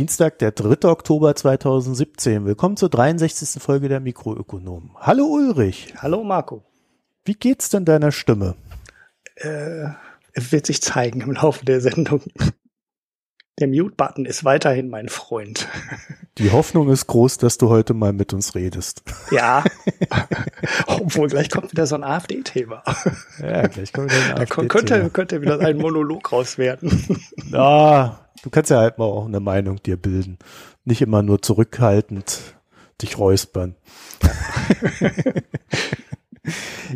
Dienstag, der 3. Oktober 2017. Willkommen zur 63. Folge der Mikroökonomen. Hallo Ulrich. Hallo Marco. Wie geht's denn deiner Stimme? Äh, es wird sich zeigen im Laufe der Sendung. Der Mute-Button ist weiterhin mein Freund. Die Hoffnung ist groß, dass du heute mal mit uns redest. Ja. Obwohl, gleich kommt wieder so ein AfD-Thema. Ja, gleich kommt wieder ein AfD-Thema. Da könnte, könnte wieder ein Monolog raus werden. Ja, du kannst ja halt mal auch eine Meinung dir bilden. Nicht immer nur zurückhaltend dich räuspern.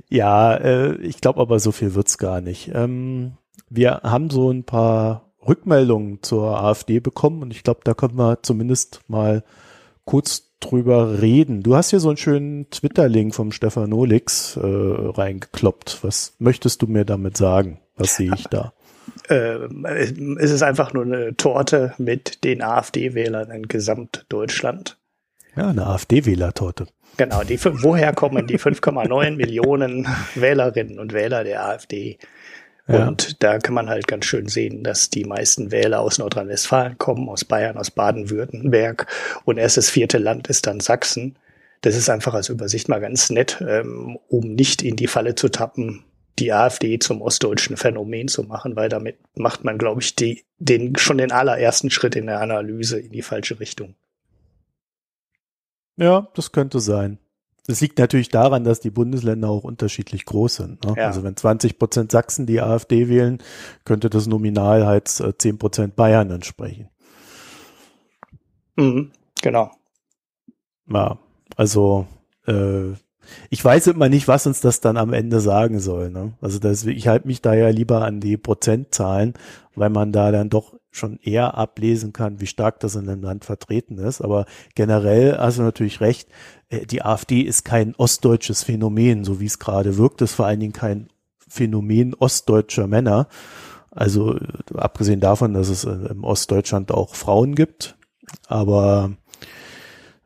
ja, äh, ich glaube aber so viel wird's gar nicht. Ähm, wir haben so ein paar Rückmeldungen zur AfD bekommen und ich glaube, da können wir zumindest mal kurz drüber reden. Du hast hier so einen schönen Twitter-Link vom Stefan Olix äh, reingekloppt. Was möchtest du mir damit sagen? Was sehe ich da? Äh, es ist einfach nur eine Torte mit den AfD-Wählern in Gesamtdeutschland. Ja, eine AfD-Wählertorte. Genau, die, woher kommen die 5,9 Millionen Wählerinnen und Wähler der AfD? Ja. Und da kann man halt ganz schön sehen, dass die meisten Wähler aus Nordrhein-Westfalen kommen, aus Bayern, aus Baden-Württemberg und erst das vierte Land ist dann Sachsen. Das ist einfach als Übersicht mal ganz nett, ähm, um nicht in die Falle zu tappen, die AfD zum ostdeutschen Phänomen zu machen, weil damit macht man, glaube ich, die, den, schon den allerersten Schritt in der Analyse in die falsche Richtung. Ja, das könnte sein. Das liegt natürlich daran, dass die Bundesländer auch unterschiedlich groß sind. Ne? Ja. Also wenn 20 Prozent Sachsen die AfD wählen, könnte das nominal halt 10 äh, Prozent Bayern entsprechen. Mhm, genau. Ja, also äh, ich weiß immer nicht, was uns das dann am Ende sagen soll. Ne? Also das, ich halte mich da ja lieber an die Prozentzahlen, weil man da dann doch schon eher ablesen kann, wie stark das in einem Land vertreten ist. Aber generell hast du natürlich recht, äh, die AfD ist kein ostdeutsches Phänomen, so wie es gerade wirkt. Ist vor allen Dingen kein Phänomen ostdeutscher Männer. Also abgesehen davon, dass es im Ostdeutschland auch Frauen gibt, aber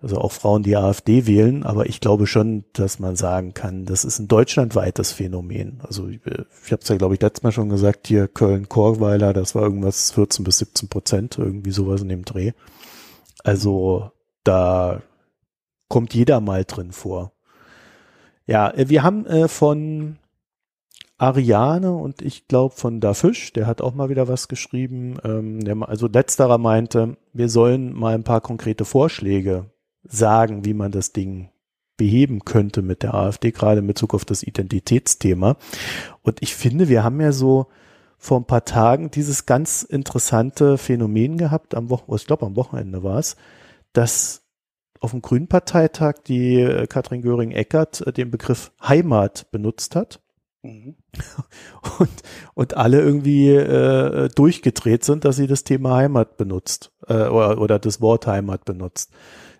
also auch Frauen, die AfD wählen, aber ich glaube schon, dass man sagen kann, das ist ein deutschlandweites Phänomen. Also ich, ich habe es ja, glaube ich, letztes Mal schon gesagt, hier Köln-Korweiler, das war irgendwas 14 bis 17 Prozent, irgendwie sowas in dem Dreh. Also da kommt jeder mal drin vor. Ja, äh, wir haben äh, von Ariane und ich glaube von Da Fisch, der hat auch mal wieder was geschrieben. Ähm, der, also letzterer meinte, wir sollen mal ein paar konkrete Vorschläge sagen, wie man das Ding beheben könnte mit der AfD, gerade in Bezug auf das Identitätsthema. Und ich finde, wir haben ja so vor ein paar Tagen dieses ganz interessante Phänomen gehabt, am Wochen, ich glaube am Wochenende war es, dass auf dem Grünen Parteitag die äh, Katrin Göring-Eckert äh, den Begriff Heimat benutzt hat. Mhm. Und, und alle irgendwie äh, durchgedreht sind, dass sie das Thema Heimat benutzt äh, oder, oder das Wort Heimat benutzt.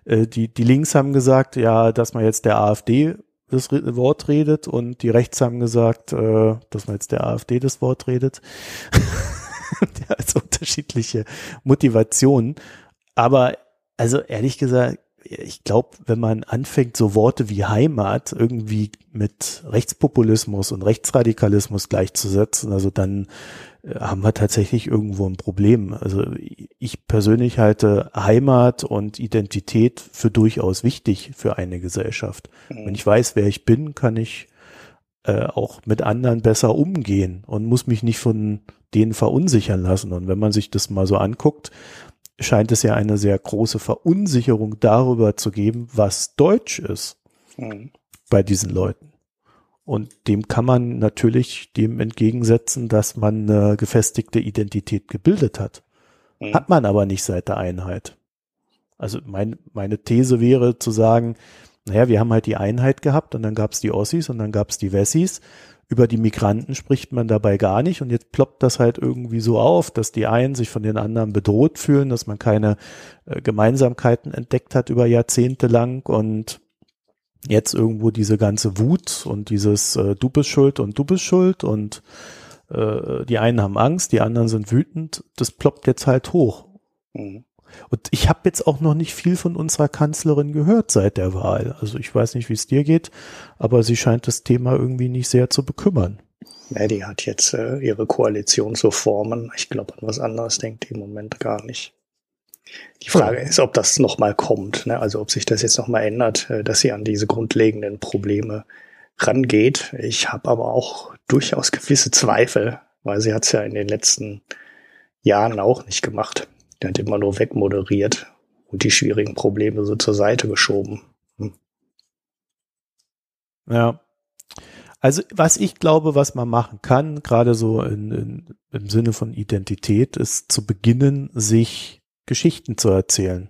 Äh, die, die Links haben gesagt, ja, dass man jetzt der AfD das Wort redet und die Rechts haben gesagt, äh, dass man jetzt der AfD das Wort redet. also unterschiedliche Motivationen. Aber also ehrlich gesagt, ich glaube, wenn man anfängt, so Worte wie Heimat irgendwie mit Rechtspopulismus und Rechtsradikalismus gleichzusetzen, also dann haben wir tatsächlich irgendwo ein Problem. Also ich persönlich halte Heimat und Identität für durchaus wichtig für eine Gesellschaft. Mhm. Wenn ich weiß, wer ich bin, kann ich äh, auch mit anderen besser umgehen und muss mich nicht von denen verunsichern lassen. Und wenn man sich das mal so anguckt, scheint es ja eine sehr große Verunsicherung darüber zu geben, was Deutsch ist mhm. bei diesen Leuten. Und dem kann man natürlich dem entgegensetzen, dass man eine gefestigte Identität gebildet hat. Mhm. Hat man aber nicht seit der Einheit. Also mein, meine These wäre zu sagen, naja, wir haben halt die Einheit gehabt und dann gab es die Ossis und dann gab es die Wessis über die Migranten spricht man dabei gar nicht und jetzt ploppt das halt irgendwie so auf, dass die einen sich von den anderen bedroht fühlen, dass man keine äh, Gemeinsamkeiten entdeckt hat über Jahrzehnte lang und jetzt irgendwo diese ganze Wut und dieses äh, du bist schuld und du bist schuld und äh, die einen haben Angst, die anderen sind wütend, das ploppt jetzt halt hoch. Mhm. Und ich habe jetzt auch noch nicht viel von unserer Kanzlerin gehört seit der Wahl. Also ich weiß nicht, wie es dir geht, aber sie scheint das Thema irgendwie nicht sehr zu bekümmern. Ja, die hat jetzt äh, ihre Koalition zu formen. Ich glaube, an was anderes denkt die im Moment gar nicht. Die Frage ist, ob das nochmal kommt, ne? also ob sich das jetzt nochmal ändert, äh, dass sie an diese grundlegenden Probleme rangeht. Ich habe aber auch durchaus gewisse Zweifel, weil sie hat es ja in den letzten Jahren auch nicht gemacht. Die hat immer nur wegmoderiert und die schwierigen Probleme so zur Seite geschoben. Hm. Ja. Also was ich glaube, was man machen kann, gerade so in, in, im Sinne von Identität, ist zu beginnen, sich Geschichten zu erzählen.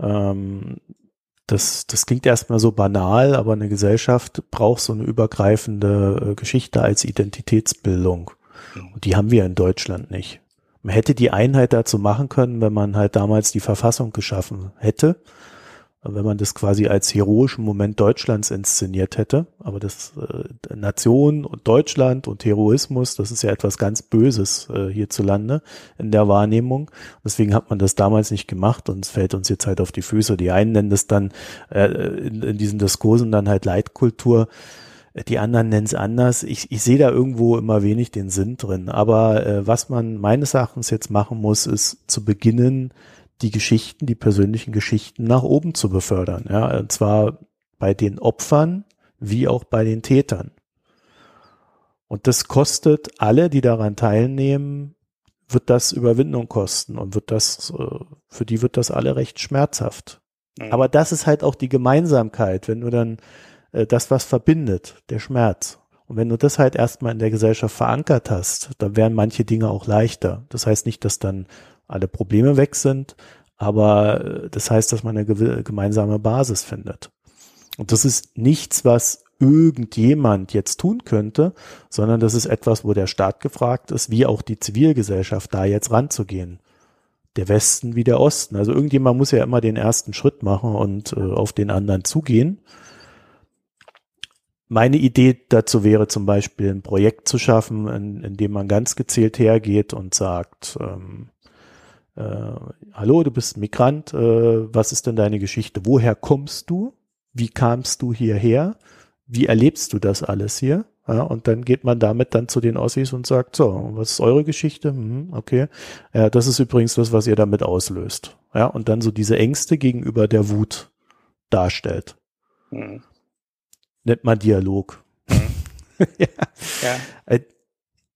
Ähm, das, das klingt erstmal so banal, aber eine Gesellschaft braucht so eine übergreifende äh, Geschichte als Identitätsbildung. Mhm. Und die haben wir in Deutschland nicht. Man hätte die Einheit dazu machen können, wenn man halt damals die Verfassung geschaffen hätte wenn man das quasi als heroischen Moment Deutschlands inszeniert hätte. Aber das äh, Nation und Deutschland und Heroismus, das ist ja etwas ganz Böses äh, hierzulande in der Wahrnehmung. Deswegen hat man das damals nicht gemacht und es fällt uns jetzt halt auf die Füße. Die einen nennen das dann äh, in, in diesen Diskursen dann halt Leitkultur. Die anderen nennen es anders. Ich, ich sehe da irgendwo immer wenig den Sinn drin. Aber äh, was man meines Erachtens jetzt machen muss, ist zu beginnen, die Geschichten, die persönlichen Geschichten nach oben zu befördern. Ja, und zwar bei den Opfern wie auch bei den Tätern. Und das kostet alle, die daran teilnehmen, wird das Überwindung kosten und wird das, äh, für die wird das alle recht schmerzhaft. Mhm. Aber das ist halt auch die Gemeinsamkeit, wenn du dann äh, das, was verbindet, der Schmerz. Und wenn du das halt erstmal in der Gesellschaft verankert hast, dann wären manche Dinge auch leichter. Das heißt nicht, dass dann alle Probleme weg sind, aber äh, das heißt, dass man eine gemeinsame Basis findet. Und das ist nichts, was irgendjemand jetzt tun könnte, sondern das ist etwas, wo der Staat gefragt ist, wie auch die Zivilgesellschaft da jetzt ranzugehen. Der Westen wie der Osten. Also irgendjemand muss ja immer den ersten Schritt machen und äh, auf den anderen zugehen. Meine Idee dazu wäre zum Beispiel ein Projekt zu schaffen, in, in dem man ganz gezielt hergeht und sagt, ähm, äh, hallo, du bist Migrant, äh, was ist denn deine Geschichte? Woher kommst du? Wie kamst du hierher? Wie erlebst du das alles hier? Ja, und dann geht man damit dann zu den Ossis und sagt, so, was ist eure Geschichte? Hm, okay. Ja, das ist übrigens das, was ihr damit auslöst. Ja, und dann so diese Ängste gegenüber der Wut darstellt. Mhm. Nennt man Dialog. Mhm. ja. ja.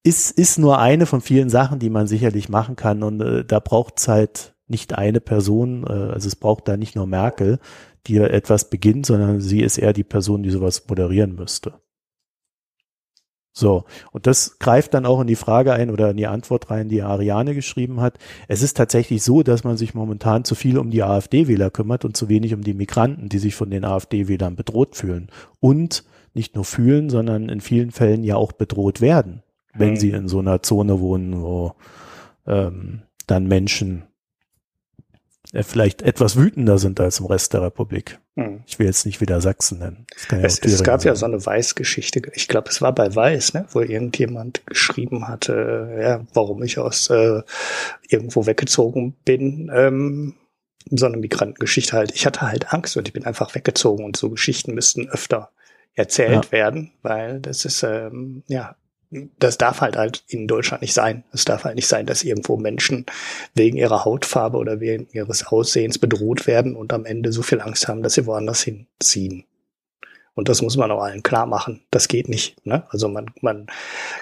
Ist, ist nur eine von vielen Sachen, die man sicherlich machen kann. Und äh, da braucht es halt nicht eine Person, äh, also es braucht da nicht nur Merkel, die etwas beginnt, sondern sie ist eher die Person, die sowas moderieren müsste. So, und das greift dann auch in die Frage ein oder in die Antwort rein, die Ariane geschrieben hat. Es ist tatsächlich so, dass man sich momentan zu viel um die AfD-Wähler kümmert und zu wenig um die Migranten, die sich von den AfD-Wählern bedroht fühlen. Und nicht nur fühlen, sondern in vielen Fällen ja auch bedroht werden wenn mhm. sie in so einer Zone wohnen, wo ähm, dann Menschen äh, vielleicht etwas wütender sind als im Rest der Republik. Mhm. Ich will jetzt nicht wieder Sachsen nennen. Ja es, es, gab sein. ja so eine Weiß-Geschichte. Ich glaube, es war bei Weiß, ne, wo irgendjemand geschrieben hatte, ja, warum ich aus äh, irgendwo weggezogen bin. Ähm, so eine Migrantengeschichte halt. Ich hatte halt Angst und ich bin einfach weggezogen und so Geschichten müssten öfter erzählt ja. werden, weil das ist ähm, ja das darf halt halt in Deutschland nicht sein. Es darf halt nicht sein, dass irgendwo Menschen wegen ihrer Hautfarbe oder wegen ihres Aussehens bedroht werden und am Ende so viel Angst haben, dass sie woanders hinziehen. Und das muss man auch allen klar machen. Das geht nicht. Ne? Also man, man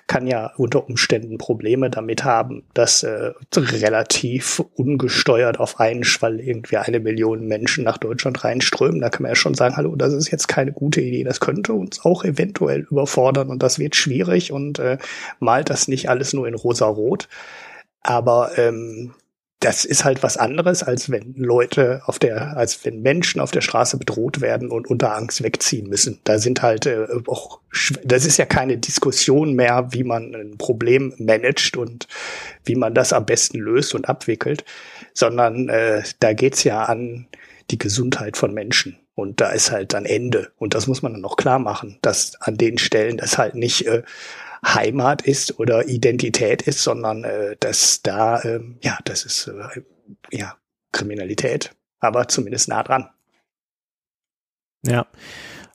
kann ja unter Umständen Probleme damit haben, dass äh, relativ ungesteuert auf einen Schwall irgendwie eine Million Menschen nach Deutschland reinströmen. Da kann man ja schon sagen, hallo, das ist jetzt keine gute Idee. Das könnte uns auch eventuell überfordern und das wird schwierig und äh, malt das nicht alles nur in rosa-rot. Aber ähm, das ist halt was anderes, als wenn Leute auf der, als wenn Menschen auf der Straße bedroht werden und unter Angst wegziehen müssen. Da sind halt äh, auch, das ist ja keine Diskussion mehr, wie man ein Problem managt und wie man das am besten löst und abwickelt, sondern äh, da geht's ja an die Gesundheit von Menschen. Und da ist halt dann Ende. Und das muss man dann auch klar machen, dass an den Stellen das halt nicht äh, Heimat ist oder Identität ist, sondern äh, dass da, äh, ja, das ist äh, ja Kriminalität, aber zumindest nah dran. Ja,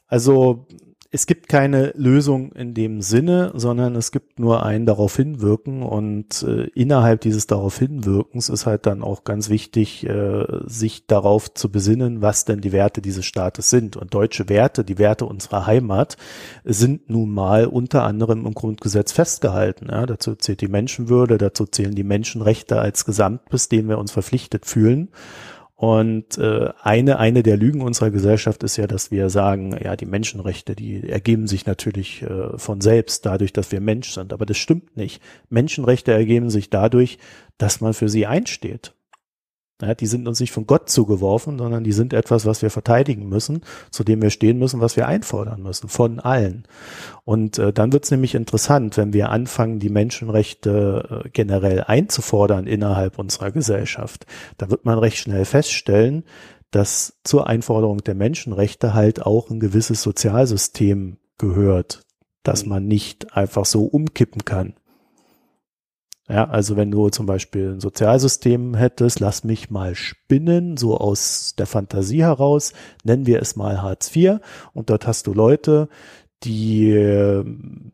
also es gibt keine Lösung in dem Sinne, sondern es gibt nur ein darauf hinwirken und äh, innerhalb dieses darauf hinwirkens ist halt dann auch ganz wichtig, äh, sich darauf zu besinnen, was denn die Werte dieses Staates sind. Und deutsche Werte, die Werte unserer Heimat, sind nun mal unter anderem im Grundgesetz festgehalten. Ja, dazu zählt die Menschenwürde, dazu zählen die Menschenrechte als Gesamtbiss, denen wir uns verpflichtet fühlen. Und äh, eine, eine der Lügen unserer Gesellschaft ist ja, dass wir sagen, ja, die Menschenrechte, die ergeben sich natürlich äh, von selbst dadurch, dass wir Mensch sind. Aber das stimmt nicht. Menschenrechte ergeben sich dadurch, dass man für sie einsteht. Ja, die sind uns nicht von Gott zugeworfen, sondern die sind etwas, was wir verteidigen müssen, zu dem wir stehen müssen, was wir einfordern müssen, von allen. Und äh, dann wird es nämlich interessant, wenn wir anfangen, die Menschenrechte äh, generell einzufordern innerhalb unserer Gesellschaft. Da wird man recht schnell feststellen, dass zur Einforderung der Menschenrechte halt auch ein gewisses Sozialsystem gehört, dass mhm. man nicht einfach so umkippen kann. Ja, also wenn du zum Beispiel ein Sozialsystem hättest, lass mich mal spinnen, so aus der Fantasie heraus, nennen wir es mal Hartz IV und dort hast du Leute, die,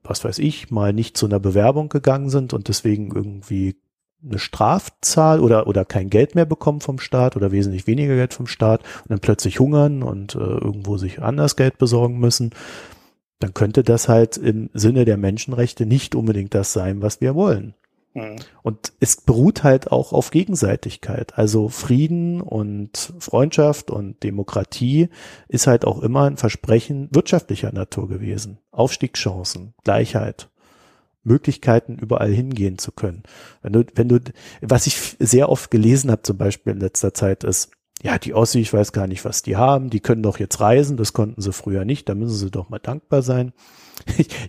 was weiß ich, mal nicht zu einer Bewerbung gegangen sind und deswegen irgendwie eine Strafzahl oder, oder kein Geld mehr bekommen vom Staat oder wesentlich weniger Geld vom Staat und dann plötzlich hungern und äh, irgendwo sich anders Geld besorgen müssen, dann könnte das halt im Sinne der Menschenrechte nicht unbedingt das sein, was wir wollen. Mhm. Und es beruht halt auch auf Gegenseitigkeit. Also Frieden und Freundschaft und Demokratie ist halt auch immer ein Versprechen wirtschaftlicher Natur gewesen. Aufstiegschancen, Gleichheit. Möglichkeiten überall hingehen zu können. Wenn du, wenn du, was ich sehr oft gelesen habe, zum Beispiel in letzter Zeit, ist, ja, die Ossi, ich weiß gar nicht, was die haben, die können doch jetzt reisen, das konnten sie früher nicht, da müssen sie doch mal dankbar sein.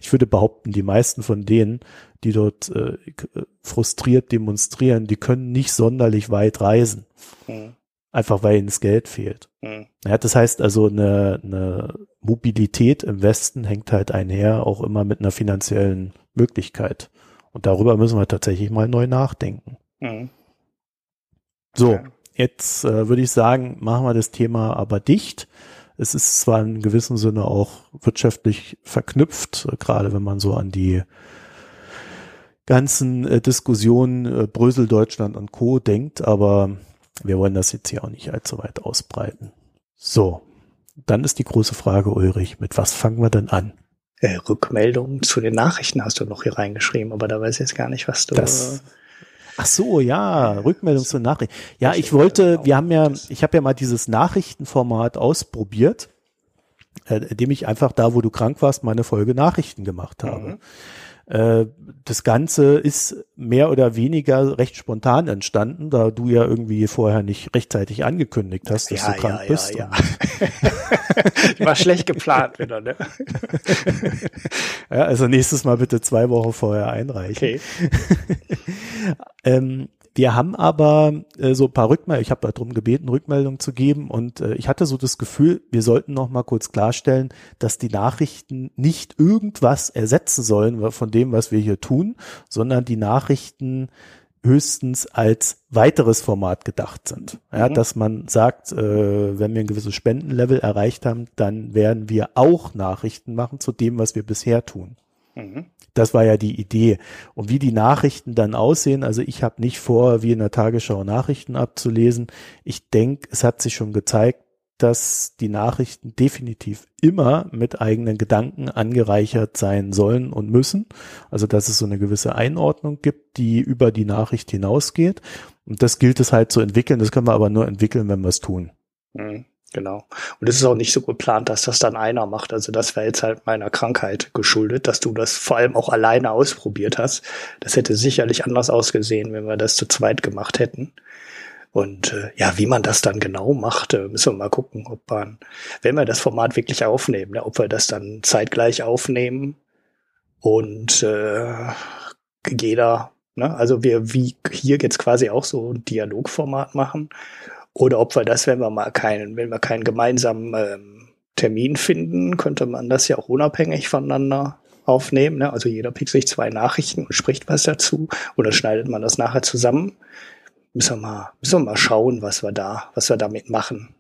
Ich, würde behaupten, die meisten von denen die dort äh, frustriert demonstrieren, die können nicht sonderlich weit reisen. Mhm. Einfach weil ihnen das Geld fehlt. Mhm. Ja, das heißt also, eine, eine Mobilität im Westen hängt halt einher, auch immer mit einer finanziellen Möglichkeit. Und darüber müssen wir tatsächlich mal neu nachdenken. Mhm. So, okay. jetzt äh, würde ich sagen, machen wir das Thema aber dicht. Es ist zwar in gewissem Sinne auch wirtschaftlich verknüpft, gerade wenn man so an die ganzen äh, Diskussionen äh, Brösel, Deutschland und Co. denkt, aber wir wollen das jetzt hier auch nicht allzu weit ausbreiten. So, dann ist die große Frage, Ulrich, mit was fangen wir denn an? Äh, Rückmeldungen zu den Nachrichten hast du noch hier reingeschrieben, aber da weiß ich jetzt gar nicht, was du. Das, ach so, ja, Rückmeldung zu Nachrichten. Ja, ich wollte, wir haben ja, ich habe ja mal dieses Nachrichtenformat ausprobiert, äh, indem ich einfach da, wo du krank warst, meine Folge Nachrichten gemacht habe. Mhm. Äh, das Ganze ist mehr oder weniger recht spontan entstanden, da du ja irgendwie vorher nicht rechtzeitig angekündigt hast, dass ja, du krank ja, bist. Ja, ja. War schlecht geplant wieder, ne? ja, also nächstes Mal bitte zwei Wochen vorher einreichen. Okay. ähm, wir haben aber äh, so ein paar Rückmeldungen, ich habe darum gebeten, Rückmeldungen zu geben und äh, ich hatte so das Gefühl, wir sollten noch mal kurz klarstellen, dass die Nachrichten nicht irgendwas ersetzen sollen von dem, was wir hier tun, sondern die Nachrichten höchstens als weiteres Format gedacht sind. Ja, mhm. dass man sagt, äh, wenn wir ein gewisses Spendenlevel erreicht haben, dann werden wir auch Nachrichten machen zu dem, was wir bisher tun. Mhm. Das war ja die Idee. Und wie die Nachrichten dann aussehen, also ich habe nicht vor, wie in der Tagesschau Nachrichten abzulesen. Ich denke, es hat sich schon gezeigt, dass die Nachrichten definitiv immer mit eigenen Gedanken angereichert sein sollen und müssen. Also dass es so eine gewisse Einordnung gibt, die über die Nachricht hinausgeht. Und das gilt es halt zu entwickeln. Das können wir aber nur entwickeln, wenn wir es tun. Mhm. Genau. Und es ist auch nicht so geplant, dass das dann einer macht. Also das wäre jetzt halt meiner Krankheit geschuldet, dass du das vor allem auch alleine ausprobiert hast. Das hätte sicherlich anders ausgesehen, wenn wir das zu zweit gemacht hätten. Und äh, ja, wie man das dann genau macht, äh, müssen wir mal gucken, ob man, wenn wir das Format wirklich aufnehmen, ne, ob wir das dann zeitgleich aufnehmen und äh, jeder, ne, also wir wie hier jetzt quasi auch so ein Dialogformat machen oder ob wir das, wenn wir mal keinen, wenn wir keinen gemeinsamen ähm, Termin finden, könnte man das ja auch unabhängig voneinander aufnehmen. Ne? Also jeder pickt sich zwei Nachrichten und spricht was dazu oder schneidet man das nachher zusammen. Müssen wir mal, müssen wir mal schauen, was wir da, was wir damit machen.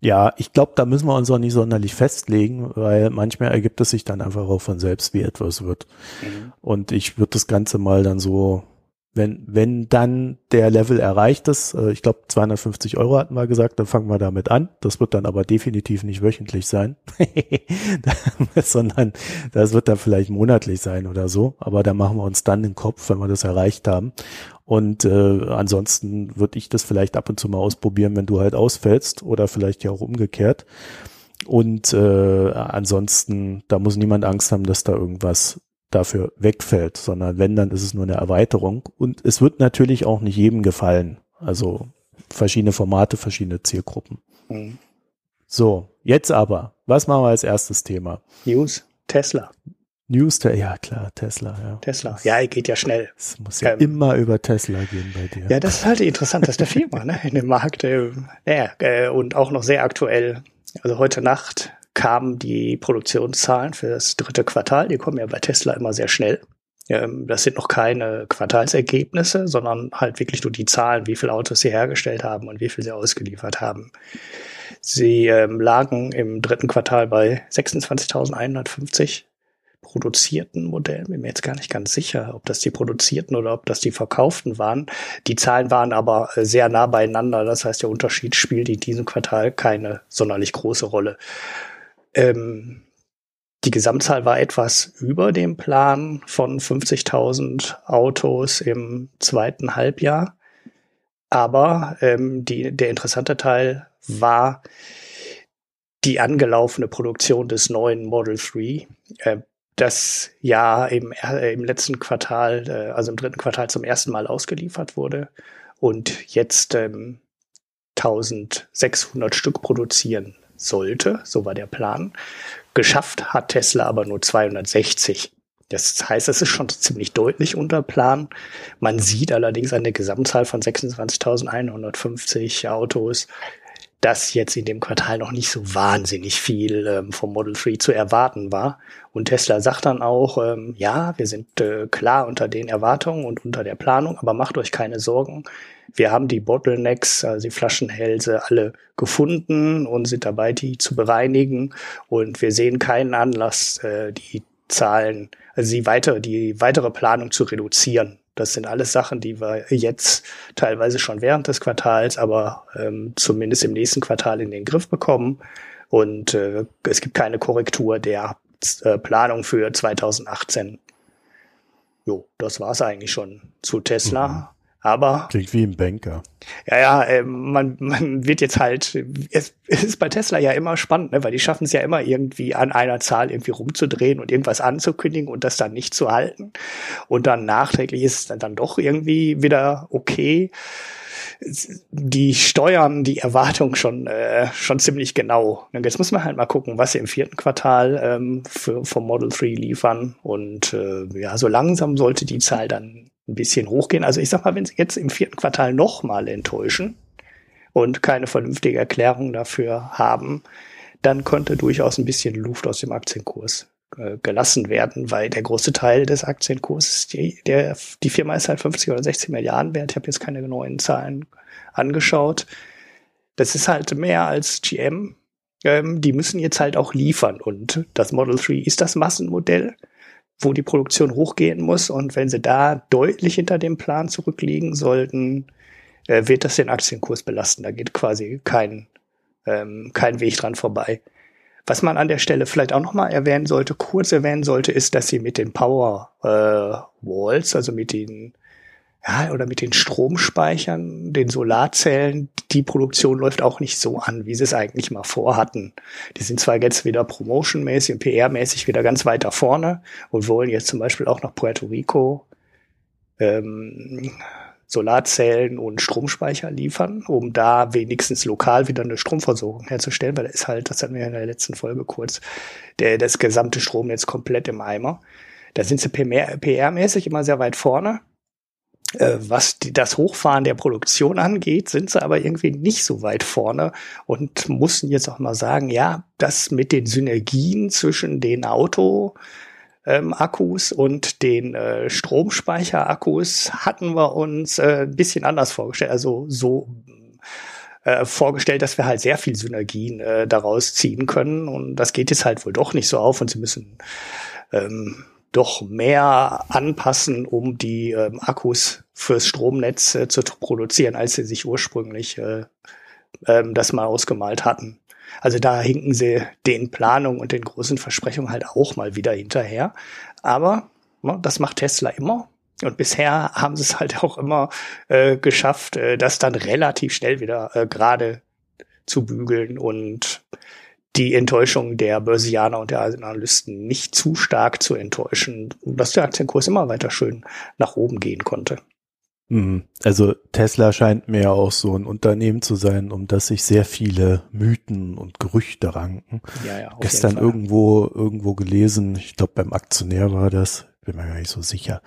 Ja, ich glaube, da müssen wir uns auch nicht sonderlich festlegen, weil manchmal ergibt es sich dann einfach auch von selbst, wie etwas wird. Mhm. Und ich würde das Ganze mal dann so wenn, wenn dann der Level erreicht ist, äh, ich glaube 250 Euro hatten wir gesagt, dann fangen wir damit an. Das wird dann aber definitiv nicht wöchentlich sein, sondern das wird dann vielleicht monatlich sein oder so. Aber da machen wir uns dann den Kopf, wenn wir das erreicht haben. Und äh, ansonsten würde ich das vielleicht ab und zu mal ausprobieren, wenn du halt ausfällst oder vielleicht ja auch umgekehrt. Und äh, ansonsten, da muss niemand Angst haben, dass da irgendwas dafür wegfällt, sondern wenn, dann ist es nur eine Erweiterung. Und es wird natürlich auch nicht jedem gefallen. Also verschiedene Formate, verschiedene Zielgruppen. Mhm. So, jetzt aber, was machen wir als erstes Thema? News, Tesla. News, ja klar, Tesla, ja. Tesla, ja, geht ja schnell. Es muss ja ähm, immer über Tesla gehen bei dir. Ja, das ist halt interessant, dass der Firma ne, in dem Markt, äh, äh, und auch noch sehr aktuell. Also heute Nacht kamen die Produktionszahlen für das dritte Quartal. Die kommen ja bei Tesla immer sehr schnell. Ähm, das sind noch keine Quartalsergebnisse, sondern halt wirklich nur die Zahlen, wie viele Autos sie hergestellt haben und wie viel sie ausgeliefert haben. Sie ähm, lagen im dritten Quartal bei 26.150 produzierten Modellen. Bin mir jetzt gar nicht ganz sicher, ob das die produzierten oder ob das die verkauften waren. Die Zahlen waren aber äh, sehr nah beieinander. Das heißt, der Unterschied spielt in diesem Quartal keine sonderlich große Rolle. Ähm, die Gesamtzahl war etwas über dem Plan von 50.000 Autos im zweiten Halbjahr. Aber ähm, die, der interessante Teil war die angelaufene Produktion des neuen Model 3, äh, das ja im, äh, im letzten Quartal, äh, also im dritten Quartal zum ersten Mal ausgeliefert wurde und jetzt ähm, 1600 Stück produzieren sollte, so war der Plan. Geschafft hat Tesla aber nur 260. Das heißt, es ist schon ziemlich deutlich unter Plan. Man sieht allerdings eine Gesamtzahl von 26.150 Autos, dass jetzt in dem Quartal noch nicht so wahnsinnig viel ähm, vom Model 3 zu erwarten war. Und Tesla sagt dann auch, ähm, ja, wir sind äh, klar unter den Erwartungen und unter der Planung, aber macht euch keine Sorgen. Wir haben die Bottlenecks, also die Flaschenhälse, alle gefunden und sind dabei, die zu bereinigen. Und wir sehen keinen Anlass, äh, die Zahlen, also die weitere, die weitere Planung zu reduzieren. Das sind alles Sachen, die wir jetzt teilweise schon während des Quartals, aber ähm, zumindest im nächsten Quartal in den Griff bekommen. Und äh, es gibt keine Korrektur der äh, Planung für 2018. Jo, das war's eigentlich schon zu Tesla. Aber. Klingt wie ein Banker. Ja, ja, äh, man, man wird jetzt halt, es, es ist bei Tesla ja immer spannend, ne, weil die schaffen es ja immer irgendwie an einer Zahl irgendwie rumzudrehen und irgendwas anzukündigen und das dann nicht zu halten. Und dann nachträglich ist es dann, dann doch irgendwie wieder okay. Die steuern die Erwartung schon, äh, schon ziemlich genau. Und jetzt muss man halt mal gucken, was sie im vierten Quartal ähm, für, vom Model 3 liefern. Und äh, ja, so langsam sollte die Zahl dann ein bisschen hochgehen. Also ich sag mal, wenn sie jetzt im vierten Quartal nochmal enttäuschen und keine vernünftige Erklärung dafür haben, dann könnte durchaus ein bisschen Luft aus dem Aktienkurs äh, gelassen werden, weil der große Teil des Aktienkurses, die, der, die Firma ist halt 50 oder 60 Milliarden wert. Ich habe jetzt keine genauen Zahlen angeschaut. Das ist halt mehr als GM. Ähm, die müssen jetzt halt auch liefern und das Model 3 ist das Massenmodell wo die Produktion hochgehen muss. Und wenn sie da deutlich hinter dem Plan zurückliegen sollten, äh, wird das den Aktienkurs belasten. Da geht quasi kein, ähm, kein Weg dran vorbei. Was man an der Stelle vielleicht auch nochmal erwähnen sollte, kurz erwähnen sollte, ist, dass sie mit den Power äh, Walls, also mit den ja, oder mit den Stromspeichern, den Solarzellen, die Produktion läuft auch nicht so an, wie sie es eigentlich mal vorhatten. Die sind zwar jetzt wieder promotionmäßig und PR-mäßig wieder ganz weiter vorne und wollen jetzt zum Beispiel auch nach Puerto Rico ähm, Solarzellen und Stromspeicher liefern, um da wenigstens lokal wieder eine Stromversorgung herzustellen, weil da ist halt, das hatten wir in der letzten Folge kurz, der, das gesamte Strom jetzt komplett im Eimer. Da sind sie PR-mäßig immer sehr weit vorne was die, das Hochfahren der Produktion angeht, sind sie aber irgendwie nicht so weit vorne und mussten jetzt auch mal sagen, ja, das mit den Synergien zwischen den Auto ähm, Akkus und den äh, Stromspeicherakkus hatten wir uns äh, ein bisschen anders vorgestellt. Also so äh, vorgestellt, dass wir halt sehr viel Synergien äh, daraus ziehen können. Und das geht jetzt halt wohl doch nicht so auf und sie müssen ähm, doch mehr anpassen, um die ähm, Akkus fürs Stromnetz äh, zu produzieren, als sie sich ursprünglich äh, ähm, das mal ausgemalt hatten. Also da hinken sie den Planungen und den großen Versprechungen halt auch mal wieder hinterher. Aber ne, das macht Tesla immer. Und bisher haben sie es halt auch immer äh, geschafft, äh, das dann relativ schnell wieder äh, gerade zu bügeln und die Enttäuschung der Börsianer und der Analysten nicht zu stark zu enttäuschen, dass der Aktienkurs immer weiter schön nach oben gehen konnte. Mhm. Also Tesla scheint mir auch so ein Unternehmen zu sein, um das sich sehr viele Mythen und Gerüchte ranken. Ja, ja, Gestern irgendwo irgendwo gelesen, ich glaube beim Aktionär war das, bin mir gar nicht so sicher,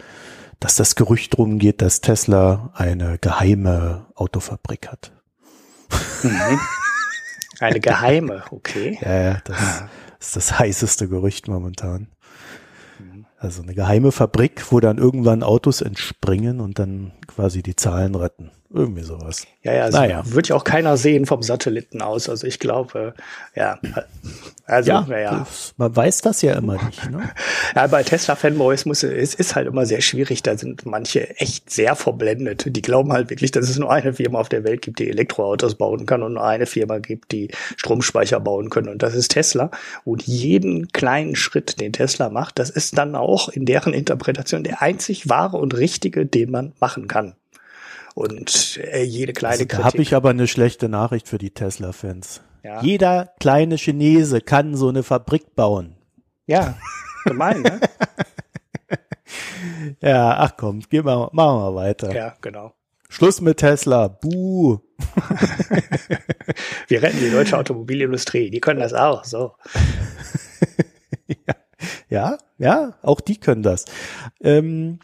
dass das Gerücht drum geht, dass Tesla eine geheime Autofabrik hat. Mhm. Eine geheime, okay. ja, ja, das ist das heißeste Gerücht momentan. Also eine geheime Fabrik, wo dann irgendwann Autos entspringen und dann quasi die Zahlen retten. Irgendwie sowas. Ja, ja, also naja. wird ja auch keiner sehen vom Satelliten aus. Also ich glaube, ja, also ja, ja. man weiß das ja immer nicht. Ne? ja, bei Tesla-Fanboys muss es ist halt immer sehr schwierig. Da sind manche echt sehr verblendet. Die glauben halt wirklich, dass es nur eine Firma auf der Welt gibt, die Elektroautos bauen kann und nur eine Firma gibt, die Stromspeicher bauen können. Und das ist Tesla. Und jeden kleinen Schritt, den Tesla macht, das ist dann auch in deren Interpretation der einzig wahre und richtige, den man machen kann und äh, jede kleine also, Da habe ich aber eine schlechte Nachricht für die Tesla-Fans. Ja. Jeder kleine Chinese kann so eine Fabrik bauen. Ja, gemein, ne? ja, ach komm, gehen wir, machen wir weiter. Ja, genau. Schluss mit Tesla. Buh. wir retten die deutsche Automobilindustrie. Die können das auch. So. ja, ja, ja, auch die können das. Ähm,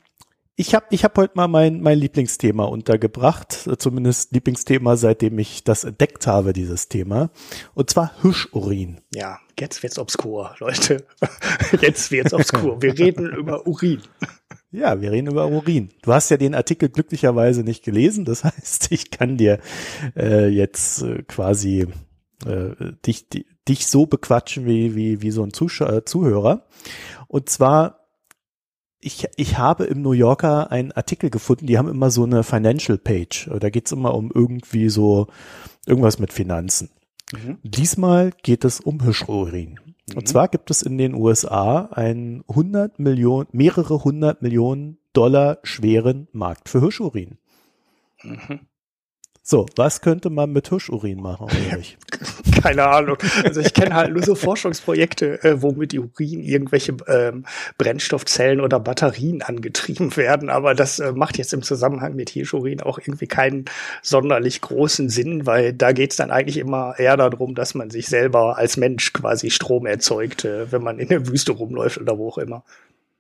ich habe ich hab heute mal mein, mein Lieblingsthema untergebracht, zumindest Lieblingsthema, seitdem ich das entdeckt habe, dieses Thema. Und zwar Hirschurin. Ja, jetzt wird's obskur, Leute. Jetzt wird's obskur. Wir reden über Urin. Ja, wir reden über Urin. Du hast ja den Artikel glücklicherweise nicht gelesen, das heißt, ich kann dir äh, jetzt äh, quasi äh, dich, dich so bequatschen wie, wie, wie so ein Zuschauer, äh, Zuhörer. Und zwar ich, ich habe im New Yorker einen Artikel gefunden, die haben immer so eine Financial Page. Da geht's immer um irgendwie so irgendwas mit Finanzen. Mhm. Diesmal geht es um Hirschurin. Mhm. Und zwar gibt es in den USA einen 100 Millionen, mehrere hundert Millionen Dollar schweren Markt für Hirschurin. Mhm. So, was könnte man mit Hirschurin machen? Keine Ahnung. Also ich kenne halt nur so Forschungsprojekte, äh, womit die Urin irgendwelche ähm, Brennstoffzellen oder Batterien angetrieben werden. Aber das äh, macht jetzt im Zusammenhang mit Hirschurin auch irgendwie keinen sonderlich großen Sinn, weil da geht's dann eigentlich immer eher darum, dass man sich selber als Mensch quasi Strom erzeugt, äh, wenn man in der Wüste rumläuft oder wo auch immer.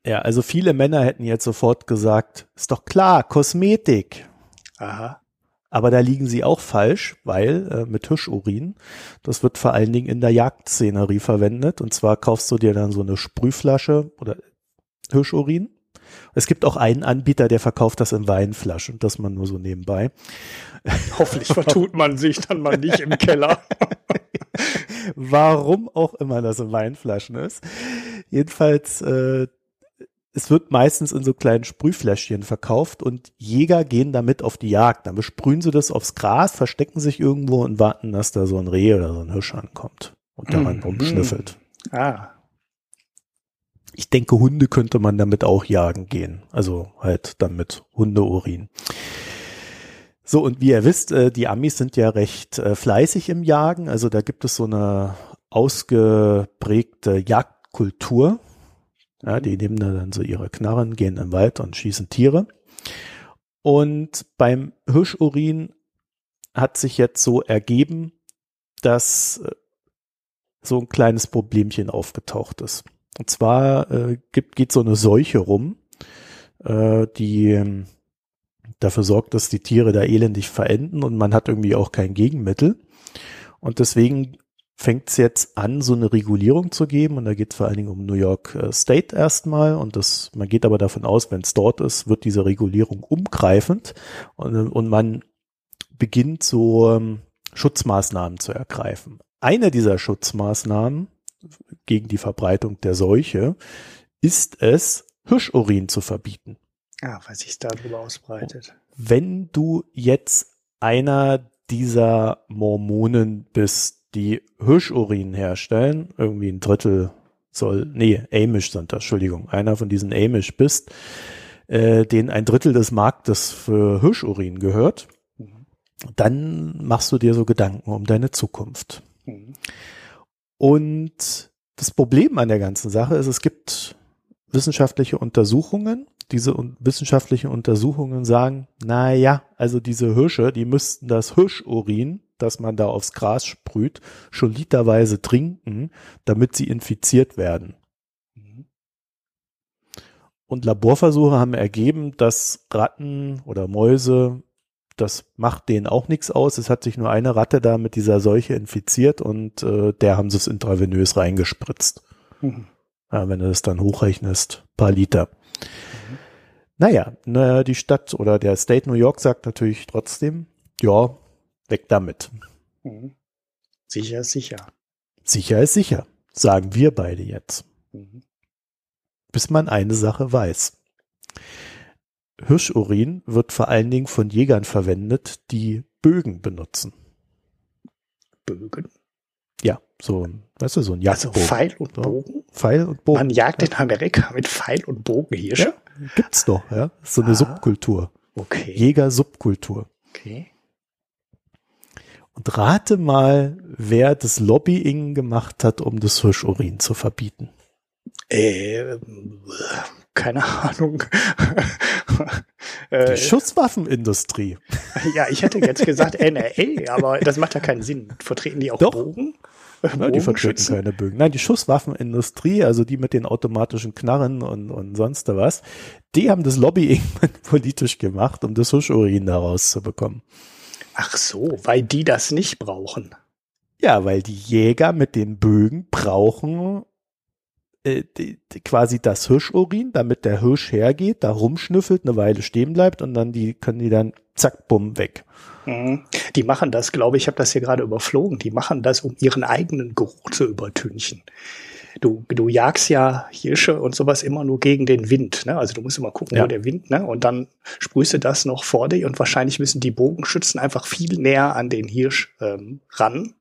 Ja, also viele Männer hätten jetzt sofort gesagt, ist doch klar, Kosmetik. Aha. Aber da liegen sie auch falsch, weil äh, mit Hirschurin, das wird vor allen Dingen in der Jagdszenerie verwendet. Und zwar kaufst du dir dann so eine Sprühflasche oder Hirschurin. Es gibt auch einen Anbieter, der verkauft das in Weinflaschen, das man nur so nebenbei. Hoffentlich vertut man sich dann mal nicht im Keller. Warum auch immer das in Weinflaschen ist. Jedenfalls, äh, es wird meistens in so kleinen Sprühfläschchen verkauft und Jäger gehen damit auf die Jagd. Dann besprühen sie das aufs Gras, verstecken sich irgendwo und warten, dass da so ein Reh oder so ein Hirsch ankommt und daran mhm. rumschnüffelt. Ah. Ich denke, Hunde könnte man damit auch jagen gehen. Also halt dann mit Hundeurin. So, und wie ihr wisst, äh, die Amis sind ja recht äh, fleißig im Jagen. Also da gibt es so eine ausgeprägte Jagdkultur. Ja, die nehmen dann so ihre Knarren, gehen im Wald und schießen Tiere. Und beim Hirschurin hat sich jetzt so ergeben, dass äh, so ein kleines Problemchen aufgetaucht ist. Und zwar äh, gibt, geht so eine Seuche rum, äh, die äh, dafür sorgt, dass die Tiere da elendig verenden und man hat irgendwie auch kein Gegenmittel. Und deswegen fängt es jetzt an, so eine Regulierung zu geben. Und da geht es vor allen Dingen um New York äh, State erstmal. Und das, man geht aber davon aus, wenn es dort ist, wird diese Regulierung umgreifend. Und, und man beginnt so ähm, Schutzmaßnahmen zu ergreifen. Eine dieser Schutzmaßnahmen gegen die Verbreitung der Seuche ist es, Hirschurin zu verbieten. Ah, weil sich darüber ausbreitet. Wenn du jetzt einer dieser Mormonen bist, die Hirschurin herstellen, irgendwie ein Drittel soll, nee, Amish sind das, Entschuldigung, einer von diesen Amish bist, äh, denen ein Drittel des Marktes für Hirschurin gehört, mhm. dann machst du dir so Gedanken um deine Zukunft. Mhm. Und das Problem an der ganzen Sache ist, es gibt wissenschaftliche Untersuchungen. Diese wissenschaftlichen Untersuchungen sagen, na ja, also diese Hirsche, die müssten das Hirschurin, das man da aufs Gras sprüht, schon literweise trinken, damit sie infiziert werden. Und Laborversuche haben ergeben, dass Ratten oder Mäuse, das macht denen auch nichts aus. Es hat sich nur eine Ratte da mit dieser Seuche infiziert und äh, der haben sie es intravenös reingespritzt. Mhm. Ja, wenn du das dann hochrechnest, paar Liter. Mhm. Naja, na, die Stadt oder der State New York sagt natürlich trotzdem, ja, weg damit. Mhm. Sicher ist sicher. Sicher ist sicher, sagen wir beide jetzt. Mhm bis man eine Sache weiß. Hirschurin wird vor allen Dingen von Jägern verwendet, die Bögen benutzen. Bögen? Ja, so ein, weißt du, so ein Jagdbogen. Also Pfeil und Bogen? Pfeil und Bogen. Man jagt in Amerika mit Pfeil und Bogen Hirsche? Ja, gibt's doch, ja. So eine ah, Subkultur. Okay. Jäger-Subkultur. Okay. Und rate mal, wer das Lobbying gemacht hat, um das Hirschurin zu verbieten. Äh, keine Ahnung. Die äh, Schusswaffenindustrie. Ja, ich hätte jetzt gesagt NRA, aber das macht ja keinen Sinn. Vertreten die auch Doch. Bogen? Ja, die vertreten keine Bögen. Nein, die Schusswaffenindustrie, also die mit den automatischen Knarren und, und sonst was, die haben das Lobbying politisch gemacht, um das Huschurin da rauszubekommen. Ach so, weil die das nicht brauchen. Ja, weil die Jäger mit den Bögen brauchen äh, die, die, quasi das Hirschurin, damit der Hirsch hergeht, da rumschnüffelt, eine Weile stehen bleibt und dann die können die dann zack, bumm, weg. Mhm. Die machen das, glaube ich, ich habe das hier gerade überflogen, die machen das, um ihren eigenen Geruch zu übertünchen. Du, du jagst ja Hirsche und sowas immer nur gegen den Wind. Ne? Also du musst immer gucken, ja. wo der Wind, ne? Und dann sprühst du das noch vor dir und wahrscheinlich müssen die Bogenschützen einfach viel näher an den Hirsch ähm, ran,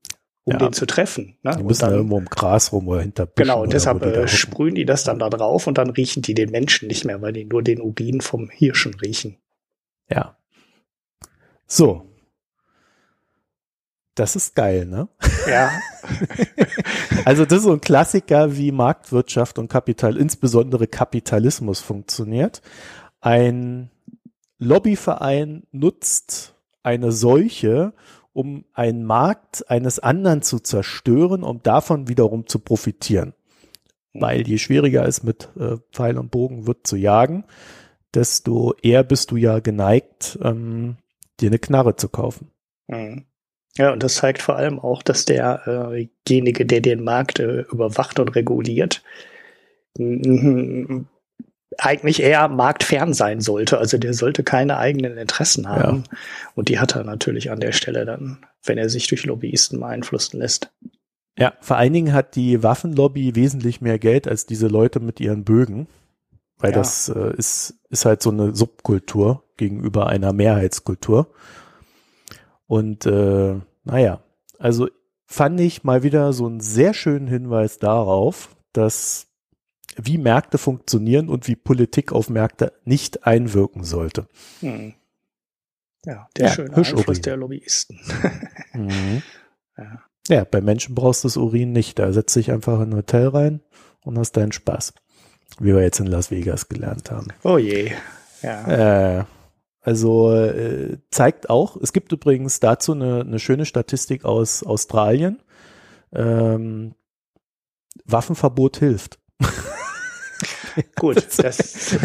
um ja. den zu treffen. Ne? Die müssen dann, irgendwo im Gras rum oder hinter Büschen Genau, und deshalb äh, sprühen die das dann da drauf und dann riechen die den Menschen nicht mehr, weil die nur den Urin vom Hirschen riechen. Ja. So. Das ist geil, ne? Ja. also das ist so ein Klassiker, wie Marktwirtschaft und Kapital, insbesondere Kapitalismus funktioniert. Ein Lobbyverein nutzt eine Seuche, um einen Markt eines anderen zu zerstören, um davon wiederum zu profitieren. Mhm. Weil je schwieriger es mit äh, Pfeil und Bogen wird zu jagen, desto eher bist du ja geneigt, ähm, dir eine Knarre zu kaufen. Mhm. Ja, und das zeigt vor allem auch, dass derjenige, der den Markt äh, überwacht und reguliert, eigentlich eher marktfern sein sollte. Also der sollte keine eigenen Interessen haben. Ja. Und die hat er natürlich an der Stelle dann, wenn er sich durch Lobbyisten beeinflussen lässt. Ja, vor allen Dingen hat die Waffenlobby wesentlich mehr Geld als diese Leute mit ihren Bögen. Weil ja. das äh, ist, ist halt so eine Subkultur gegenüber einer Mehrheitskultur. Und äh, naja, also fand ich mal wieder so einen sehr schönen Hinweis darauf, dass wie Märkte funktionieren und wie Politik auf Märkte nicht einwirken sollte. Hm. Ja, der ja, schöne Einfluss der Lobbyisten. mhm. ja. ja, bei Menschen brauchst du das Urin nicht. Da setzt dich einfach in ein Hotel rein und hast deinen Spaß. Wie wir jetzt in Las Vegas gelernt haben. Oh je. Ja. Äh, also äh, zeigt auch, es gibt übrigens dazu eine, eine schöne Statistik aus Australien. Ähm, Waffenverbot hilft. Gut, das,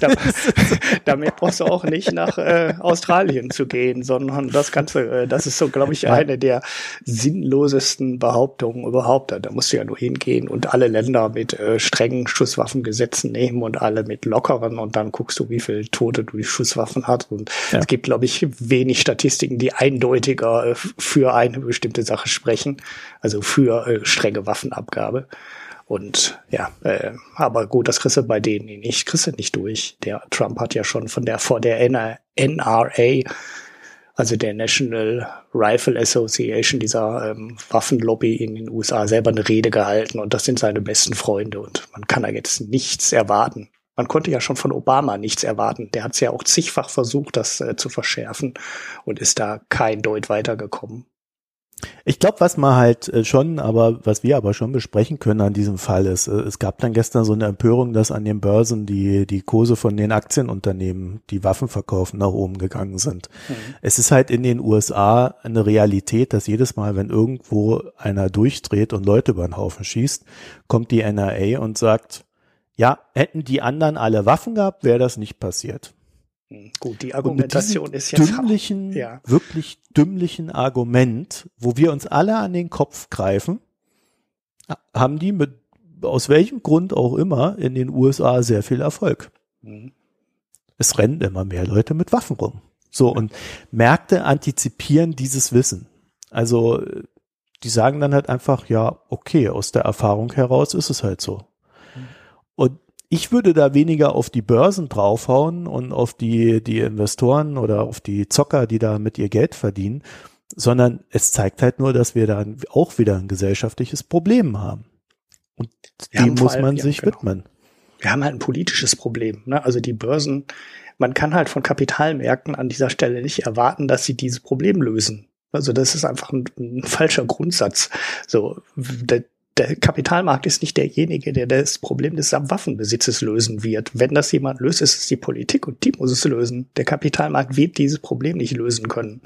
damit brauchst du auch nicht nach äh, Australien zu gehen, sondern das Ganze, äh, das ist so, glaube ich, eine der sinnlosesten Behauptungen überhaupt. Da musst du ja nur hingehen und alle Länder mit äh, strengen Schusswaffengesetzen nehmen und alle mit lockeren und dann guckst du, wie viel Tote du die Schusswaffen hast. Und ja. es gibt, glaube ich, wenig Statistiken, die eindeutiger äh, für eine bestimmte Sache sprechen, also für äh, strenge Waffenabgabe. Und ja, äh, aber gut, das kriegst du bei denen nicht, kriegst du nicht durch. Der Trump hat ja schon von der vor der NRA, also der National Rifle Association, dieser ähm, Waffenlobby in den USA, selber eine Rede gehalten und das sind seine besten Freunde und man kann da jetzt nichts erwarten. Man konnte ja schon von Obama nichts erwarten. Der hat es ja auch zigfach versucht, das äh, zu verschärfen und ist da kein Deut weitergekommen. Ich glaube, was man halt äh, schon, aber was wir aber schon besprechen können an diesem Fall ist, äh, es gab dann gestern so eine Empörung, dass an den Börsen die, die Kurse von den Aktienunternehmen, die Waffen verkaufen, nach oben gegangen sind. Mhm. Es ist halt in den USA eine Realität, dass jedes Mal, wenn irgendwo einer durchdreht und Leute über den Haufen schießt, kommt die NRA und sagt, ja, hätten die anderen alle Waffen gehabt, wäre das nicht passiert. Gut, die Argumentation ist jetzt dümmlichen, ja. wirklich dümmlichen Argument, wo wir uns alle an den Kopf greifen, haben die mit aus welchem Grund auch immer in den USA sehr viel Erfolg. Mhm. Es rennen immer mehr Leute mit Waffen rum. So und Märkte antizipieren dieses Wissen. Also die sagen dann halt einfach, ja, okay, aus der Erfahrung heraus ist es halt so. Ich würde da weniger auf die Börsen draufhauen und auf die, die Investoren oder auf die Zocker, die da mit ihr Geld verdienen, sondern es zeigt halt nur, dass wir da auch wieder ein gesellschaftliches Problem haben. Und wir dem muss man sich genau. widmen. Wir haben halt ein politisches Problem. Ne? Also die Börsen, man kann halt von Kapitalmärkten an dieser Stelle nicht erwarten, dass sie dieses Problem lösen. Also das ist einfach ein, ein falscher Grundsatz. So, der Kapitalmarkt ist nicht derjenige, der das Problem des Waffenbesitzes lösen wird. Wenn das jemand löst, ist es die Politik und die muss es lösen. Der Kapitalmarkt wird dieses Problem nicht lösen können.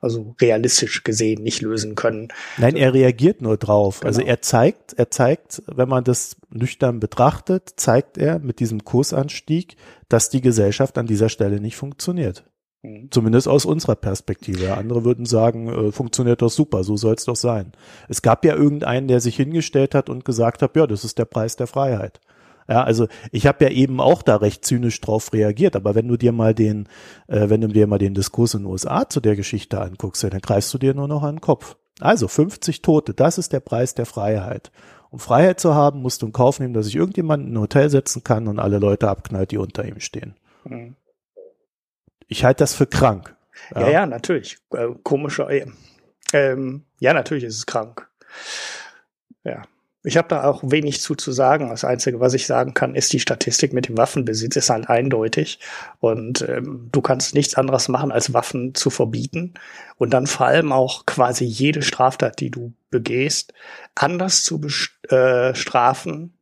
Also realistisch gesehen nicht lösen können. Nein, er reagiert nur drauf. Also genau. Also er zeigt, er zeigt, wenn man das nüchtern betrachtet, zeigt er mit diesem Kursanstieg, dass die Gesellschaft an dieser Stelle nicht funktioniert. Mhm. Zumindest aus unserer Perspektive. Andere würden sagen, äh, funktioniert doch super, so soll es doch sein. Es gab ja irgendeinen, der sich hingestellt hat und gesagt hat, ja, das ist der Preis der Freiheit. Ja, also ich habe ja eben auch da recht zynisch drauf reagiert, aber wenn du dir mal den, äh, wenn du dir mal den Diskurs in den USA zu der Geschichte anguckst, ja, dann greifst du dir nur noch an den Kopf. Also 50 Tote, das ist der Preis der Freiheit. Um Freiheit zu haben, musst du in Kauf nehmen, dass sich irgendjemand in ein Hotel setzen kann und alle Leute abknallt, die unter ihm stehen. Mhm. Ich halte das für krank. Ja, ja, ja natürlich. Äh, komischer. Äh, ähm, ja, natürlich ist es krank. Ja. Ich habe da auch wenig zu zu sagen. Das Einzige, was ich sagen kann, ist, die Statistik mit dem Waffenbesitz ist halt eindeutig. Und ähm, du kannst nichts anderes machen, als Waffen zu verbieten. Und dann vor allem auch quasi jede Straftat, die du begehst, anders zu bestrafen, äh,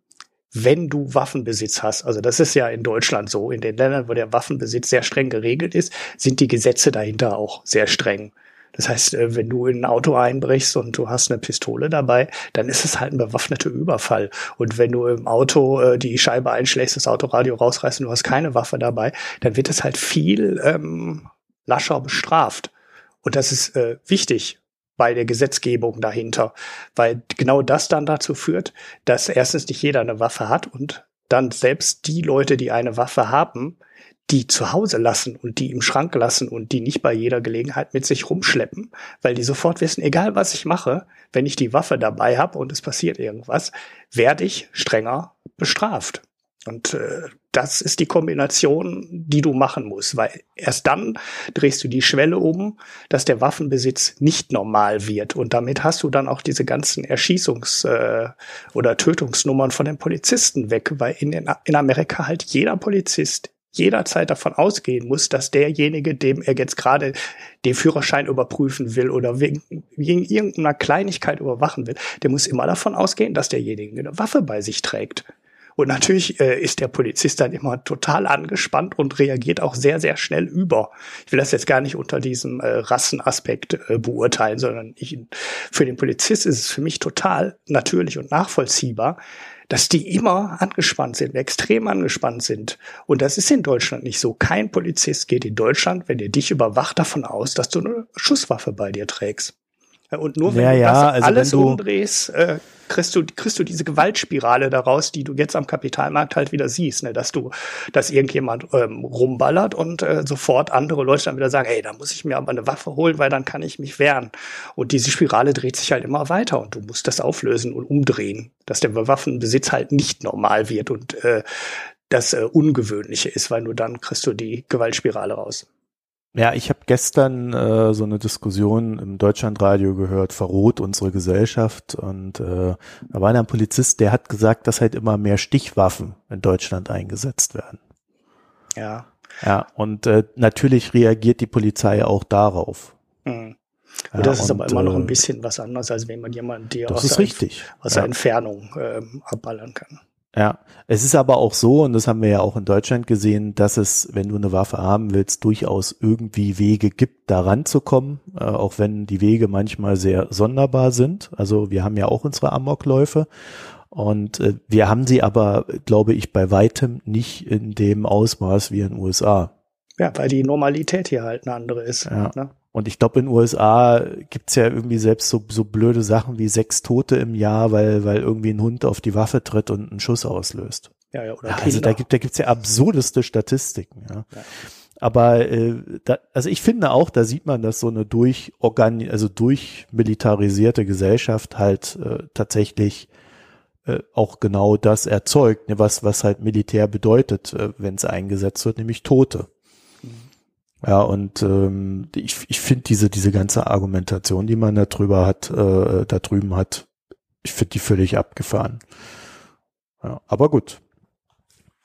wenn du Waffenbesitz hast. Also das ist ja in Deutschland so. In den Ländern, wo der Waffenbesitz sehr streng geregelt ist, sind die Gesetze dahinter auch sehr streng. Das heißt, äh, wenn du in ein Auto einbrichst und du hast eine Pistole dabei, dann ist es halt ein bewaffneter Überfall. Und wenn du im Auto äh, die Scheibe einschlägst, das Autoradio rausreißt und du hast keine Waffe dabei, dann wird es halt viel ähm, lascher bestraft. Und das ist äh, wichtig, bei der Gesetzgebung dahinter, weil genau das dann dazu führt, dass erstens nicht jeder eine Waffe hat und dann selbst die Leute, die eine Waffe haben, die zu Hause lassen und die im Schrank lassen und die nicht bei jeder Gelegenheit mit sich rumschleppen, weil die sofort wissen, egal was ich mache, wenn ich die Waffe dabei habe und es passiert irgendwas, werde ich strenger bestraft. Und äh, das ist die Kombination, die du machen musst, weil erst dann drehst du die Schwelle um, dass der Waffenbesitz nicht normal wird. Und damit hast du dann auch diese ganzen Erschießungs- äh, oder Tötungsnummern von den Polizisten weg, weil in, den, in Amerika halt jeder Polizist jederzeit davon ausgehen muss, dass derjenige, dem er jetzt gerade den Führerschein überprüfen will oder wegen, wegen irgendeiner Kleinigkeit überwachen will, der muss immer davon ausgehen, dass derjenige eine Waffe bei sich trägt. Und natürlich äh, ist der Polizist dann immer total angespannt und reagiert auch sehr, sehr schnell über. Ich will das jetzt gar nicht unter diesem äh, Rassenaspekt äh, beurteilen, sondern ich, für den Polizist ist es für mich total natürlich und nachvollziehbar, dass die immer angespannt sind, extrem angespannt sind. Und das ist in Deutschland nicht so. Kein Polizist geht in Deutschland, wenn er dich überwacht, davon aus, dass du eine Schusswaffe bei dir trägst. Und nur wenn ja, du ja, das also alles du- umdrehst, äh, kriegst du, kriegst du diese Gewaltspirale daraus, die du jetzt am Kapitalmarkt halt wieder siehst, ne? dass du, dass irgendjemand ähm, rumballert und äh, sofort andere Leute dann wieder sagen, hey, da muss ich mir aber eine Waffe holen, weil dann kann ich mich wehren. Und diese Spirale dreht sich halt immer weiter und du musst das auflösen und umdrehen, dass der Waffenbesitz halt nicht normal wird und äh, das äh, Ungewöhnliche ist, weil nur dann kriegst du die Gewaltspirale raus. Ja, ich habe gestern äh, so eine Diskussion im Deutschlandradio gehört, verroht unsere Gesellschaft und äh, da war ein Polizist, der hat gesagt, dass halt immer mehr Stichwaffen in Deutschland eingesetzt werden. Ja. Ja, und äh, natürlich reagiert die Polizei auch darauf. Mhm. Ja, Und das ist und, aber immer noch äh, ein bisschen was anderes, als wenn man jemanden dir aus, der, richtig. aus der. Entfernung ähm, abballern kann. Ja, es ist aber auch so, und das haben wir ja auch in Deutschland gesehen, dass es, wenn du eine Waffe haben willst, durchaus irgendwie Wege gibt, da ranzukommen, äh, auch wenn die Wege manchmal sehr sonderbar sind. Also wir haben ja auch unsere Amokläufe und äh, wir haben sie aber, glaube ich, bei weitem nicht in dem Ausmaß wie in den USA. Ja, weil die Normalität hier halt eine andere ist. Ja. Ne? Und ich glaube, in den USA gibt's ja irgendwie selbst so, so blöde Sachen wie sechs Tote im Jahr, weil, weil irgendwie ein Hund auf die Waffe tritt und einen Schuss auslöst. Ja, ja, oder Ja, also da gibt da gibt's ja absurdeste Statistiken. Ja. Ja. Aber äh, da, also ich finde auch, da sieht man, dass so eine durch organi also durchmilitarisierte Gesellschaft halt äh, tatsächlich äh, auch genau das erzeugt, ne, was was halt Militär bedeutet, äh, wenn es eingesetzt wird, nämlich Tote. Ja, und ähm, ich, ich finde diese, diese ganze Argumentation, die man da drüber hat, äh, da drüben hat, ich finde die völlig abgefahren. Ja, aber gut.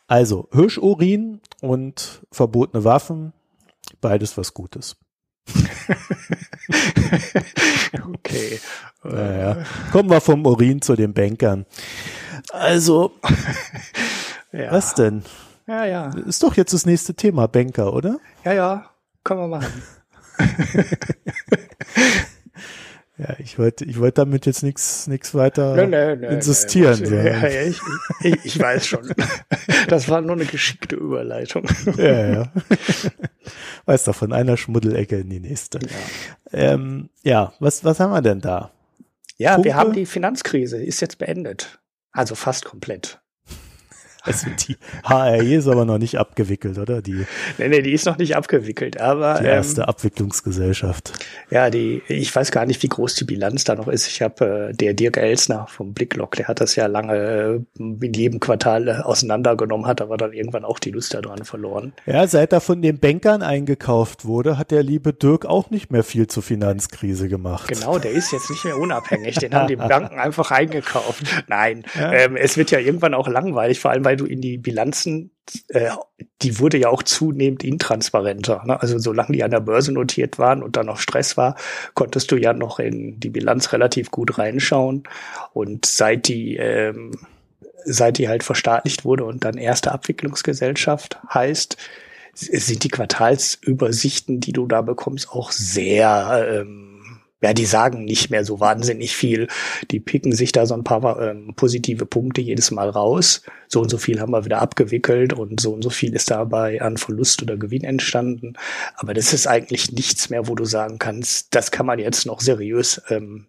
Also, Hirschurin und verbotene Waffen, beides was Gutes. okay. Naja. Kommen wir vom Urin zu den Bankern. Also, Ja. was denn? Ja, ja. Ist doch jetzt das nächste Thema, Banker, oder? Ja, ja. Können wir machen. Ja, ich wollte, ich wollte damit jetzt nichts, nichts weiter Nö, nö, nö, insistieren. so. Ja, ja, ich, ich, ich weiß schon. Das war nur eine geschickte Überleitung. Ja, ja. Weiß doch, von einer Schmuddelecke in die nächste. Ja, Ähm, ja, was, was haben wir denn da? ja Funke? wir haben die Finanzkrise, ist jetzt beendet. Also fast komplett. Also die HRE ist aber noch nicht abgewickelt, oder? Die, Nee, nee, die ist noch nicht abgewickelt, aber die ähm, erste Abwicklungsgesellschaft. Ja, die, ich weiß gar nicht, wie groß die Bilanz da noch ist. Ich habe äh, der Dirk Elsner vom Blicklock, der hat das ja lange äh, in jedem Quartal äh, auseinandergenommen, hat aber dann irgendwann auch die Lust daran verloren. Ja, seit er von den Bankern eingekauft wurde, hat der liebe Dirk auch nicht mehr viel zur Finanzkrise gemacht. Genau, der ist jetzt nicht mehr unabhängig. Den haben die Banken einfach eingekauft. Nein, ähm, es wird ja irgendwann auch langweilig, vor allem weil du in die Bilanzen, äh, die wurde ja auch zunehmend intransparenter. Ne? Also solange die an der Börse notiert waren und da noch Stress war, konntest du ja noch in die Bilanz relativ gut reinschauen. Und seit die ähm, seit die halt verstaatlicht wurde und dann erste Abwicklungsgesellschaft heißt, sind die Quartalsübersichten, die du da bekommst, auch sehr, ähm, ja, die sagen nicht mehr so wahnsinnig viel. Die picken sich da so ein paar ähm, positive Punkte jedes Mal raus. So und so viel haben wir wieder abgewickelt und so und so viel ist dabei an Verlust oder Gewinn entstanden. Aber das ist eigentlich nichts mehr, wo du sagen kannst, das kann man jetzt noch seriös ähm,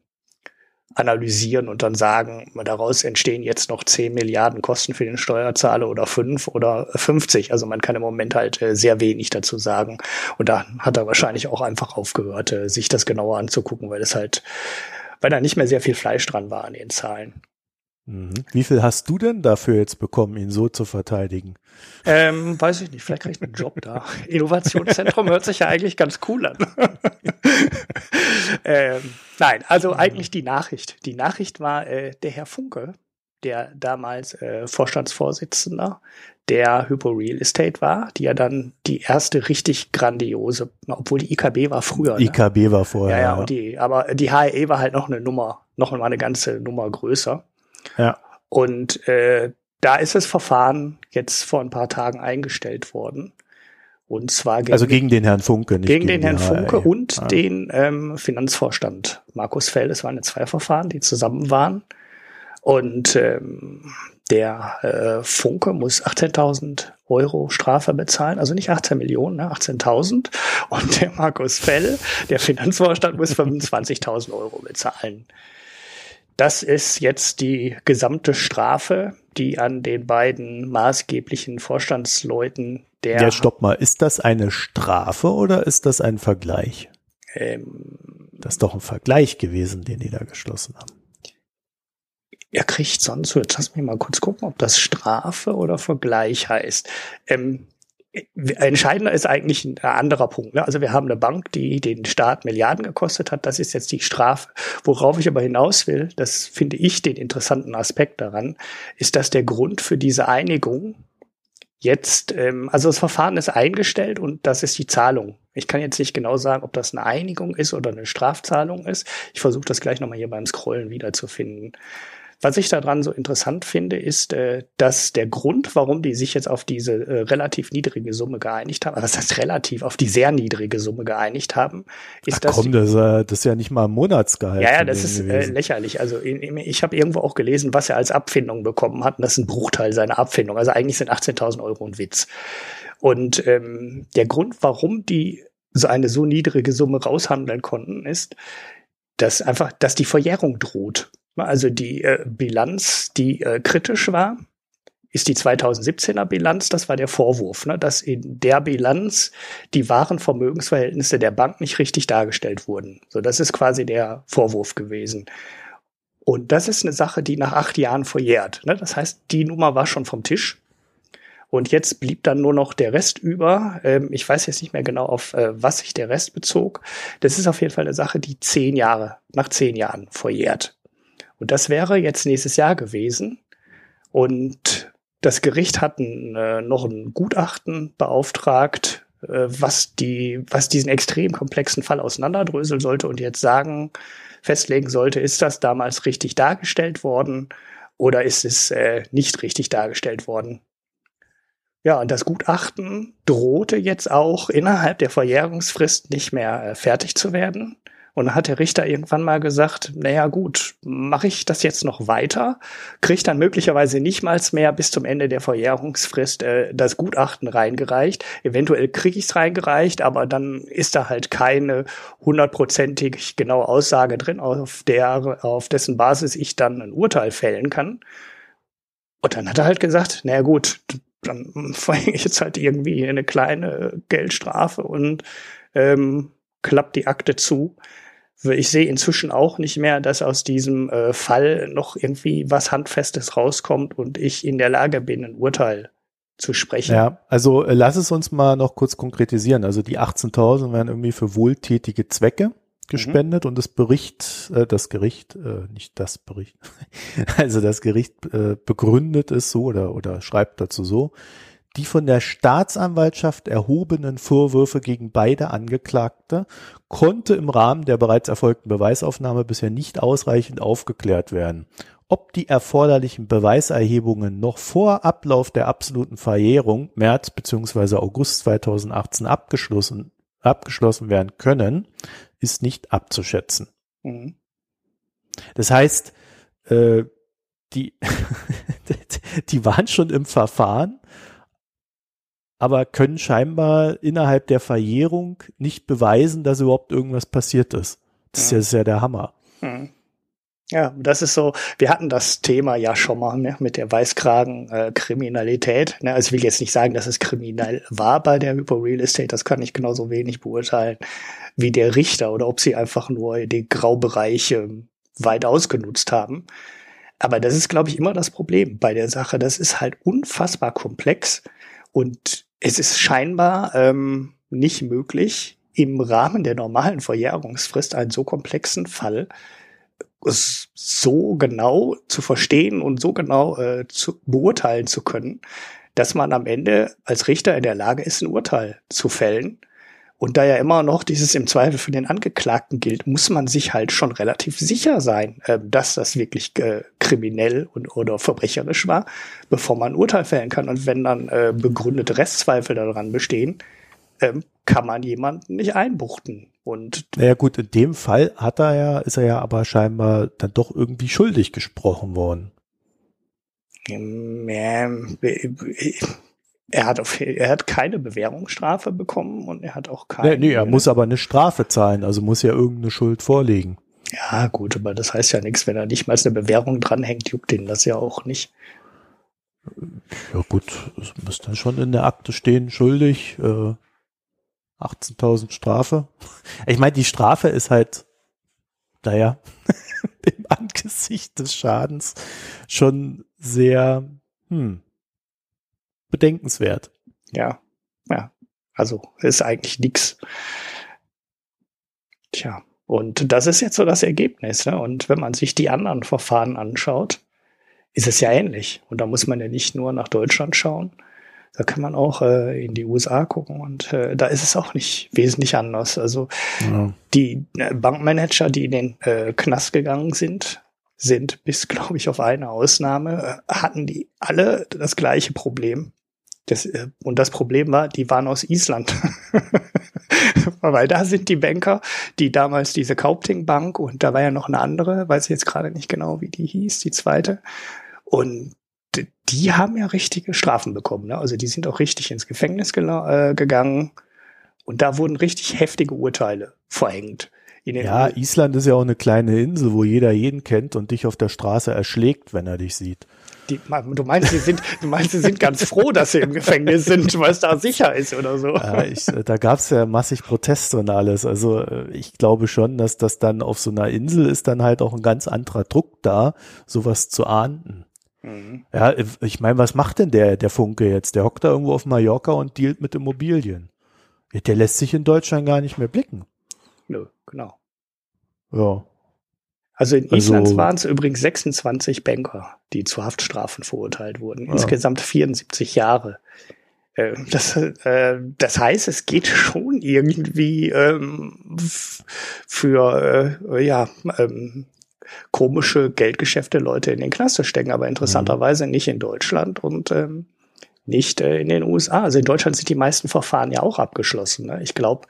analysieren und dann sagen, daraus entstehen jetzt noch 10 Milliarden Kosten für den Steuerzahler oder 5 oder 50. Also man kann im Moment halt äh, sehr wenig dazu sagen. Und da hat er wahrscheinlich auch einfach aufgehört, äh, sich das genauer anzugucken, weil es halt, weil da nicht mehr sehr viel Fleisch dran war an den Zahlen. Mhm. Wie viel hast du denn dafür jetzt bekommen, ihn so zu verteidigen? Ähm, weiß ich nicht, vielleicht kriege ich einen Job da. Innovationszentrum hört sich ja eigentlich ganz cool an. ähm, nein, also eigentlich die Nachricht. Die Nachricht war äh, der Herr Funke, der damals äh, Vorstandsvorsitzender der Hypo Real Estate war, die ja dann die erste richtig grandiose, obwohl die IKB war früher. Ne? IKB war vorher. Ja, ja, und die, aber die HE war halt noch eine Nummer, noch mal eine ganze Nummer größer. Ja. Und äh, da ist das Verfahren jetzt vor ein paar Tagen eingestellt worden. Und zwar gegen, also gegen den Herrn Funke, nicht gegen, gegen den Herrn Funke und ah. den ähm, Finanzvorstand Markus Fell. Es waren zwei Verfahren, die zusammen waren. Und ähm, der äh, Funke muss 18.000 Euro Strafe bezahlen, also nicht 18 Millionen, ne, 18.000. Und der Markus Fell, der Finanzvorstand, muss 25.000 Euro bezahlen. Das ist jetzt die gesamte Strafe, die an den beiden maßgeblichen Vorstandsleuten der. Ja, stopp mal. Ist das eine Strafe oder ist das ein Vergleich? Ähm, das ist doch ein Vergleich gewesen, den die da geschlossen haben. Er kriegt sonst, jetzt lass mich mal kurz gucken, ob das Strafe oder Vergleich heißt. Ähm, entscheidender ist eigentlich ein anderer Punkt. Ne? Also wir haben eine Bank, die den Staat Milliarden gekostet hat. Das ist jetzt die Strafe. Worauf ich aber hinaus will, das finde ich den interessanten Aspekt daran, ist, dass der Grund für diese Einigung Jetzt, ähm, also das Verfahren ist eingestellt und das ist die Zahlung. Ich kann jetzt nicht genau sagen, ob das eine Einigung ist oder eine Strafzahlung ist. Ich versuche das gleich nochmal hier beim Scrollen wiederzufinden. Was ich daran so interessant finde, ist, äh, dass der Grund, warum die sich jetzt auf diese äh, relativ niedrige Summe geeinigt haben, was heißt relativ, auf die sehr niedrige Summe geeinigt haben, ist Ach das. Komm, das, äh, das ist ja nicht mal ein Monatsgehalt. Ja, ja, das ist äh, lächerlich. Also in, ich habe irgendwo auch gelesen, was er als Abfindung bekommen hat. Und das ist ein Bruchteil seiner Abfindung. Also eigentlich sind 18.000 Euro ein Witz. Und ähm, der Grund, warum die so eine so niedrige Summe raushandeln konnten, ist, dass einfach, dass die Verjährung droht. Also die äh, Bilanz, die äh, kritisch war, ist die 2017er Bilanz. Das war der Vorwurf, ne, dass in der Bilanz die wahren Vermögensverhältnisse der Bank nicht richtig dargestellt wurden. So, das ist quasi der Vorwurf gewesen. Und das ist eine Sache, die nach acht Jahren verjährt. Ne? Das heißt, die Nummer war schon vom Tisch. Und jetzt blieb dann nur noch der Rest über. Ähm, ich weiß jetzt nicht mehr genau, auf äh, was sich der Rest bezog. Das ist auf jeden Fall eine Sache, die zehn Jahre, nach zehn Jahren verjährt. Und das wäre jetzt nächstes Jahr gewesen. Und das Gericht hat ein, äh, noch ein Gutachten beauftragt, äh, was die, was diesen extrem komplexen Fall auseinanderdröseln sollte und jetzt sagen, festlegen sollte, ist das damals richtig dargestellt worden oder ist es äh, nicht richtig dargestellt worden? Ja, und das Gutachten drohte jetzt auch innerhalb der Verjährungsfrist nicht mehr äh, fertig zu werden. Und dann hat der Richter irgendwann mal gesagt, naja gut, mache ich das jetzt noch weiter, kriege dann möglicherweise nicht mal mehr bis zum Ende der Verjährungsfrist äh, das Gutachten reingereicht. Eventuell kriege ich es reingereicht, aber dann ist da halt keine hundertprozentig genaue Aussage drin, auf der, auf dessen Basis ich dann ein Urteil fällen kann. Und dann hat er halt gesagt, naja gut, dann verhänge ich jetzt halt irgendwie eine kleine Geldstrafe und ähm, klappt die Akte zu. Ich sehe inzwischen auch nicht mehr, dass aus diesem äh, Fall noch irgendwie was Handfestes rauskommt und ich in der Lage bin, ein Urteil zu sprechen. Ja, also äh, lass es uns mal noch kurz konkretisieren. Also die 18.000 werden irgendwie für wohltätige Zwecke gespendet mhm. und das Bericht, äh, das Gericht, äh, nicht das Bericht, also das Gericht äh, begründet es so oder, oder schreibt dazu so, die von der Staatsanwaltschaft erhobenen Vorwürfe gegen beide Angeklagte konnte im Rahmen der bereits erfolgten Beweisaufnahme bisher nicht ausreichend aufgeklärt werden. Ob die erforderlichen Beweiserhebungen noch vor Ablauf der absoluten Verjährung März bzw. August 2018 abgeschlossen, abgeschlossen werden können, ist nicht abzuschätzen. Mhm. Das heißt, äh, die, die waren schon im Verfahren aber können scheinbar innerhalb der Verjährung nicht beweisen, dass überhaupt irgendwas passiert ist. Das ist ja, ist ja der Hammer. Hm. Ja, das ist so, wir hatten das Thema ja schon mal ne, mit der Weißkragen-Kriminalität. Äh, ne, also ich will jetzt nicht sagen, dass es kriminell war bei der Hypo Real Estate, das kann ich genauso wenig beurteilen wie der Richter oder ob sie einfach nur die Graubereiche weit ausgenutzt haben. Aber das ist, glaube ich, immer das Problem bei der Sache. Das ist halt unfassbar komplex und es ist scheinbar ähm, nicht möglich, im Rahmen der normalen Verjährungsfrist einen so komplexen Fall so genau zu verstehen und so genau äh, zu beurteilen zu können, dass man am Ende als Richter in der Lage ist, ein Urteil zu fällen. Und da ja immer noch dieses im Zweifel für den Angeklagten gilt, muss man sich halt schon relativ sicher sein, äh, dass das wirklich äh, kriminell und oder verbrecherisch war, bevor man ein Urteil fällen kann. Und wenn dann äh, begründete Restzweifel daran bestehen, ähm, kann man jemanden nicht einbuchten. Und naja gut, in dem Fall hat er ja, ist er ja aber scheinbar dann doch irgendwie schuldig gesprochen worden. Ähm, er hat, auf, er hat keine Bewährungsstrafe bekommen und er hat auch keine. Nee, nee, er muss aber eine Strafe zahlen, also muss ja irgendeine Schuld vorliegen. Ja, gut, aber das heißt ja nichts, wenn er nicht mal eine Bewährung dranhängt, juckt ihn das ja auch nicht. Ja gut, es müsste dann schon in der Akte stehen, schuldig, äh, 18.000 Strafe. Ich meine, die Strafe ist halt, naja, im Angesicht des Schadens schon sehr, hm, bedenkenswert. Ja, ja. Also ist eigentlich nix. Tja, und das ist jetzt so das Ergebnis. Ne? Und wenn man sich die anderen Verfahren anschaut, ist es ja ähnlich. Und da muss man ja nicht nur nach Deutschland schauen, da kann man auch äh, in die USA gucken und äh, da ist es auch nicht wesentlich anders. Also ja. die äh, Bankmanager, die in den äh, Knast gegangen sind, sind bis, glaube ich, auf eine Ausnahme, äh, hatten die alle das gleiche Problem. Das, äh, und das Problem war, die waren aus Island. Weil da sind die Banker, die damals diese Kaupting Bank und da war ja noch eine andere, weiß ich jetzt gerade nicht genau, wie die hieß, die zweite. Und die haben ja richtige Strafen bekommen. Ne? Also die sind auch richtig ins Gefängnis äh, gegangen und da wurden richtig heftige Urteile verhängt. ja, Island ist ja auch eine kleine Insel, wo jeder jeden kennt und dich auf der Straße erschlägt, wenn er dich sieht. Die, du meinst, sie sind, du meinst, sie sind ganz froh, dass sie im Gefängnis sind, weil es da sicher ist oder so. Ja, ich, äh, da gab es ja massig Proteste und alles. Also äh, ich glaube schon, dass das dann auf so einer Insel ist dann halt auch ein ganz anderer Druck da, sowas zu ahnden. Mhm. Ja, ich meine, was macht denn der, der Funke jetzt? Der hockt da irgendwo auf Mallorca und dealt mit Immobilien. Der lässt sich in Deutschland gar nicht mehr blicken. Nö, genau. Ja. Also in Island also, waren es übrigens 26 Banker, die zu Haftstrafen verurteilt wurden. Ja. Insgesamt 74 Jahre. Äh, das, äh, das heißt, es geht schon irgendwie ähm, für äh, ja ähm, komische Geldgeschäfte Leute in den Knast zu stecken, aber interessanterweise nicht in Deutschland und ähm, nicht äh, in den USA. Also in Deutschland sind die meisten Verfahren ja auch abgeschlossen. Ne? Ich glaube,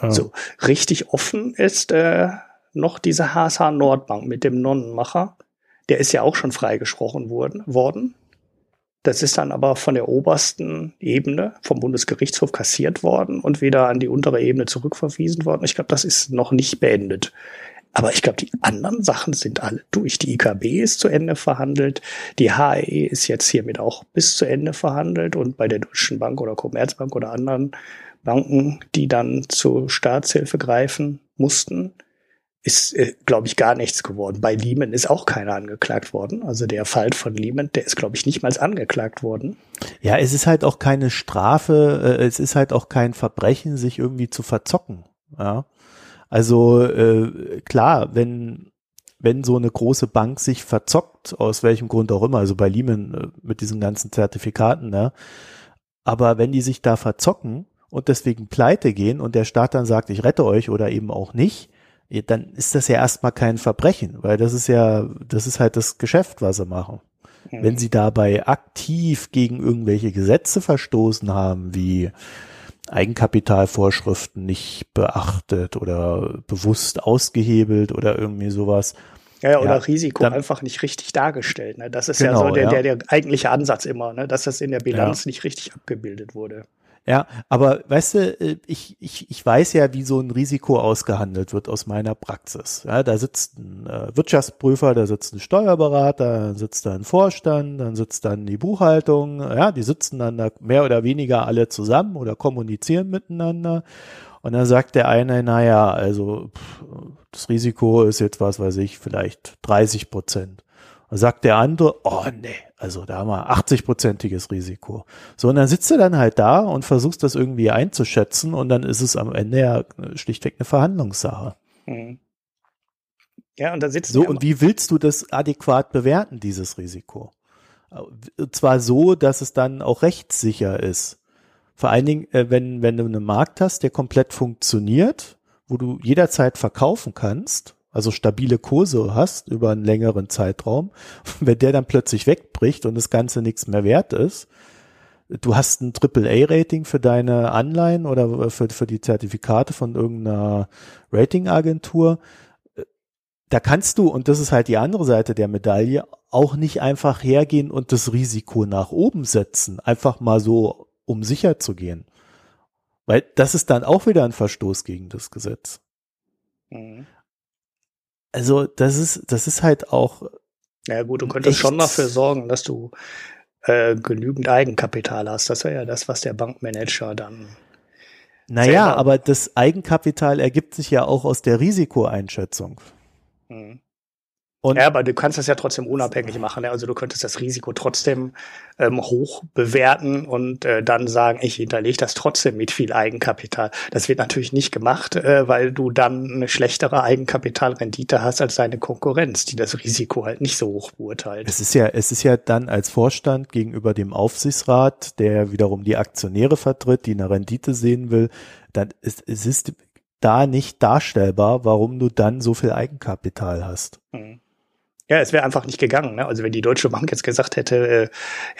ja. so richtig offen ist äh, noch diese HSH Nordbank mit dem Nonnenmacher. Der ist ja auch schon freigesprochen worden. worden. Das ist dann aber von der obersten Ebene vom Bundesgerichtshof kassiert worden und wieder an die untere Ebene zurückverwiesen worden. Ich glaube, das ist noch nicht beendet. Aber ich glaube, die anderen Sachen sind alle durch. Die IKB ist zu Ende verhandelt. Die HE ist jetzt hiermit auch bis zu Ende verhandelt. Und bei der Deutschen Bank oder Commerzbank oder anderen Banken, die dann zur Staatshilfe greifen mussten, ist, äh, glaube ich, gar nichts geworden. Bei Lehman ist auch keiner angeklagt worden. Also der Fall von Lehman, der ist, glaube ich, nicht mal angeklagt worden. Ja, es ist halt auch keine Strafe, äh, es ist halt auch kein Verbrechen, sich irgendwie zu verzocken. Ja. Also äh, klar, wenn wenn so eine große Bank sich verzockt, aus welchem Grund auch immer, also bei Lehman äh, mit diesen ganzen Zertifikaten, ne? aber wenn die sich da verzocken und deswegen pleite gehen und der Staat dann sagt, ich rette euch oder eben auch nicht, dann ist das ja erstmal kein Verbrechen, weil das ist ja, das ist halt das Geschäft, was sie machen. Mhm. Wenn sie dabei aktiv gegen irgendwelche Gesetze verstoßen haben, wie Eigenkapitalvorschriften nicht beachtet oder bewusst ausgehebelt oder irgendwie sowas. Ja, ja oder ja, Risiko dann, einfach nicht richtig dargestellt. Ne? Das ist genau, ja so der, ja. der, der eigentliche Ansatz immer, ne? dass das in der Bilanz nicht richtig abgebildet wurde. Ja, aber weißt du, äh, ich, ich, ich weiß ja, wie so ein Risiko ausgehandelt wird aus meiner Praxis. Ja, da sitzt ein äh, Wirtschaftsprüfer, da sitzt ein Steuerberater, dann sitzt da ein Vorstand, dann sitzt dann die Buchhaltung, ja, die sitzen dann da mehr oder weniger alle zusammen oder kommunizieren miteinander. Und dann sagt der eine, naja, also pff, das Risiko ist jetzt, was weiß ich, vielleicht 30 Prozent. Dann sagt der andere, oh nee, also da haben wir 80-prozentiges Risiko. So, und dann sitzt du dann halt da und versuchst das irgendwie einzuschätzen und dann ist es am Ende ja schlichtweg eine Verhandlungssache. Mhm. Ja, und da sitzt So, und wie willst du das adäquat bewerten, dieses Risiko? Zwar so, dass es dann auch rechtssicher ist. Vor allen Dingen, äh, wenn, wenn du einen Markt hast, der komplett funktioniert, wo du jederzeit verkaufen kannst, also stabile Kurse hast über einen längeren Zeitraum, wenn der dann plötzlich wegbricht und das Ganze nichts mehr wert ist, du hast ein AAA-Rating für deine Anleihen oder für, für die Zertifikate von irgendeiner Ratingagentur, da kannst du, und das ist halt die andere Seite der Medaille, auch nicht einfach hergehen und das Risiko nach oben setzen, einfach mal so, um sicher zu gehen. Weil das ist dann auch wieder ein Verstoß gegen das Gesetz. Mhm. Also das ist, das ist halt auch. Ja gut, du könntest schon dafür sorgen, dass du äh, genügend Eigenkapital hast. Das wäre ja das, was der Bankmanager dann. Naja, aber das Eigenkapital ergibt sich ja auch aus der Risikoeinschätzung. Mhm. Und ja, aber du kannst das ja trotzdem unabhängig machen. Ne? Also du könntest das Risiko trotzdem ähm, hoch bewerten und äh, dann sagen, ich hinterlege das trotzdem mit viel Eigenkapital. Das wird natürlich nicht gemacht, äh, weil du dann eine schlechtere Eigenkapitalrendite hast als deine Konkurrenz, die das Risiko halt nicht so hoch beurteilt. Es ist ja, es ist ja dann als Vorstand gegenüber dem Aufsichtsrat, der wiederum die Aktionäre vertritt, die eine Rendite sehen will, dann ist es ist da nicht darstellbar, warum du dann so viel Eigenkapital hast. Mhm. Ja, es wäre einfach nicht gegangen. Ne? Also wenn die Deutsche Bank jetzt gesagt hätte, äh,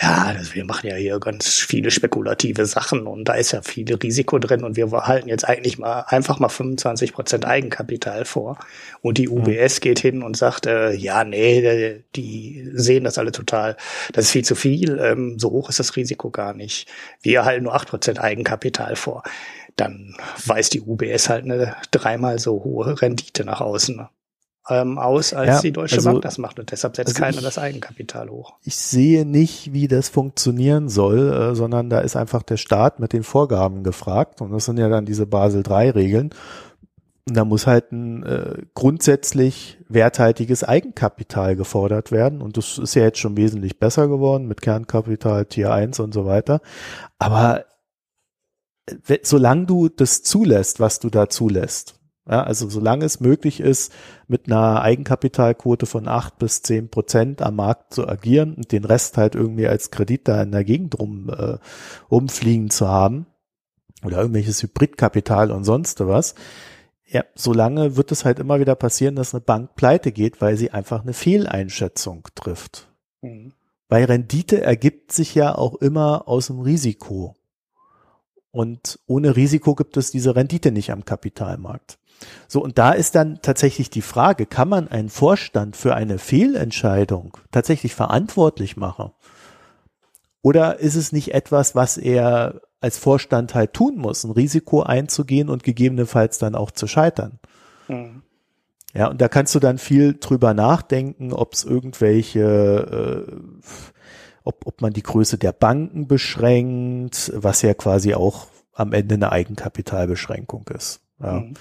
ja, das, wir machen ja hier ganz viele spekulative Sachen und da ist ja viel Risiko drin und wir halten jetzt eigentlich mal einfach mal 25 Prozent Eigenkapital vor und die UBS mhm. geht hin und sagt, äh, ja, nee, die sehen das alle total, das ist viel zu viel, ähm, so hoch ist das Risiko gar nicht. Wir halten nur acht Prozent Eigenkapital vor dann weist die UBS halt eine dreimal so hohe Rendite nach außen ähm, aus, als ja, die Deutsche also, Bank das macht. Und deshalb setzt also keiner ich, das Eigenkapital hoch. Ich sehe nicht, wie das funktionieren soll, äh, sondern da ist einfach der Staat mit den Vorgaben gefragt. Und das sind ja dann diese Basel III-Regeln. Und da muss halt ein äh, grundsätzlich werthaltiges Eigenkapital gefordert werden. Und das ist ja jetzt schon wesentlich besser geworden mit Kernkapital, Tier 1 und so weiter. Aber solange du das zulässt, was du da zulässt, ja, also solange es möglich ist, mit einer Eigenkapitalquote von acht bis zehn Prozent am Markt zu agieren und den Rest halt irgendwie als Kredit da in der Gegend rum äh, umfliegen zu haben oder irgendwelches Hybridkapital und sonst was, ja, solange wird es halt immer wieder passieren, dass eine Bank pleite geht, weil sie einfach eine Fehleinschätzung trifft. Mhm. Weil Rendite ergibt sich ja auch immer aus dem Risiko. Und ohne Risiko gibt es diese Rendite nicht am Kapitalmarkt. So, und da ist dann tatsächlich die Frage, kann man einen Vorstand für eine Fehlentscheidung tatsächlich verantwortlich machen? Oder ist es nicht etwas, was er als Vorstand halt tun muss, ein Risiko einzugehen und gegebenenfalls dann auch zu scheitern? Mhm. Ja, und da kannst du dann viel drüber nachdenken, ob es irgendwelche äh, ob, ob man die Größe der Banken beschränkt, was ja quasi auch am Ende eine Eigenkapitalbeschränkung ist. Ja. Mhm.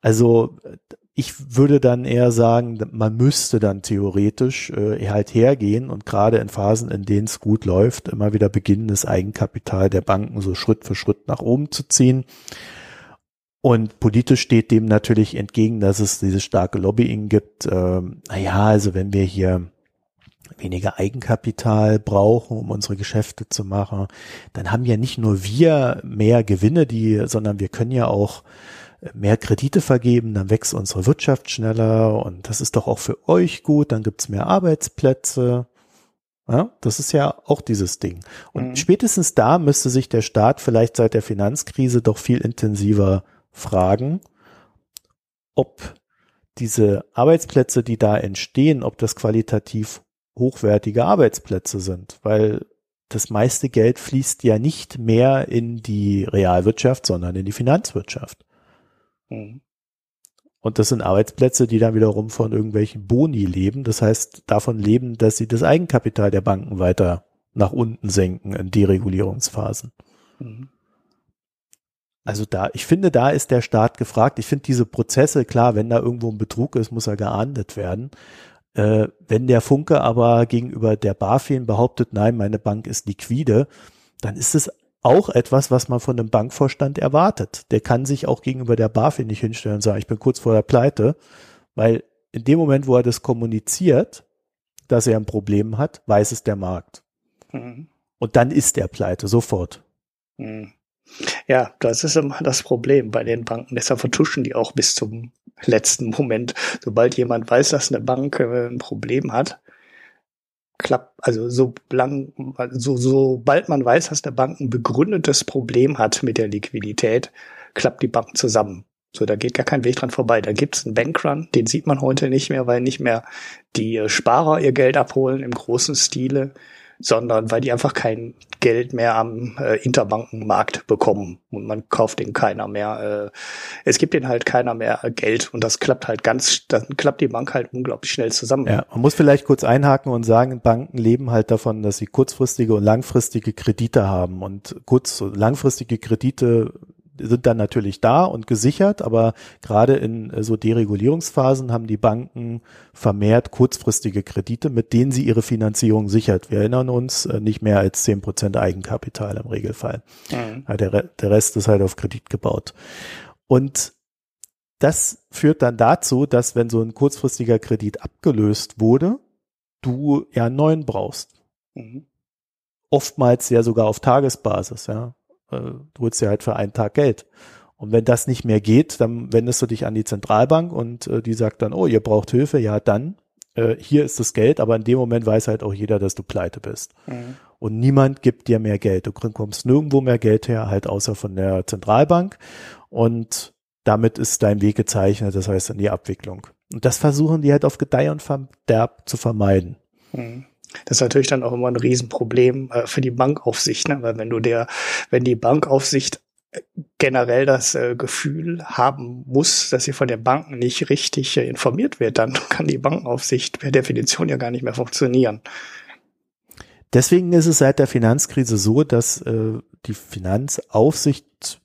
Also ich würde dann eher sagen, man müsste dann theoretisch äh, halt hergehen und gerade in Phasen, in denen es gut läuft, immer wieder beginnen, das Eigenkapital der Banken so Schritt für Schritt nach oben zu ziehen. Und politisch steht dem natürlich entgegen, dass es dieses starke Lobbying gibt. Ähm, naja, also wenn wir hier weniger Eigenkapital brauchen, um unsere Geschäfte zu machen, dann haben ja nicht nur wir mehr Gewinne, die, sondern wir können ja auch mehr Kredite vergeben, dann wächst unsere Wirtschaft schneller und das ist doch auch für euch gut, dann gibt's mehr Arbeitsplätze. Ja, das ist ja auch dieses Ding. Und mhm. spätestens da müsste sich der Staat vielleicht seit der Finanzkrise doch viel intensiver fragen, ob diese Arbeitsplätze, die da entstehen, ob das qualitativ hochwertige Arbeitsplätze sind, weil das meiste Geld fließt ja nicht mehr in die Realwirtschaft, sondern in die Finanzwirtschaft. Mhm. Und das sind Arbeitsplätze, die dann wiederum von irgendwelchen Boni leben. Das heißt, davon leben, dass sie das Eigenkapital der Banken weiter nach unten senken in Deregulierungsphasen. Mhm. Also da, ich finde, da ist der Staat gefragt. Ich finde diese Prozesse, klar, wenn da irgendwo ein Betrug ist, muss er geahndet werden. Äh, wenn der Funke aber gegenüber der BaFin behauptet, nein, meine Bank ist liquide, dann ist es auch etwas, was man von einem Bankvorstand erwartet. Der kann sich auch gegenüber der BaFin nicht hinstellen und sagen, ich bin kurz vor der Pleite, weil in dem Moment, wo er das kommuniziert, dass er ein Problem hat, weiß es der Markt. Mhm. Und dann ist er pleite, sofort. Mhm. Ja, das ist immer das Problem bei den Banken. Deshalb vertuschen die auch bis zum letzten Moment. Sobald jemand weiß, dass eine Bank äh, ein Problem hat, klappt, also so lang, so, sobald man weiß, dass eine Bank ein begründetes Problem hat mit der Liquidität, klappt die Bank zusammen. So, da geht gar kein Weg dran vorbei. Da gibt's einen Bankrun, den sieht man heute nicht mehr, weil nicht mehr die äh, Sparer ihr Geld abholen im großen Stile, sondern weil die einfach kein Geld mehr am äh, Interbankenmarkt bekommen und man kauft den keiner mehr. Äh, es gibt den halt keiner mehr Geld und das klappt halt ganz, dann klappt die Bank halt unglaublich schnell zusammen. Ja, man muss vielleicht kurz einhaken und sagen, Banken leben halt davon, dass sie kurzfristige und langfristige Kredite haben und kurz langfristige Kredite sind dann natürlich da und gesichert, aber gerade in äh, so Deregulierungsphasen haben die Banken vermehrt kurzfristige Kredite, mit denen sie ihre Finanzierung sichert. Wir erinnern uns, äh, nicht mehr als zehn Prozent Eigenkapital im Regelfall. Mhm. Der, der Rest ist halt auf Kredit gebaut. Und das führt dann dazu, dass wenn so ein kurzfristiger Kredit abgelöst wurde, du ja einen neuen brauchst. Mhm. Oftmals ja sogar auf Tagesbasis, ja. Äh, du holst dir halt für einen Tag Geld. Und wenn das nicht mehr geht, dann wendest du dich an die Zentralbank und äh, die sagt dann, oh, ihr braucht Hilfe, ja dann, äh, hier ist das Geld, aber in dem Moment weiß halt auch jeder, dass du pleite bist. Mhm. Und niemand gibt dir mehr Geld. Du kommst nirgendwo mehr Geld her, halt außer von der Zentralbank. Und damit ist dein Weg gezeichnet, das heißt in die Abwicklung. Und das versuchen die halt auf Gedeih und Verderb zu vermeiden. Mhm. Das ist natürlich dann auch immer ein Riesenproblem äh, für die Bankaufsicht, ne? weil wenn du der, wenn die Bankaufsicht äh, generell das äh, Gefühl haben muss, dass sie von den Banken nicht richtig äh, informiert wird, dann kann die Bankenaufsicht per Definition ja gar nicht mehr funktionieren. Deswegen ist es seit der Finanzkrise so, dass äh, die Finanzaufsicht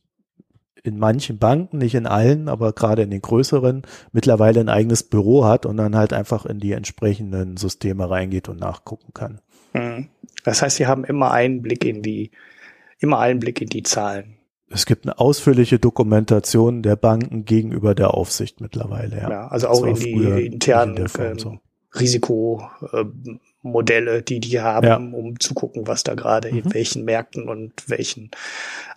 in manchen Banken, nicht in allen, aber gerade in den größeren, mittlerweile ein eigenes Büro hat und dann halt einfach in die entsprechenden Systeme reingeht und nachgucken kann. Hm. Das heißt, sie haben immer einen Blick in die, immer einen Blick in die Zahlen. Es gibt eine ausführliche Dokumentation der Banken gegenüber der Aufsicht mittlerweile. Ja, ja also auch in die internen in ähm, so. Risikomodelle, die die haben, ja. um zu gucken, was da gerade mhm. in welchen Märkten und welchen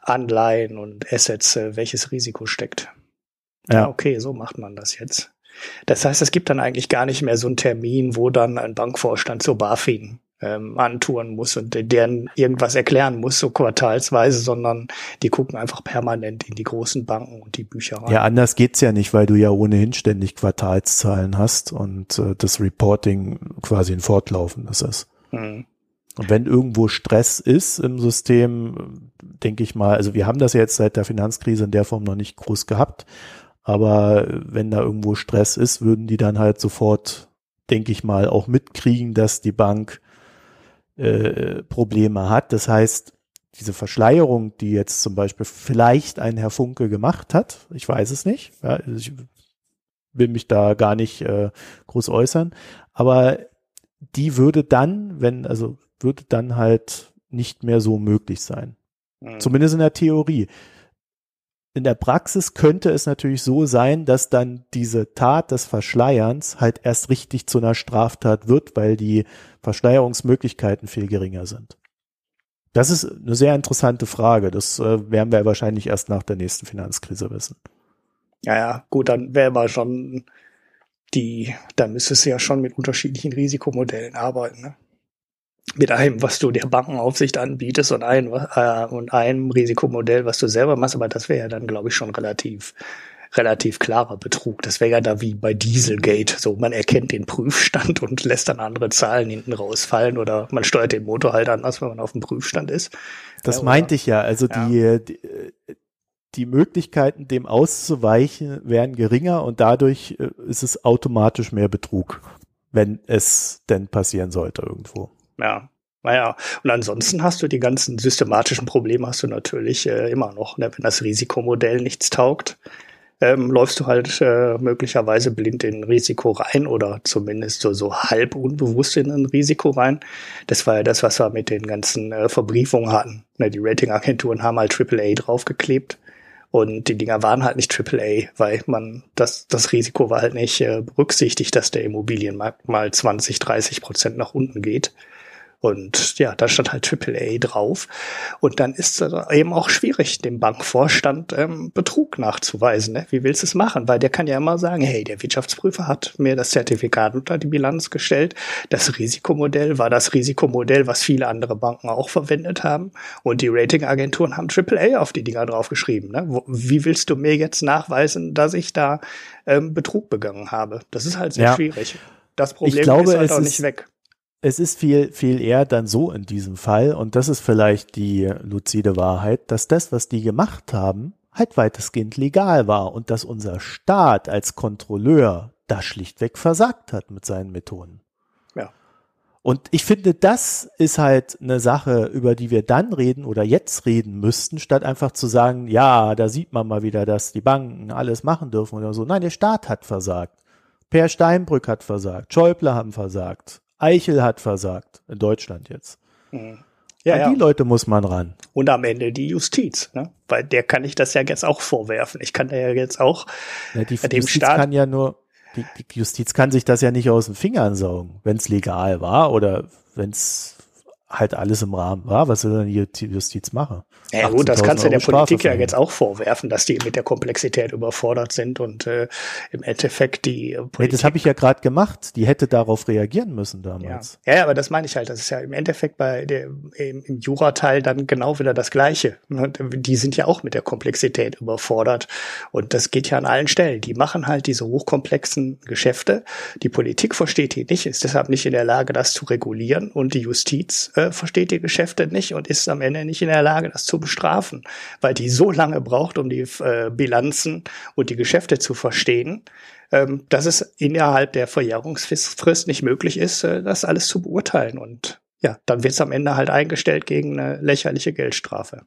Anleihen und Assets äh, welches Risiko steckt. Ja. Okay, so macht man das jetzt. Das heißt, es gibt dann eigentlich gar nicht mehr so einen Termin, wo dann ein Bankvorstand zur BaFin ähm, antouren muss und deren irgendwas erklären muss, so quartalsweise, sondern die gucken einfach permanent in die großen Banken und die Bücher rein. Ja, anders geht's ja nicht, weil du ja ohnehin ständig Quartalszahlen hast und äh, das Reporting quasi ein fortlaufendes ist. Mhm. Und wenn irgendwo Stress ist im System, denke ich mal, also wir haben das jetzt seit der Finanzkrise in der Form noch nicht groß gehabt, aber wenn da irgendwo Stress ist, würden die dann halt sofort, denke ich mal, auch mitkriegen, dass die Bank äh, Probleme hat. Das heißt, diese Verschleierung, die jetzt zum Beispiel vielleicht ein Herr Funke gemacht hat, ich weiß es nicht, ja, ich will mich da gar nicht äh, groß äußern, aber die würde dann, wenn, also würde dann halt nicht mehr so möglich sein. Mhm. Zumindest in der Theorie. In der Praxis könnte es natürlich so sein, dass dann diese Tat des Verschleierns halt erst richtig zu einer Straftat wird, weil die Verschleierungsmöglichkeiten viel geringer sind. Das ist eine sehr interessante Frage. Das äh, werden wir wahrscheinlich erst nach der nächsten Finanzkrise wissen. Ja, ja, gut, dann wäre aber schon die, da müsstest du ja schon mit unterschiedlichen Risikomodellen arbeiten. Ne? Mit einem, was du der Bankenaufsicht anbietest und, ein, äh, und einem Risikomodell, was du selber machst, aber das wäre ja dann, glaube ich, schon relativ relativ klarer Betrug. Das wäre ja da wie bei Dieselgate. So, man erkennt den Prüfstand und lässt dann andere Zahlen hinten rausfallen oder man steuert den Motor halt anders, wenn man auf dem Prüfstand ist. Das ja, meinte ich ja. Also ja. Die, die, die Möglichkeiten, dem auszuweichen, wären geringer und dadurch äh, ist es automatisch mehr Betrug, wenn es denn passieren sollte irgendwo. Ja. Naja, und ansonsten hast du die ganzen systematischen Probleme hast du natürlich äh, immer noch. Ne? Wenn das Risikomodell nichts taugt, ähm, läufst du halt äh, möglicherweise blind in ein Risiko rein oder zumindest so, so halb unbewusst in ein Risiko rein. Das war ja das, was wir mit den ganzen äh, Verbriefungen hatten. Ne? Die Ratingagenturen haben halt AAA draufgeklebt. Und die Dinger waren halt nicht AAA, weil man das, das Risiko war halt nicht äh, berücksichtigt, dass der Immobilienmarkt mal 20, 30 Prozent nach unten geht. Und ja, da stand halt AAA drauf. Und dann ist es eben auch schwierig, dem Bankvorstand ähm, Betrug nachzuweisen. Ne? Wie willst du es machen? Weil der kann ja immer sagen, hey, der Wirtschaftsprüfer hat mir das Zertifikat unter die Bilanz gestellt. Das Risikomodell war das Risikomodell, was viele andere Banken auch verwendet haben. Und die Ratingagenturen haben AAA auf die Dinger draufgeschrieben. Ne? Wie willst du mir jetzt nachweisen, dass ich da ähm, Betrug begangen habe? Das ist halt sehr ja. schwierig. Das Problem glaube, ist halt auch nicht weg es ist viel, viel eher dann so in diesem Fall, und das ist vielleicht die luzide Wahrheit, dass das, was die gemacht haben, halt weitestgehend legal war und dass unser Staat als Kontrolleur da schlichtweg versagt hat mit seinen Methoden. Ja. Und ich finde, das ist halt eine Sache, über die wir dann reden oder jetzt reden müssten, statt einfach zu sagen, ja, da sieht man mal wieder, dass die Banken alles machen dürfen oder so. Nein, der Staat hat versagt. Per Steinbrück hat versagt. Schäuble haben versagt. Eichel hat versagt, in Deutschland jetzt. Mhm. Ja, An die ja. Leute muss man ran. Und am Ende die Justiz, ne? Weil der kann ich das ja jetzt auch vorwerfen. Ich kann da ja jetzt auch ja, die dem Justiz Staat kann ja nur, die, die Justiz kann sich das ja nicht aus den Fingern saugen, wenn es legal war oder wenn es halt alles im Rahmen war. Was soll denn die Justiz machen? Ja gut, das kannst du der Politik ja jetzt auch vorwerfen, dass die mit der Komplexität überfordert sind und äh, im Endeffekt die Politik. Nee, das habe ich ja gerade gemacht. Die hätte darauf reagieren müssen damals. Ja. ja, aber das meine ich halt. Das ist ja im Endeffekt bei der im, im Jurateil dann genau wieder das Gleiche. Die sind ja auch mit der Komplexität überfordert und das geht ja an allen Stellen. Die machen halt diese hochkomplexen Geschäfte. Die Politik versteht die nicht, ist deshalb nicht in der Lage, das zu regulieren und die Justiz äh, versteht die Geschäfte nicht und ist am Ende nicht in der Lage, das zu bestrafen, weil die so lange braucht, um die äh, Bilanzen und die Geschäfte zu verstehen, ähm, dass es innerhalb der Verjährungsfrist nicht möglich ist, äh, das alles zu beurteilen. Und ja, dann wird es am Ende halt eingestellt gegen eine lächerliche Geldstrafe.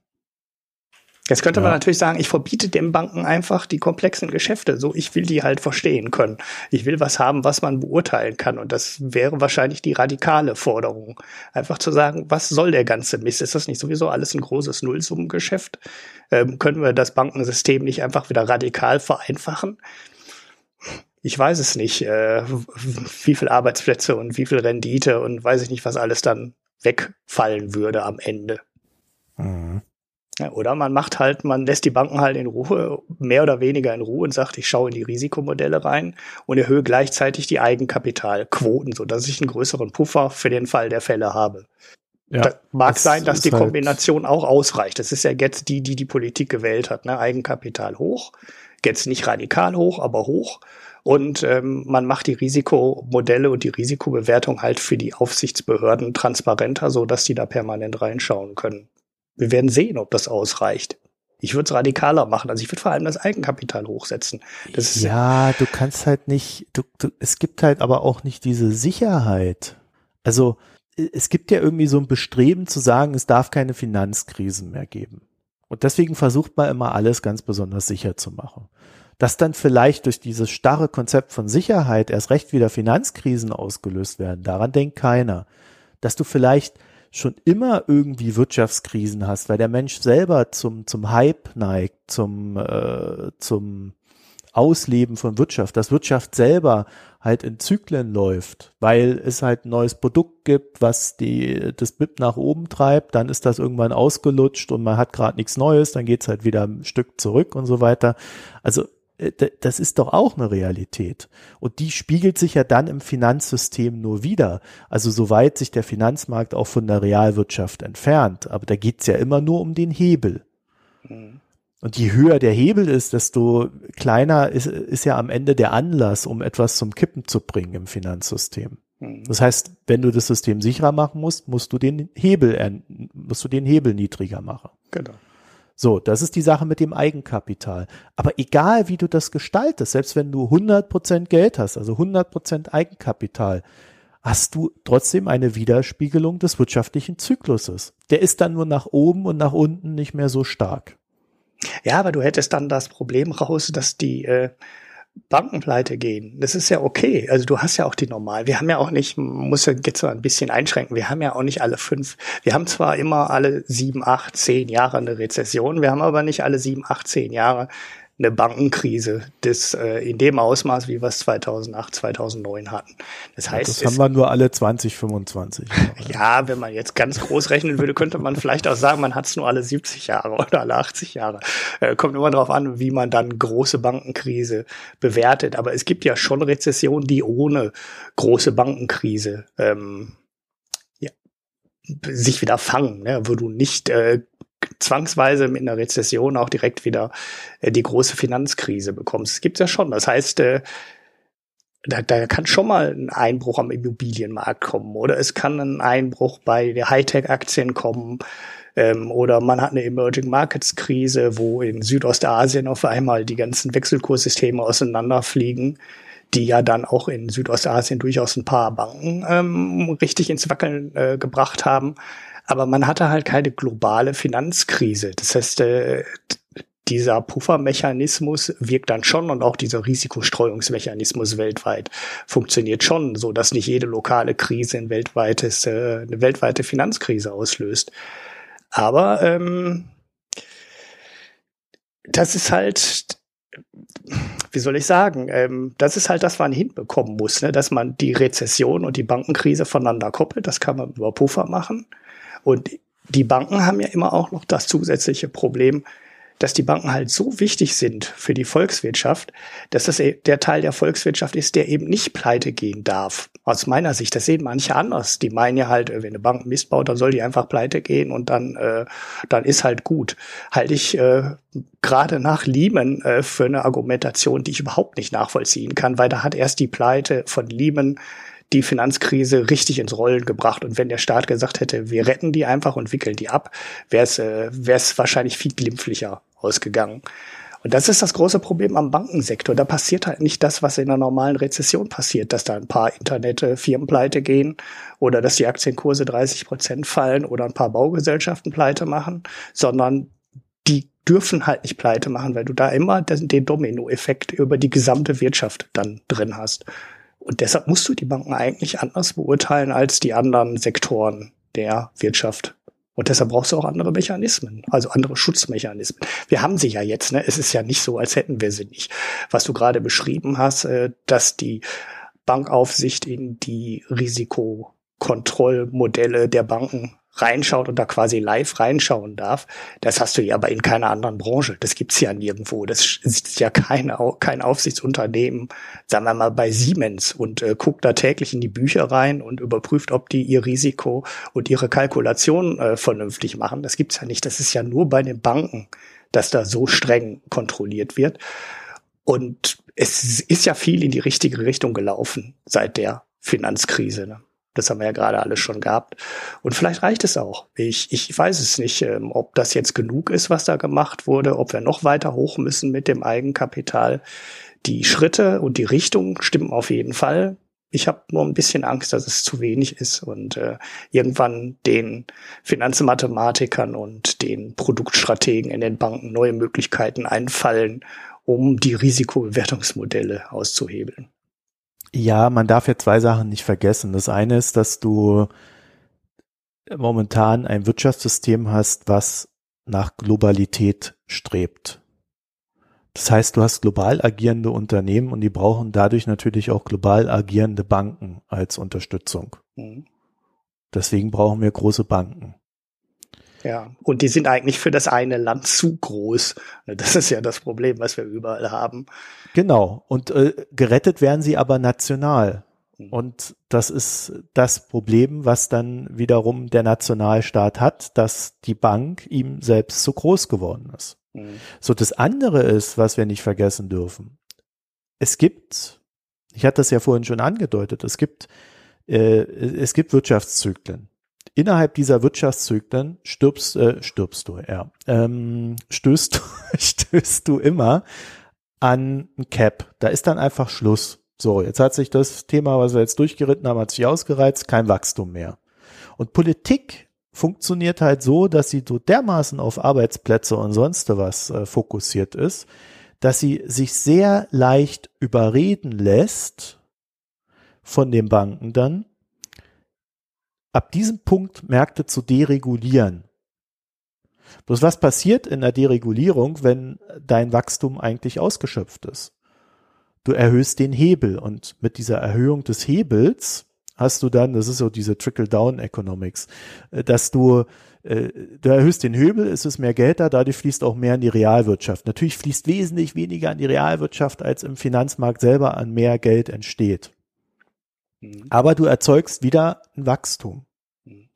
Jetzt könnte ja. man natürlich sagen, ich verbiete den Banken einfach die komplexen Geschäfte. So, ich will die halt verstehen können. Ich will was haben, was man beurteilen kann. Und das wäre wahrscheinlich die radikale Forderung. Einfach zu sagen, was soll der ganze Mist? Ist das nicht sowieso alles ein großes Nullsummengeschäft? Ähm, können wir das Bankensystem nicht einfach wieder radikal vereinfachen? Ich weiß es nicht, äh, wie viel Arbeitsplätze und wie viel Rendite und weiß ich nicht, was alles dann wegfallen würde am Ende. Mhm. Ja, oder man macht halt, man lässt die Banken halt in Ruhe, mehr oder weniger in Ruhe und sagt, ich schaue in die Risikomodelle rein und erhöhe gleichzeitig die Eigenkapitalquoten, so dass ich einen größeren Puffer für den Fall der Fälle habe. Ja, das mag das sein, dass die halt Kombination halt auch ausreicht. Das ist ja jetzt die, die die Politik gewählt hat. Ne? Eigenkapital hoch, jetzt nicht radikal hoch, aber hoch. Und ähm, man macht die Risikomodelle und die Risikobewertung halt für die Aufsichtsbehörden transparenter, so dass die da permanent reinschauen können. Wir werden sehen, ob das ausreicht. Ich würde es radikaler machen. Also ich würde vor allem das Eigenkapital hochsetzen. Das ja, du kannst halt nicht, du, du, es gibt halt aber auch nicht diese Sicherheit. Also es gibt ja irgendwie so ein Bestreben zu sagen, es darf keine Finanzkrisen mehr geben. Und deswegen versucht man immer alles ganz besonders sicher zu machen. Dass dann vielleicht durch dieses starre Konzept von Sicherheit erst recht wieder Finanzkrisen ausgelöst werden, daran denkt keiner. Dass du vielleicht schon immer irgendwie Wirtschaftskrisen hast, weil der Mensch selber zum, zum Hype neigt, zum, äh, zum Ausleben von Wirtschaft, dass Wirtschaft selber halt in Zyklen läuft, weil es halt ein neues Produkt gibt, was die, das BIP nach oben treibt, dann ist das irgendwann ausgelutscht und man hat gerade nichts Neues, dann geht's halt wieder ein Stück zurück und so weiter. Also das ist doch auch eine Realität. Und die spiegelt sich ja dann im Finanzsystem nur wieder. Also soweit sich der Finanzmarkt auch von der Realwirtschaft entfernt. Aber da geht's ja immer nur um den Hebel. Mhm. Und je höher der Hebel ist, desto kleiner ist, ist ja am Ende der Anlass, um etwas zum Kippen zu bringen im Finanzsystem. Mhm. Das heißt, wenn du das System sicherer machen musst, musst du den Hebel, musst du den Hebel niedriger machen. Genau. So, das ist die Sache mit dem Eigenkapital. Aber egal, wie du das gestaltest, selbst wenn du 100% Geld hast, also 100% Eigenkapital, hast du trotzdem eine Widerspiegelung des wirtschaftlichen Zykluses. Der ist dann nur nach oben und nach unten nicht mehr so stark. Ja, aber du hättest dann das Problem raus, dass die äh, Bankenpleite gehen. Das ist ja okay. Also du hast ja auch die normal. Wir haben ja auch nicht, muss ja jetzt so ein bisschen einschränken. Wir haben ja auch nicht alle fünf. Wir haben zwar immer alle sieben, acht, zehn Jahre eine Rezession. Wir haben aber nicht alle sieben, acht, zehn Jahre eine Bankenkrise das, äh, in dem Ausmaß, wie wir es 2008, 2009 hatten. Das heißt, das haben wir nur alle 20, 25. ja, wenn man jetzt ganz groß rechnen würde, könnte man vielleicht auch sagen, man hat es nur alle 70 Jahre oder alle 80 Jahre. Äh, kommt immer darauf an, wie man dann große Bankenkrise bewertet. Aber es gibt ja schon Rezessionen, die ohne große Bankenkrise ähm, ja, sich wieder fangen, ne? wo du nicht äh, zwangsweise mit einer Rezession auch direkt wieder äh, die große Finanzkrise bekommst. Das gibt's ja schon. Das heißt, äh, da, da kann schon mal ein Einbruch am Immobilienmarkt kommen oder es kann ein Einbruch bei der Hightech-Aktien kommen ähm, oder man hat eine Emerging Markets Krise, wo in Südostasien auf einmal die ganzen Wechselkurssysteme auseinanderfliegen, die ja dann auch in Südostasien durchaus ein paar Banken ähm, richtig ins Wackeln äh, gebracht haben. Aber man hatte halt keine globale Finanzkrise. Das heißt, äh, dieser Puffermechanismus wirkt dann schon und auch dieser Risikostreuungsmechanismus weltweit funktioniert schon, so dass nicht jede lokale Krise ein weltweites, äh, eine weltweite Finanzkrise auslöst. Aber ähm, das ist halt, wie soll ich sagen, ähm, das ist halt das, was man hinbekommen muss, ne? dass man die Rezession und die Bankenkrise voneinander koppelt. Das kann man über Puffer machen. Und die Banken haben ja immer auch noch das zusätzliche Problem, dass die Banken halt so wichtig sind für die Volkswirtschaft, dass das e-, der Teil der Volkswirtschaft ist, der eben nicht pleite gehen darf. Aus meiner Sicht, das sehen manche anders. Die meinen ja halt, wenn eine Bank Mist baut, dann soll die einfach pleite gehen und dann, äh, dann ist halt gut. Halte ich äh, gerade nach Lehman äh, für eine Argumentation, die ich überhaupt nicht nachvollziehen kann, weil da hat erst die Pleite von Lehman die Finanzkrise richtig ins Rollen gebracht. Und wenn der Staat gesagt hätte, wir retten die einfach und wickeln die ab, wäre es äh, wär's wahrscheinlich viel glimpflicher ausgegangen. Und das ist das große Problem am Bankensektor. Da passiert halt nicht das, was in einer normalen Rezession passiert, dass da ein paar Internetfirmen pleite gehen oder dass die Aktienkurse 30 Prozent fallen oder ein paar Baugesellschaften pleite machen, sondern die dürfen halt nicht pleite machen, weil du da immer den Dominoeffekt über die gesamte Wirtschaft dann drin hast. Und deshalb musst du die Banken eigentlich anders beurteilen als die anderen Sektoren der Wirtschaft. Und deshalb brauchst du auch andere Mechanismen, also andere Schutzmechanismen. Wir haben sie ja jetzt, ne? Es ist ja nicht so, als hätten wir sie nicht. Was du gerade beschrieben hast, äh, dass die Bankaufsicht in die Risikokontrollmodelle der Banken reinschaut und da quasi live reinschauen darf, das hast du ja aber in keiner anderen Branche. Das gibt's ja nirgendwo. Das ist ja kein, kein Aufsichtsunternehmen, sagen wir mal bei Siemens und äh, guckt da täglich in die Bücher rein und überprüft, ob die ihr Risiko und ihre Kalkulation äh, vernünftig machen. Das gibt's ja nicht. Das ist ja nur bei den Banken, dass da so streng kontrolliert wird. Und es ist ja viel in die richtige Richtung gelaufen seit der Finanzkrise. Ne? Das haben wir ja gerade alles schon gehabt. Und vielleicht reicht es auch. Ich, ich weiß es nicht, ähm, ob das jetzt genug ist, was da gemacht wurde, ob wir noch weiter hoch müssen mit dem Eigenkapital. Die Schritte und die Richtung stimmen auf jeden Fall. Ich habe nur ein bisschen Angst, dass es zu wenig ist und äh, irgendwann den Finanzmathematikern und den Produktstrategen in den Banken neue Möglichkeiten einfallen, um die Risikobewertungsmodelle auszuhebeln. Ja, man darf ja zwei Sachen nicht vergessen. Das eine ist, dass du momentan ein Wirtschaftssystem hast, was nach Globalität strebt. Das heißt, du hast global agierende Unternehmen und die brauchen dadurch natürlich auch global agierende Banken als Unterstützung. Mhm. Deswegen brauchen wir große Banken. Ja, und die sind eigentlich für das eine Land zu groß. Das ist ja das Problem, was wir überall haben. Genau. Und äh, gerettet werden sie aber national. Mhm. Und das ist das Problem, was dann wiederum der Nationalstaat hat, dass die Bank ihm selbst zu groß geworden ist. Mhm. So, das andere ist, was wir nicht vergessen dürfen. Es gibt, ich hatte das ja vorhin schon angedeutet, es gibt, äh, es gibt Wirtschaftszyklen innerhalb dieser Wirtschaftszyklen stirbst, äh, stirbst du, ja, ähm, stößt, stößt du immer an ein Cap. Da ist dann einfach Schluss. So, jetzt hat sich das Thema, was wir jetzt durchgeritten haben, hat sich ausgereizt, kein Wachstum mehr. Und Politik funktioniert halt so, dass sie so dermaßen auf Arbeitsplätze und sonst was äh, fokussiert ist, dass sie sich sehr leicht überreden lässt von den Banken dann, ab diesem Punkt Märkte zu deregulieren. Bloß was passiert in der Deregulierung, wenn dein Wachstum eigentlich ausgeschöpft ist? Du erhöhst den Hebel und mit dieser Erhöhung des Hebels hast du dann, das ist so diese Trickle-Down-Economics, äh, dass du äh, du erhöhst den Hebel, es ist mehr Geld da, dadurch fließt auch mehr in die Realwirtschaft. Natürlich fließt wesentlich weniger in die Realwirtschaft, als im Finanzmarkt selber an mehr Geld entsteht. Mhm. Aber du erzeugst wieder ein Wachstum. Mhm.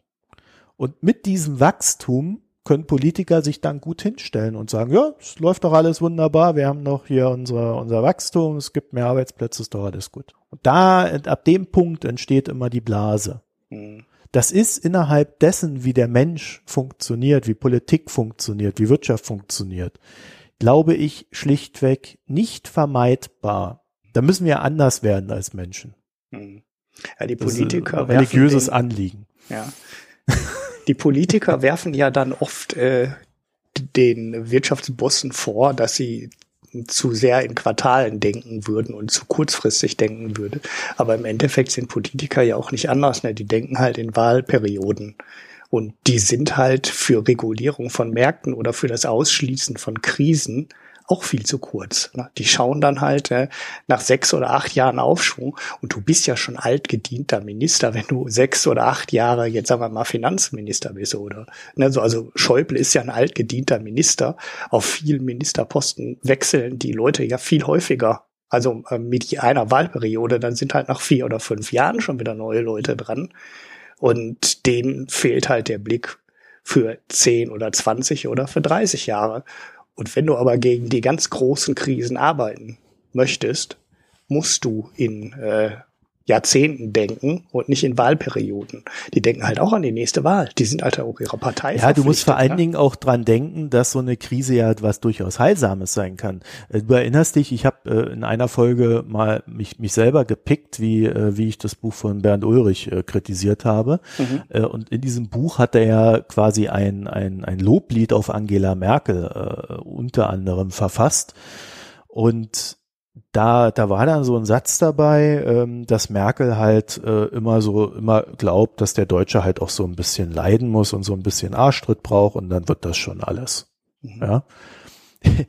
Und mit diesem Wachstum können Politiker sich dann gut hinstellen und sagen, ja, es läuft doch alles wunderbar, wir haben noch hier unser, unser Wachstum, es gibt mehr Arbeitsplätze, ist doch alles gut. Und da, ab dem Punkt entsteht immer die Blase. Mhm. Das ist innerhalb dessen, wie der Mensch funktioniert, wie Politik funktioniert, wie Wirtschaft funktioniert, glaube ich schlichtweg nicht vermeidbar. Da müssen wir anders werden als Menschen. Mhm. Ja, die Politiker. religiöses den, Anliegen. Ja. Die Politiker werfen ja dann oft äh, den Wirtschaftsbossen vor, dass sie zu sehr in Quartalen denken würden und zu kurzfristig denken würde. Aber im Endeffekt sind Politiker ja auch nicht anders. Ne? Die denken halt in Wahlperioden. Und die sind halt für Regulierung von Märkten oder für das Ausschließen von Krisen auch viel zu kurz. Ne? Die schauen dann halt äh, nach sechs oder acht Jahren Aufschwung und du bist ja schon altgedienter Minister, wenn du sechs oder acht Jahre, jetzt sagen wir mal Finanzminister bist oder ne, so, also Schäuble ist ja ein altgedienter Minister. Auf vielen Ministerposten wechseln die Leute ja viel häufiger. Also äh, mit einer Wahlperiode, dann sind halt nach vier oder fünf Jahren schon wieder neue Leute dran. Und denen fehlt halt der Blick für zehn oder zwanzig oder für 30 Jahre. Und wenn du aber gegen die ganz großen Krisen arbeiten möchtest, musst du in äh, Jahrzehnten denken und nicht in Wahlperioden. Die denken halt auch an die nächste Wahl. Die sind halt auch ihrer Partei. Ja, du musst vor allen ne? Dingen auch dran denken, dass so eine Krise ja was durchaus Heilsames sein kann. Äh, du erinnerst dich, ich habe äh, in einer Folge mal mich, mich selber gepickt, wie, äh, wie ich das Buch von Bernd Ulrich äh, kritisiert habe. Mhm. Äh, und in diesem Buch hat er ja quasi ein, ein, ein Loblied auf Angela Merkel äh, unter anderem verfasst. Und da, da war dann so ein Satz dabei, ähm, dass Merkel halt äh, immer so, immer glaubt, dass der Deutsche halt auch so ein bisschen leiden muss und so ein bisschen Arschtritt braucht und dann wird das schon alles. Mhm. Ja.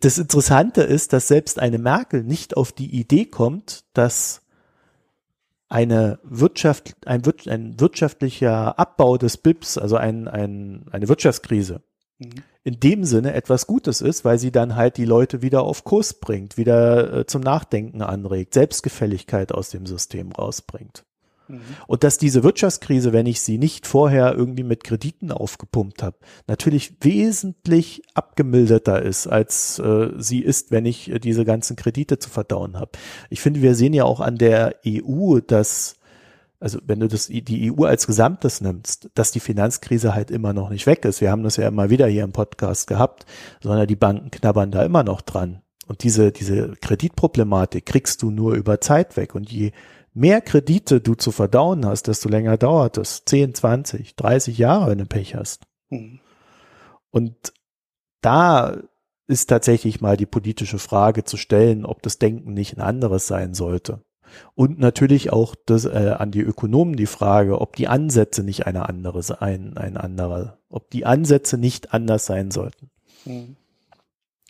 Das Interessante ist, dass selbst eine Merkel nicht auf die Idee kommt, dass eine Wirtschaft, ein, ein wirtschaftlicher Abbau des BIPs, also ein, ein, eine Wirtschaftskrise, in dem Sinne etwas Gutes ist, weil sie dann halt die Leute wieder auf Kurs bringt, wieder äh, zum Nachdenken anregt, Selbstgefälligkeit aus dem System rausbringt. Mhm. Und dass diese Wirtschaftskrise, wenn ich sie nicht vorher irgendwie mit Krediten aufgepumpt habe, natürlich wesentlich abgemilderter ist, als äh, sie ist, wenn ich äh, diese ganzen Kredite zu verdauen habe. Ich finde, wir sehen ja auch an der EU, dass also wenn du das, die EU als Gesamtes nimmst, dass die Finanzkrise halt immer noch nicht weg ist. Wir haben das ja immer wieder hier im Podcast gehabt, sondern die Banken knabbern da immer noch dran. Und diese, diese Kreditproblematik kriegst du nur über Zeit weg. Und je mehr Kredite du zu verdauen hast, desto länger dauert es. 10, 20, 30 Jahre, wenn du Pech hast. Mhm. Und da ist tatsächlich mal die politische Frage zu stellen, ob das Denken nicht ein anderes sein sollte. Und natürlich auch das, äh, an die Ökonomen die Frage, ob die Ansätze nicht eine andere, ein, ein anderer, ob die Ansätze nicht anders sein sollten. Mhm.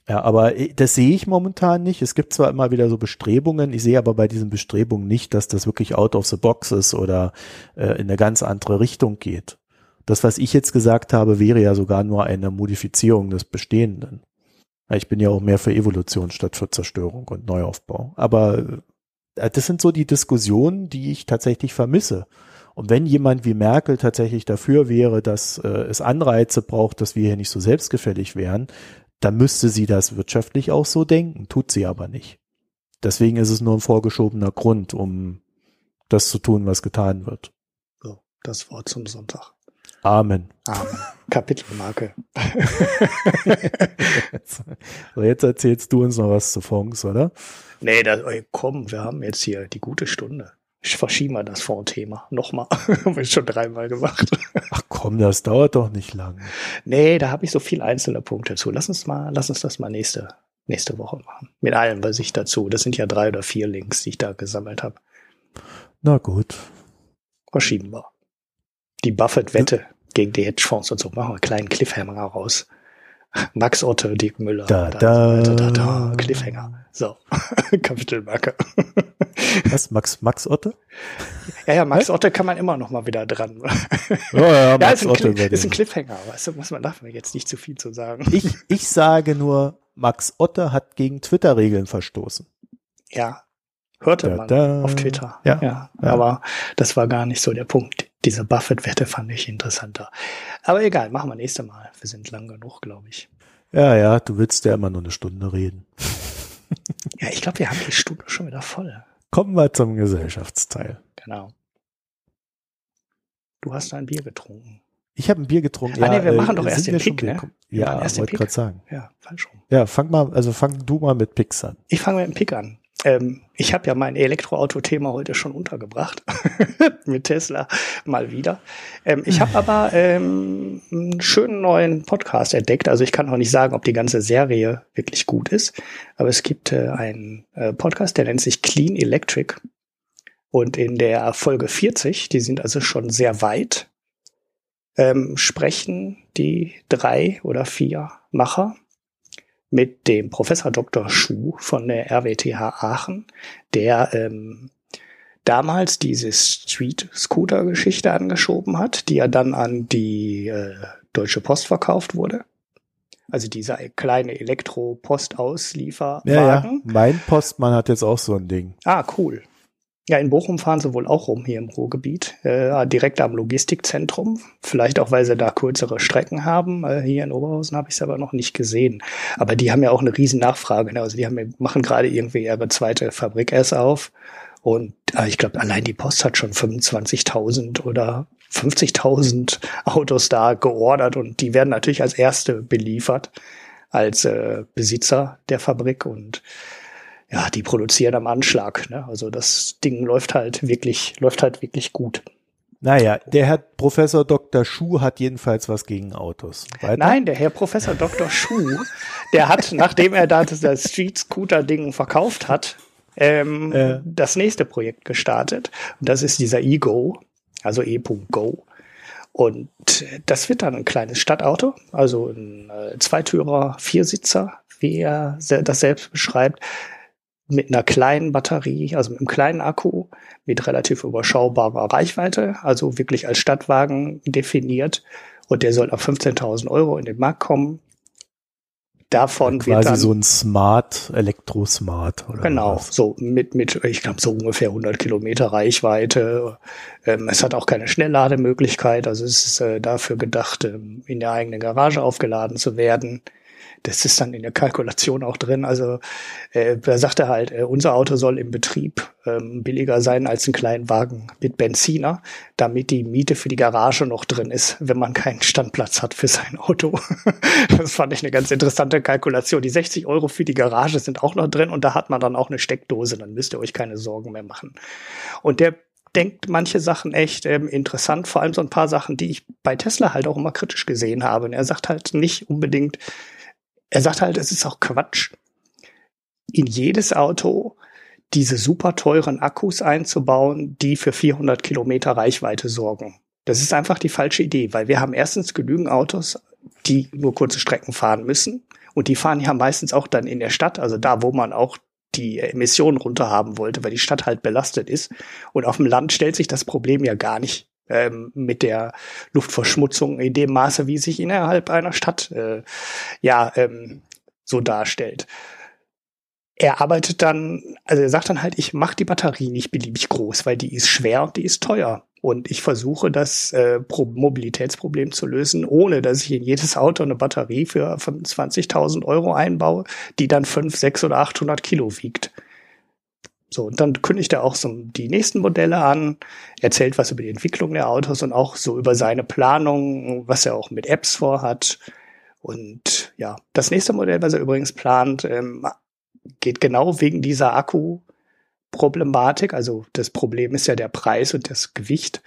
Ja, aber äh, das sehe ich momentan nicht. Es gibt zwar immer wieder so Bestrebungen, ich sehe aber bei diesen Bestrebungen nicht, dass das wirklich out of the box ist oder äh, in eine ganz andere Richtung geht. Das, was ich jetzt gesagt habe, wäre ja sogar nur eine Modifizierung des Bestehenden. Ich bin ja auch mehr für Evolution statt für Zerstörung und Neuaufbau. Aber äh, das sind so die Diskussionen, die ich tatsächlich vermisse. Und wenn jemand wie Merkel tatsächlich dafür wäre, dass äh, es Anreize braucht, dass wir hier nicht so selbstgefällig wären, dann müsste sie das wirtschaftlich auch so denken, tut sie aber nicht. Deswegen ist es nur ein vorgeschobener Grund, um das zu tun, was getan wird. So, das Wort zum Sonntag. Amen. Amen. Kapitelmarke. so, jetzt erzählst du uns noch was zu Fonds, oder? Nee, das, komm, wir haben jetzt hier die gute Stunde. Ich verschiebe mal das Fondthema. Nochmal. Habe ich schon dreimal gemacht. Ach komm, das dauert doch nicht lang. Nee, da habe ich so viel einzelne Punkte zu. Lass uns mal, lass uns das mal nächste, nächste Woche machen. Mit allem, was ich dazu. Das sind ja drei oder vier Links, die ich da gesammelt habe. Na gut. Verschieben wir. Die Buffett-Wette. Gegen die Hedgefonds und so. Machen wir einen kleinen Cliffhanger raus. Max Otte, Dick Müller. Da, da, da, da, da. Cliffhanger. So, Kapitelmarke. Was? Max, Max Otte? Ja, ja, Max Otte kann man immer noch mal wieder dran. Oh, ja, Max ist, ein Otte ist ein Cliffhanger, weißt du, muss man darf man jetzt nicht zu viel zu sagen. Ich, ich sage nur, Max Otte hat gegen Twitter-Regeln verstoßen. Ja, hörte Da, man da. auf Twitter. Ja, ja, ja. aber das war gar nicht so der Punkt. Diese Buffett-Wette fand ich interessanter. Aber egal, machen wir nächste Mal. Wir sind lang genug, glaube ich. Ja, ja, du willst ja immer nur eine Stunde reden. Ja, ich glaube, wir haben die Stunde schon wieder voll. Kommen wir zum Gesellschaftsteil. Genau. Du hast ein Bier getrunken. Ich habe ein Bier getrunken. Ah, nee, wir machen doch erst den schon Pick, ne? Ja, wollte gerade sagen. Ja, falsch rum. Ja, fang mal, also fang du mal mit Picks an. Ich fange mit dem Pick an. Ähm, ich habe ja mein Elektroauto-Thema heute schon untergebracht. mit Tesla mal wieder. Ähm, ich habe aber ähm, einen schönen neuen Podcast entdeckt. Also ich kann auch nicht sagen, ob die ganze Serie wirklich gut ist. Aber es gibt äh, einen äh, Podcast, der nennt sich Clean Electric. Und in der Folge 40, die sind also schon sehr weit, ähm, sprechen die drei oder vier Macher mit dem Professor Dr. Schuh von der RWTH Aachen, der ähm, damals diese Street-Scooter-Geschichte angeschoben hat, die ja dann an die äh, Deutsche Post verkauft wurde. Also dieser kleine Ja, ja. Elektro-Post-Auslieferwagen. Mein Postmann hat jetzt auch so ein Ding. Ah, cool. Ja, in Bochum fahren sie wohl auch rum hier im Ruhrgebiet, äh, direkt am Logistikzentrum. Vielleicht auch, weil sie da kürzere Strecken haben. Äh, hier in Oberhausen habe ich es aber noch nicht gesehen. Aber die haben ja auch eine riesen Nachfrage. Ne? Also die haben, machen gerade irgendwie ihre zweite Fabrik erst auf. Und äh, ich glaube, allein die Post hat schon 25.000 oder 50.000 Autos da geordert und die werden natürlich als erste beliefert als äh, Besitzer der Fabrik und ja, die produzieren am Anschlag. Ne? Also das Ding läuft halt wirklich, läuft halt wirklich gut. Naja, der Herr Professor Dr. Schuh hat jedenfalls was gegen Autos. Weiter? Nein, der Herr Professor Dr. Schuh, der hat, nachdem er da das Street Scooter Ding verkauft hat, ähm, Äh. das nächste Projekt gestartet. Und das ist dieser E-Go, also E.Go. Und das wird dann ein kleines Stadtauto, also ein äh, Zweitürer, Viersitzer, wie er das selbst beschreibt, mit einer kleinen Batterie, also mit einem kleinen Akku, mit relativ überschaubarer Reichweite, also wirklich als Stadtwagen definiert. Und der soll auf 15.000 Euro in den Markt kommen. Davon wird Quasi dann so ein Smart, Elektro-Smart. Oder Genau, was. so mit, mit, ich glaube, so ungefähr 100 Kilometer Reichweite. Ähm, es hat auch keine Schnelllademöglichkeit, also es ist äh, dafür gedacht, ähm, in der eigenen Garage aufgeladen zu werden. Das ist dann in der Kalkulation auch drin. Also äh, da sagt er halt, äh, unser Auto soll im Betrieb ähm, billiger sein als ein Kleinwagen mit Benziner, damit die Miete für die Garage noch drin ist, wenn man keinen Standplatz hat für sein Auto. das fand ich eine ganz interessante Kalkulation. Die 60 Euro für die Garage sind auch noch drin und da hat man dann auch eine Steckdose. Dann müsst ihr euch keine Sorgen mehr machen. Und der denkt manche Sachen echt ähm, interessant, vor allem so ein paar Sachen, die ich bei Tesla halt auch immer kritisch gesehen habe. Und er sagt halt nicht unbedingt, er sagt halt, es ist auch Quatsch, in jedes Auto diese super teuren Akkus einzubauen, die für 400 Kilometer Reichweite sorgen. Das ist einfach die falsche Idee, weil wir haben erstens genügend Autos, die nur kurze Strecken fahren müssen. Und die fahren ja meistens auch dann in der Stadt, also da, wo man auch die Emissionen runter haben wollte, weil die Stadt halt belastet ist. Und auf dem Land stellt sich das Problem ja gar nicht ähm, mit der Luftverschmutzung in dem Maße, wie sich innerhalb einer Stadt äh, ja ähm, so darstellt. Er arbeitet dann, also er sagt dann halt, ich mache die Batterie nicht beliebig groß, weil die ist schwer und die ist teuer. Und ich versuche das äh, Pro Mobilitätsproblem zu lösen, ohne dass ich in jedes Auto eine Batterie für 25.000 Euro einbaue, die dann 5, 6 oder 800 Kilo wiegt. So, und dann kündigt er auch so die nächsten Modelle an, erzählt was über die Entwicklung der Autos und auch so über seine Planung, was er auch mit Apps vorhat. Und ja, das nächste Modell, was er übrigens plant, ähm, geht genau wegen dieser Akku-Problematik. Also das Problem ist ja der Preis und das Gewicht.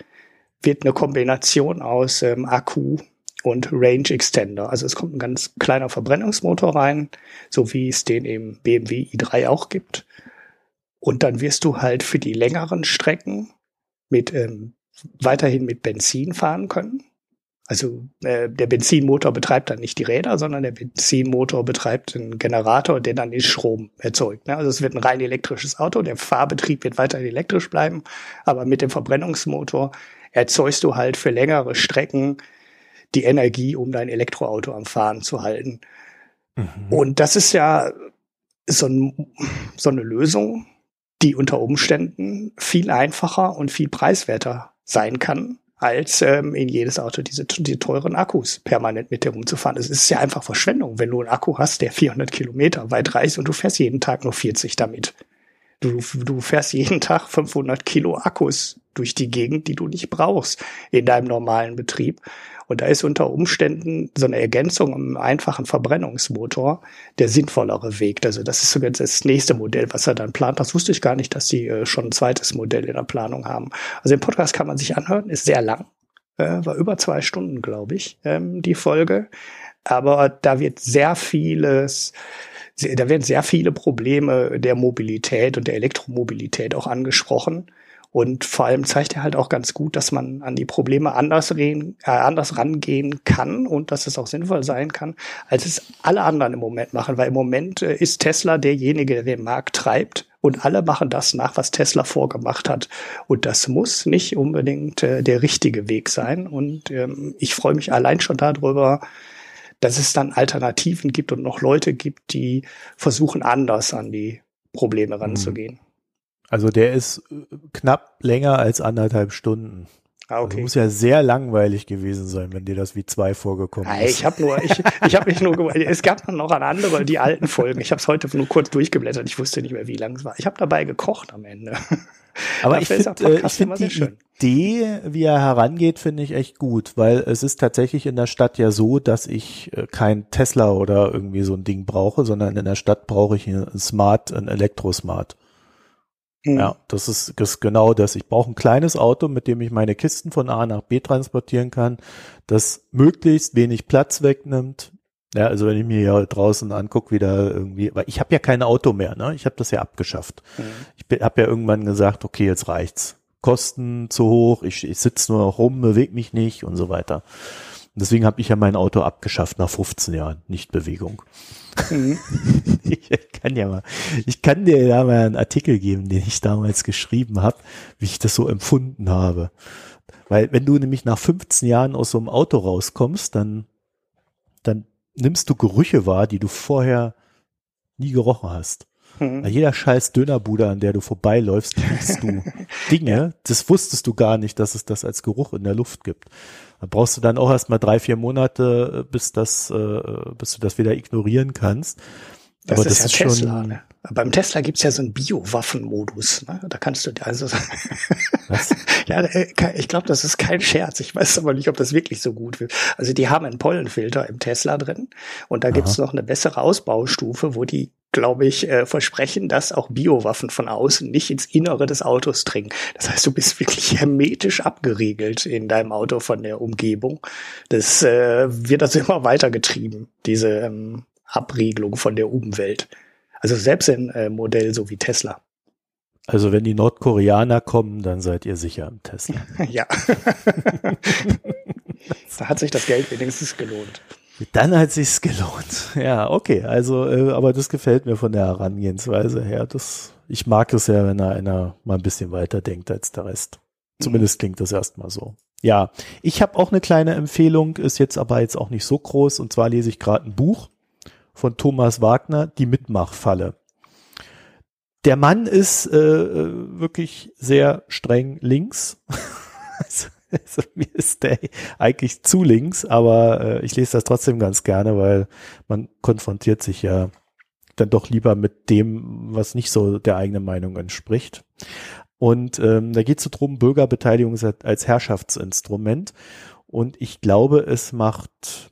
Wird eine Kombination aus ähm, Akku und Range Extender. Also es kommt ein ganz kleiner Verbrennungsmotor rein, so wie es den im BMW i3 auch gibt. Und dann wirst du halt für die längeren Strecken mit ähm, weiterhin mit Benzin fahren können. Also äh, der Benzinmotor betreibt dann nicht die Räder, sondern der Benzinmotor betreibt einen Generator, der dann den Strom erzeugt. Ne? Also es wird ein rein elektrisches Auto, der Fahrbetrieb wird weiterhin elektrisch bleiben, aber mit dem Verbrennungsmotor erzeugst du halt für längere Strecken die Energie, um dein Elektroauto am Fahren zu halten. Mhm. Und das ist ja so, ein, so eine Lösung, die unter Umständen viel einfacher und viel preiswerter sein kann, als ähm, in jedes Auto diese, die teuren Akkus permanent mit herumzufahren. Es ist ja einfach Verschwendung, wenn du einen Akku hast, der 400 Kilometer weit reicht und du fährst jeden Tag nur 40 damit. Du, du fährst jeden Tag 500 Kilo Akkus durch die Gegend, die du nicht brauchst in deinem normalen Betrieb. Und da ist unter Umständen so eine Ergänzung im einfachen Verbrennungsmotor der sinnvollere Weg. Also das ist sogar das nächste Modell, was er dann plant. Das wusste ich gar nicht, dass die äh, schon ein zweites Modell in der Planung haben. Also den Podcast kann man sich anhören, ist sehr lang, äh, war über zwei Stunden, glaube ich, ähm, die Folge. Aber da wird sehr vieles da werden sehr viele Probleme der Mobilität und der Elektromobilität auch angesprochen. Und vor allem zeigt er halt auch ganz gut, dass man an die Probleme anders, reden, äh, anders rangehen kann und dass es auch sinnvoll sein kann, als es alle anderen im Moment machen. Weil im Moment äh, ist Tesla derjenige, der den Markt treibt und alle machen das nach, was Tesla vorgemacht hat. Und das muss nicht unbedingt äh, der richtige Weg sein. Und ähm, ich freue mich allein schon darüber, dass es dann Alternativen gibt und noch Leute gibt, die versuchen, anders an die Probleme ranzugehen. Also der ist äh, knapp länger als anderthalb Stunden. Ah, also okay. Also muss ja sehr langweilig gewesen sein, wenn dir das wie zwei vorgekommen ist. Ich habe nur, ich, ich habe mich nur, es gab noch an andere, die alten Folgen. Ich habe es heute nur kurz durchgeblättert. Ich wusste nicht mehr, wie lang es war. Ich habe dabei gekocht am Ende. Aber ich finde äh, find die schön. Idee, wie er herangeht, finde ich echt gut, weil es ist tatsächlich in der Stadt ja so, dass ich äh, kein Tesla oder irgendwie so ein Ding brauche, sondern in der Stadt brauche ich ein Smart, ein Elektrosmart. Mhm. Ja, das ist, das ist genau das. Ich brauche ein kleines Auto, mit dem ich meine Kisten von A nach B transportieren kann, das möglichst wenig Platz wegnimmt. Ja, also wenn ich mir hier draußen angucke, wie da irgendwie, weil ich habe ja kein Auto mehr, ne? Ich habe das ja abgeschafft. Mhm. Ich habe ja irgendwann gesagt, okay, jetzt reicht's. Kosten zu hoch, ich, ich sitze nur noch rum, bewege mich nicht und so weiter. Deswegen habe ich ja mein Auto abgeschafft nach 15 Jahren, nicht Bewegung. Mhm. ich kann ja mal, ich kann dir da mal einen Artikel geben, den ich damals geschrieben habe, wie ich das so empfunden habe. Weil wenn du nämlich nach 15 Jahren aus so einem Auto rauskommst, dann, dann nimmst du Gerüche wahr, die du vorher nie gerochen hast. Bei jeder scheiß Dönerbude, an der du vorbeiläufst, riechst du Dinge, das wusstest du gar nicht, dass es das als Geruch in der Luft gibt. Da brauchst du dann auch erstmal drei, vier Monate, äh, bis das, äh, bis du das wieder ignorieren kannst. Das Aber ist das ja ist Tesla, schon, ne? Beim Tesla gibt's ja so einen Biowaffenmodus. Ne? Da kannst du also Was? ja, äh, ich glaube, das ist kein Scherz. Ich weiß aber nicht, ob das wirklich so gut wird. Also die haben einen Pollenfilter im Tesla drin und da gibt's noch eine bessere Ausbaustufe, wo die glaube ich, äh, versprechen, dass auch Biowaffen von außen nicht ins Innere des Autos dringen. Das heißt, du bist wirklich hermetisch abgeriegelt in deinem Auto von der Umgebung. Das äh, wird also immer weitergetrieben, diese ähm, Abriegelung von der Umwelt. Also selbst ein äh, Modell so wie Tesla. Also wenn die Nordkoreaner kommen, dann seid ihr sicher im Tesla. ja. da hat sich das Geld wenigstens gelohnt. Dann hat sich's gelohnt. Ja, okay. Also, äh, aber das gefällt mir von der Herangehensweise her. Das, ich mag es ja, wenn da einer mal ein bisschen weiter denkt als der Rest. Zumindest mhm. klingt das erstmal so. Ja, ich habe auch eine kleine Empfehlung, ist jetzt aber jetzt auch nicht so groß. Und zwar lese ich gerade ein Buch von Thomas Wagner, Die Mitmachfalle. Der Mann ist äh, äh wirklich sehr streng links. also, also, mir ist der eigentlich zu links, aber äh, ich lese das trotzdem ganz gerne, weil man konfrontiert sich ja dann doch lieber mit dem, was nicht so der eigenen Meinung entspricht. Und ähm, da geht es so drum, Bürgerbeteiligung als Herrschaftsinstrument. Und ich glaube, es macht,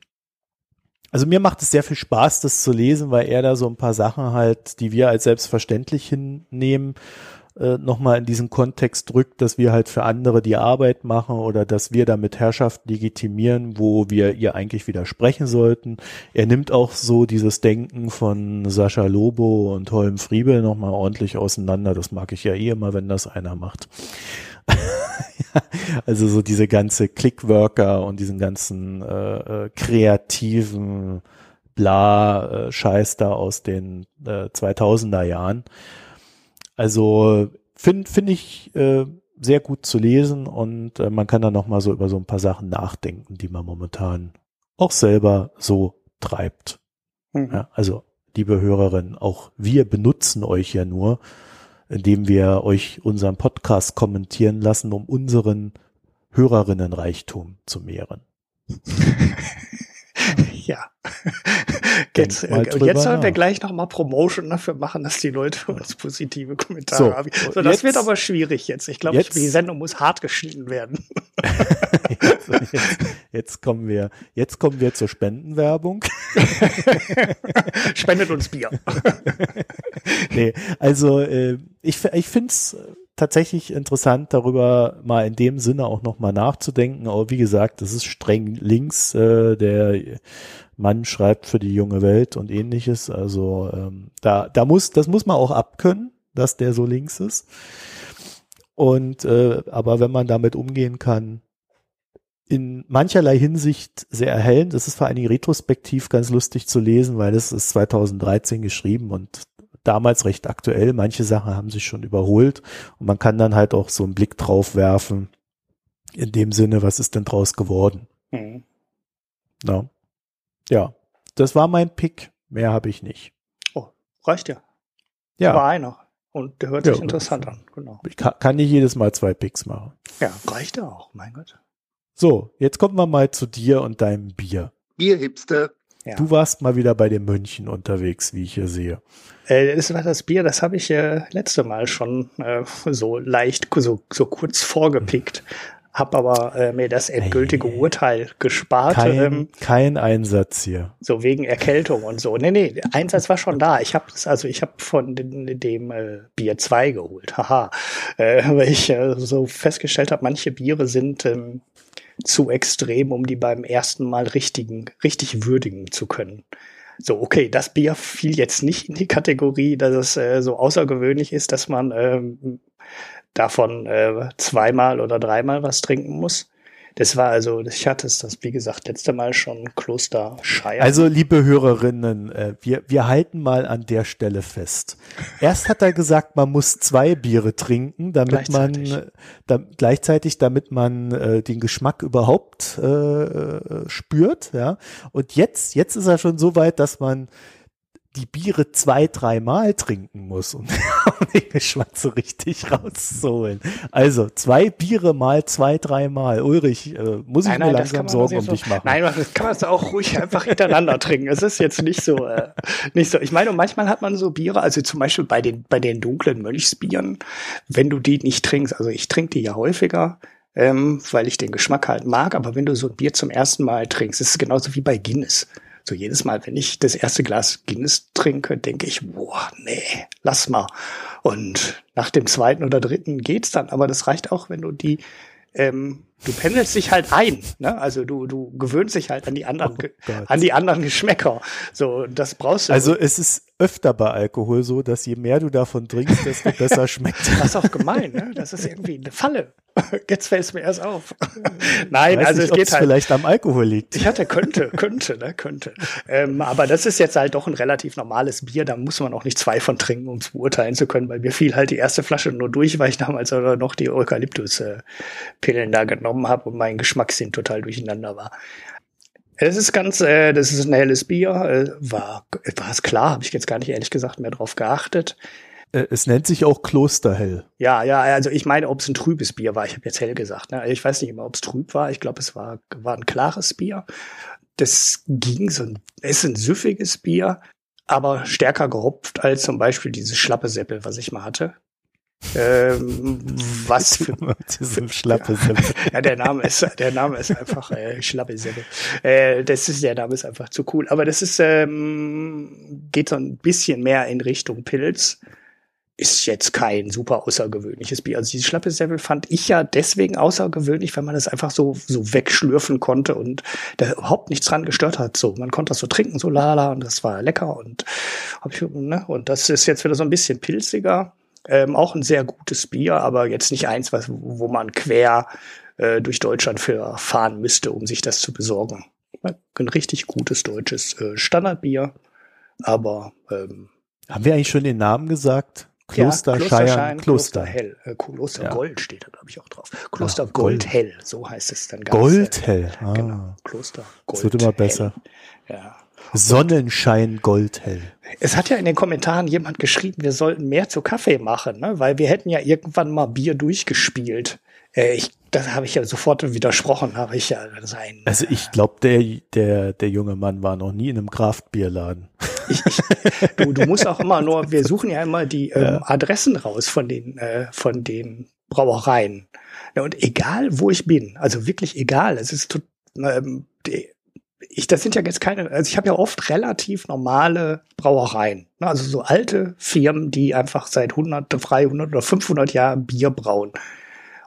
also mir macht es sehr viel Spaß, das zu lesen, weil er da so ein paar Sachen halt, die wir als selbstverständlich hinnehmen, äh, nochmal in diesen Kontext drückt, dass wir halt für andere die Arbeit machen oder dass wir damit Herrschaft legitimieren, wo wir ihr eigentlich widersprechen sollten. Er nimmt auch so dieses Denken von Sascha Lobo und Holm Friebel nochmal ordentlich auseinander. Das mag ich ja eh immer, wenn das einer macht. also so diese ganze Clickworker und diesen ganzen äh, äh, kreativen bla äh, Scheiß da aus den äh, 2000er Jahren. Also finde finde ich äh, sehr gut zu lesen und äh, man kann da noch mal so über so ein paar Sachen nachdenken, die man momentan auch selber so treibt. Mhm. Ja, also liebe Hörerinnen, auch wir benutzen euch ja nur, indem wir euch unseren Podcast kommentieren lassen, um unseren Hörerinnenreichtum zu mehren. ja. Jetzt, äh, jetzt sollen wir gleich noch mal Promotion dafür machen, dass die Leute uns positive Kommentare so, haben. So, das jetzt, wird aber schwierig jetzt. Ich glaube, die Sendung muss hart geschnitten werden. jetzt, jetzt, jetzt, kommen wir, jetzt kommen wir zur Spendenwerbung. Spendet uns Bier. nee, also äh, ich, ich finde es tatsächlich interessant, darüber mal in dem Sinne auch nochmal nachzudenken. Aber wie gesagt, das ist streng links. Äh, der Mann schreibt für die junge Welt und ähnliches. Also ähm, da, da muss, das muss man auch abkönnen, dass der so links ist. Und äh, aber wenn man damit umgehen kann, in mancherlei Hinsicht sehr erhellend. Es ist vor allen Dingen retrospektiv ganz lustig zu lesen, weil es ist 2013 geschrieben und damals recht aktuell. Manche Sachen haben sich schon überholt und man kann dann halt auch so einen Blick drauf werfen. In dem Sinne, was ist denn draus geworden? Mhm. Ja. ja, das war mein Pick. Mehr habe ich nicht. Oh, reicht ja. Ja. War einer. Und der hört sich ja, interessant an. Genau. Ich kann, kann nicht jedes Mal zwei Picks machen. Ja, reicht ja auch, mein Gott. So, jetzt kommen wir mal zu dir und deinem Bier. Bierhipster. Ja. Du warst mal wieder bei den Mönchen unterwegs, wie ich hier sehe. Äh, das war das Bier, das habe ich äh, letzte Mal schon äh, so leicht, so, so kurz vorgepickt. Hab aber äh, mir das endgültige hey, Urteil gespart. Kein, ähm, kein Einsatz hier. So wegen Erkältung und so. Nee, nee, Einsatz war schon da. Ich habe das, also ich habe von dem, dem äh, Bier 2 geholt. Haha. Äh, weil ich äh, so festgestellt habe, manche Biere sind ähm, zu extrem, um die beim ersten Mal richtigen, richtig würdigen zu können. So, okay, das Bier fiel jetzt nicht in die Kategorie, dass es äh, so außergewöhnlich ist, dass man ähm, davon äh, zweimal oder dreimal was trinken muss. Das war also, ich hatte es das, wie gesagt, letzte Mal schon Kloster Scheier. Also, liebe Hörerinnen, äh, wir, wir halten mal an der Stelle fest. Erst hat er gesagt, man muss zwei Biere trinken, damit gleichzeitig. man da, gleichzeitig, damit man äh, den Geschmack überhaupt äh, äh, spürt, ja. Und jetzt, jetzt ist er schon so weit, dass man die Biere zwei, dreimal trinken muss, um den Geschmack so richtig rauszuholen. Also zwei Biere mal zwei, dreimal. Ulrich, äh, muss ich nein, mir nein, langsam Sorgen um so, dich machen. Nein, das kann man auch ruhig einfach hintereinander trinken. Es ist jetzt nicht so, äh, nicht so. Ich meine, manchmal hat man so Biere, also zum Beispiel bei den, bei den dunklen Mönchsbieren, wenn du die nicht trinkst, also ich trinke die ja häufiger, ähm, weil ich den Geschmack halt mag, aber wenn du so ein Bier zum ersten Mal trinkst, ist es genauso wie bei Guinness. So jedes Mal, wenn ich das erste Glas Guinness trinke, denke ich, boah, nee, lass mal. Und nach dem zweiten oder dritten geht's dann. Aber das reicht auch, wenn du die, ähm, du pendelst dich halt ein. Ne? Also du, du gewöhnst dich halt an die anderen, oh an die anderen Geschmäcker. So, das brauchst du. Also es ist öfter bei Alkohol so, dass je mehr du davon trinkst, desto besser schmeckt. Das ist auch gemein, ne? Das ist irgendwie eine Falle. Jetzt fällt es mir erst auf. Nein, also nicht, es geht halt. vielleicht am Alkohol liegt. Ich hatte, könnte, könnte, ne, könnte. Ähm, aber das ist jetzt halt doch ein relativ normales Bier. Da muss man auch nicht zwei von trinken, um es beurteilen zu können, weil mir fiel halt die erste Flasche nur durch, weil ich damals noch die Eukalyptus-Pillen da genommen habe und mein Geschmackssinn total durcheinander war. Es ist ganz, äh, das ist ein helles Bier. Äh, war, war es klar, habe ich jetzt gar nicht ehrlich gesagt mehr drauf geachtet. Äh, es nennt sich auch Klosterhell. Ja, ja, also ich meine, ob es ein trübes Bier war. Ich habe jetzt hell gesagt. Ne? Ich weiß nicht immer, ob es trüb war. Ich glaube, es war, war ein klares Bier. Das ging so ein, es ist ein süffiges Bier, aber stärker gehopft als zum Beispiel dieses schlappe Seppel, was ich mal hatte. Ähm, was für, für schlappe ja, der Name ist der Name ist einfach äh, schlappe. Äh, das ist der Name ist einfach zu cool. Aber das ist ähm, geht so ein bisschen mehr in Richtung Pilz ist jetzt kein super außergewöhnliches Bier. Also die schlappe fand ich ja deswegen außergewöhnlich, weil man das einfach so so wegschlürfen konnte und da überhaupt nichts dran gestört hat. So, man konnte das so trinken, so lala und das war lecker und hab ich, ne? und das ist jetzt wieder so ein bisschen pilziger Ähm, auch ein sehr gutes Bier, aber jetzt nicht eins, was, wo man quer äh, durch Deutschland für fahren müsste, um sich das zu besorgen. Ein richtig gutes deutsches äh, Standardbier, aber ähm, haben wir eigentlich schon den Namen gesagt? Kloster, ja, Kloster Schein, Kloster. Hell. Äh, Kloster ja. Gold steht da, glaube ich, auch drauf. Kloster Ach, Gold. Gold Hell, so heißt es dann ganz. Goldhell, ah. Genau, Kloster Gold. Das wird immer besser. Ja. Sonnenschein Goldhell. Es hat ja in den Kommentaren jemand geschrieben, wir sollten mehr zu Kaffee machen, ne? weil wir hätten ja irgendwann mal Bier durchgespielt. Äh, ich, das habe ich ja sofort widersprochen, habe ich ja sein. Also ich glaube, der, der, der junge Mann war noch nie in einem Kraftbierladen. Ich, ich, du, du musst auch immer nur, wir suchen ja immer die ähm, ja. Adressen raus von den, äh, von den Brauereien. Ja, und egal, wo ich bin, also wirklich egal, es ist ähm, die, ich, das sind ja jetzt keine, also ich habe ja oft relativ normale Brauereien, ne? also so alte Firmen, die einfach seit 100, 300 oder 500 Jahren Bier brauen.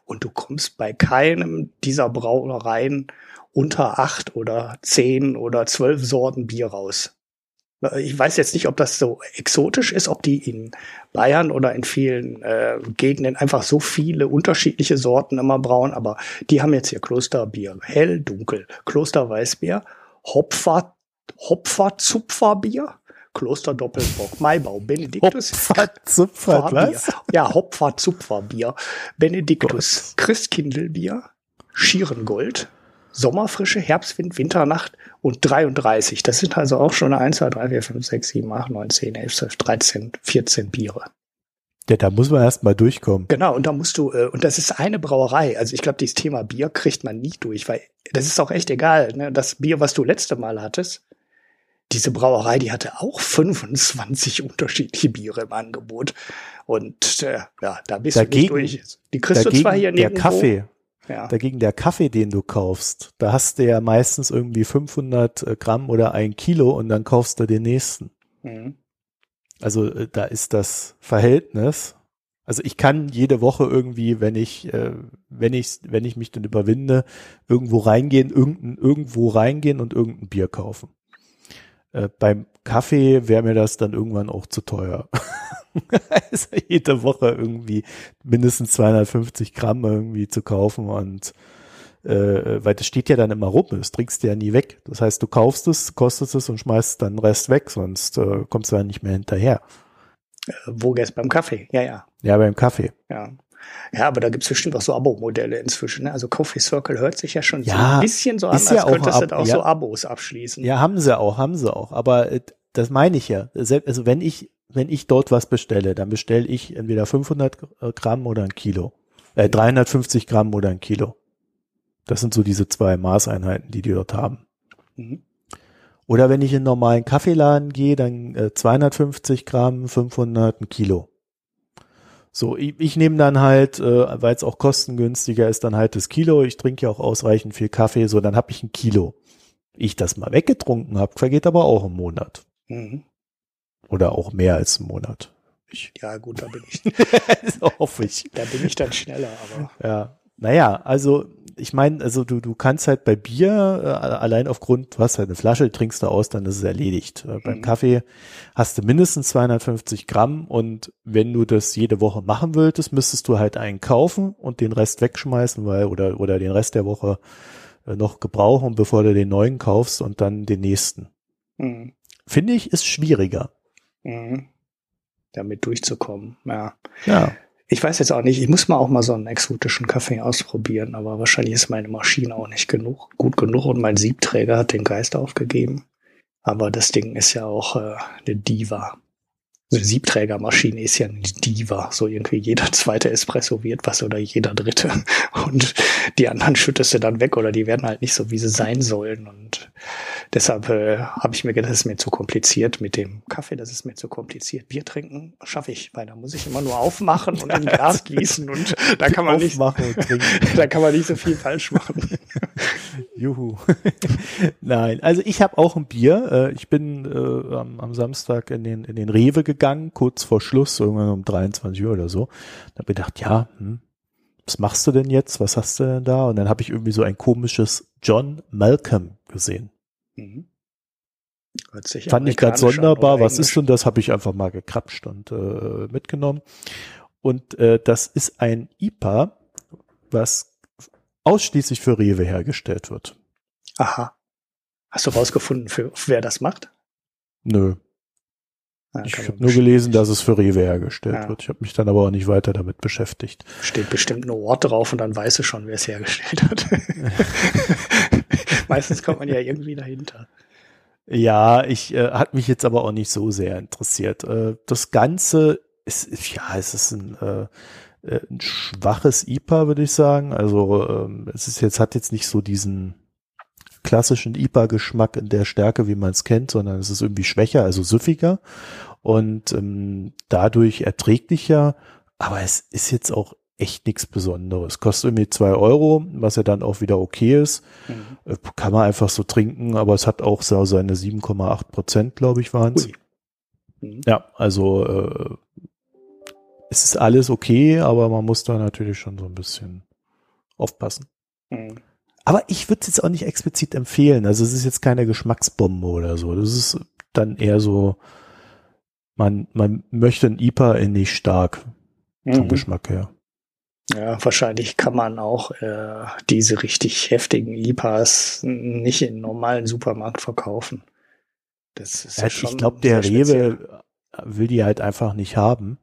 Und du kommst bei keinem dieser Brauereien unter acht oder zehn oder zwölf Sorten Bier raus. Ich weiß jetzt nicht, ob das so exotisch ist, ob die in Bayern oder in vielen äh, Gegenden einfach so viele unterschiedliche Sorten immer brauen, aber die haben jetzt hier Klosterbier, hell, dunkel, Klosterweißbier, Hopfer, Hopfer-Zupferbier, Kloster Doppelbock, Maibau, Benediktus. Hopfer-Zupfer, was? Ja, Hopfer-Zupferbier, Benediktus, Christkindelbier, Schierengold, Sommerfrische, Herbstwind, Winternacht und 33. Das sind also auch schon 1, 2, 3, 4, 5, 6, 7, 8, 9, 10, 11, 12, 13, 14 Biere. Ja, da muss man erst mal durchkommen. Genau, und da musst du, äh, und das ist eine Brauerei. Also ich glaube, dieses Thema Bier kriegt man nie durch, weil das ist auch echt egal. Ne? Das Bier, was du letzte Mal hattest, diese Brauerei, die hatte auch 25 unterschiedliche Biere im Angebot. Und äh, ja, da bist dagegen, du nicht durch. Die kriegst du zwar hier nirgendwo. Der Kaffee, ja. Dagegen der Kaffee, den du kaufst, da hast du ja meistens irgendwie 500 äh, Gramm oder ein Kilo und dann kaufst du den nächsten. Mhm. Also äh, da ist das Verhältnis. Also ich kann jede Woche irgendwie, wenn ich, äh, wenn ich, wenn ich mich dann überwinde, irgendwo reingehen, irgendein, irgendwo reingehen und irgendein Bier kaufen. Äh, beim Kaffee wäre mir das dann irgendwann auch zu teuer. also jede Woche irgendwie mindestens 250 Gramm irgendwie zu kaufen und äh, weil das steht ja dann immer rum, das trinkst du ja nie weg. Das heißt, du kaufst es, kostest es und schmeißt dann den Rest weg, sonst äh, kommst du ja nicht mehr hinterher. Äh, wo jetzt beim Kaffee? Ja, ja. Ja, beim Kaffee. Ja. Ja, aber da gibt's bestimmt auch so Abo-Modelle inzwischen. Ne? Also Coffee Circle hört sich ja schon ja, so ein bisschen so an, als ja könntest du auch ja, so Abos abschließen. Ja, haben sie auch, haben sie auch. Aber äh, das meine ich ja. Also wenn ich, wenn ich dort was bestelle, dann bestelle ich entweder 500 Gramm oder ein Kilo. Äh, 350 Gramm oder ein Kilo. Das sind so diese zwei Maßeinheiten, die die dort haben. Mhm. Oder wenn ich in einen normalen Kaffeeladen gehe, dann äh, 250 Gramm, 500, ein Kilo. So, ich, ich nehme dann halt, äh, weil es auch kostengünstiger ist, dann halt das Kilo. Ich trinke ja auch ausreichend viel Kaffee, so dann habe ich ein Kilo. Ich das mal weggetrunken habe, vergeht aber auch ein Monat. Mhm. Oder auch mehr als ein Monat. Ich, ja, gut, da bin ich. hoffe ich. Da bin ich dann schneller, aber. Ja. Naja, also ich meine, also du, du kannst halt bei Bier, äh, allein aufgrund, du hast halt eine Flasche, trinkst du aus, dann ist es erledigt. Äh, mhm. Beim Kaffee hast du mindestens 250 Gramm und wenn du das jede Woche machen wolltest, müsstest du halt einen kaufen und den Rest wegschmeißen, weil, oder, oder den Rest der Woche äh, noch gebrauchen, bevor du den neuen kaufst und dann den nächsten. Mhm. Finde ich, ist schwieriger. Mhm. Damit durchzukommen, ja. Ja. Ich weiß jetzt auch nicht, ich muss mal auch mal so einen exotischen Kaffee ausprobieren, aber wahrscheinlich ist meine Maschine auch nicht genug, gut genug und mein Siebträger hat den Geist aufgegeben. Aber das Ding ist ja auch äh, eine Diva eine Siebträgermaschine ist ja eine Diva. So irgendwie jeder zweite Espresso wird was oder jeder dritte. Und die anderen schüttest du dann weg oder die werden halt nicht so, wie sie sein sollen. Und deshalb äh, habe ich mir gedacht, das ist mir zu kompliziert mit dem Kaffee, das ist mir zu kompliziert. Bier trinken schaffe ich, weil da muss ich immer nur aufmachen und in Glas gießen und da kann man nicht, da kann man nicht so viel falsch machen. Juhu. Nein, also ich habe auch ein Bier. Äh, ich bin äh, am, am Samstag in den, in den Rewe gegangen gegangen, kurz vor Schluss, irgendwann um 23 Uhr oder so. Da habe ich gedacht, ja, hm, was machst du denn jetzt? Was hast du denn da? Und dann habe ich irgendwie so ein komisches John Malcolm gesehen. Mhm. Fand ich ganz sonderbar. Was ist denn das? Habe ich einfach mal gekrapscht und äh, mitgenommen. und äh, das ist ein IPA, was ausschließlich für Rewe hergestellt wird. Aha. Hast du rausgefunden, für, wer das macht? Nö. Ja, ich habe nur gelesen, dass es für Rewe hergestellt ja. wird. Ich habe mich dann aber auch nicht weiter damit beschäftigt. Steht bestimmt ein Ort drauf und dann weißt du schon, wer es hergestellt hat. Meistens kommt man ja irgendwie dahinter. Ja, ich äh, hat mich jetzt aber auch nicht so sehr interessiert. Äh, das Ganze ist, ja, es ist ein, äh, äh ein schwaches IPA, würde ich sagen. Also ähm, es ist jetzt, hat jetzt nicht so diesen klassischen IPA-Geschmack in der Stärke, wie man es kennt, sondern es ist irgendwie schwächer, also süffiger und ähm, dadurch erträglicher. Aber es ist jetzt auch echt nichts Besonderes. Kostet irgendwie zwei Euro, was ja dann auch wieder okay ist. Mhm. Äh, kann man einfach so trinken, aber es hat auch so seine 7,8 Prozent, glaube ich, waren es. Mhm. Ja, also äh, es ist alles okay, aber man muss da natürlich schon so ein bisschen aufpassen. Mhm. Aber ich würde es jetzt auch nicht explizit empfehlen. Also es ist jetzt keine Geschmacksbombe oder so. Das ist dann eher so, man, man möchte ein IPA in nicht stark vom mhm. Geschmack her. Ja, wahrscheinlich kann man auch äh, diese richtig heftigen IPAs nicht in normalen Supermarkt verkaufen. Das ist ja, ja schon ich glaube, der Rewe will die halt einfach nicht haben,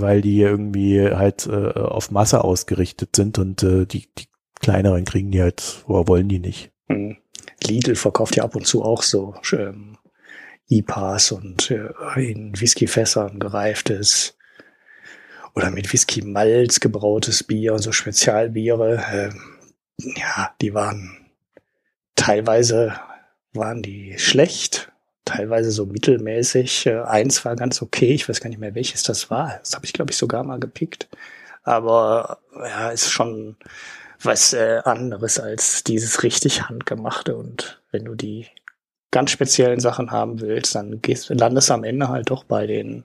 weil die irgendwie halt äh, auf Masse ausgerichtet sind und äh, die, die kleineren kriegen die halt, wo wollen die nicht. Hm. Lidl verkauft ja ab und zu auch so ähm, IPAs und äh, in Whiskyfässern gereiftes oder mit Whisky Malz gebrautes Bier und so Spezialbiere. Äh, ja, die waren teilweise waren die schlecht, teilweise so mittelmäßig. Äh, eins war ganz okay, ich weiß gar nicht mehr welches das war. Das habe ich glaube ich sogar mal gepickt. Aber ja, ist schon was äh, anderes als dieses richtig handgemachte. Und wenn du die ganz speziellen Sachen haben willst, dann gehst, landest du am Ende halt doch bei den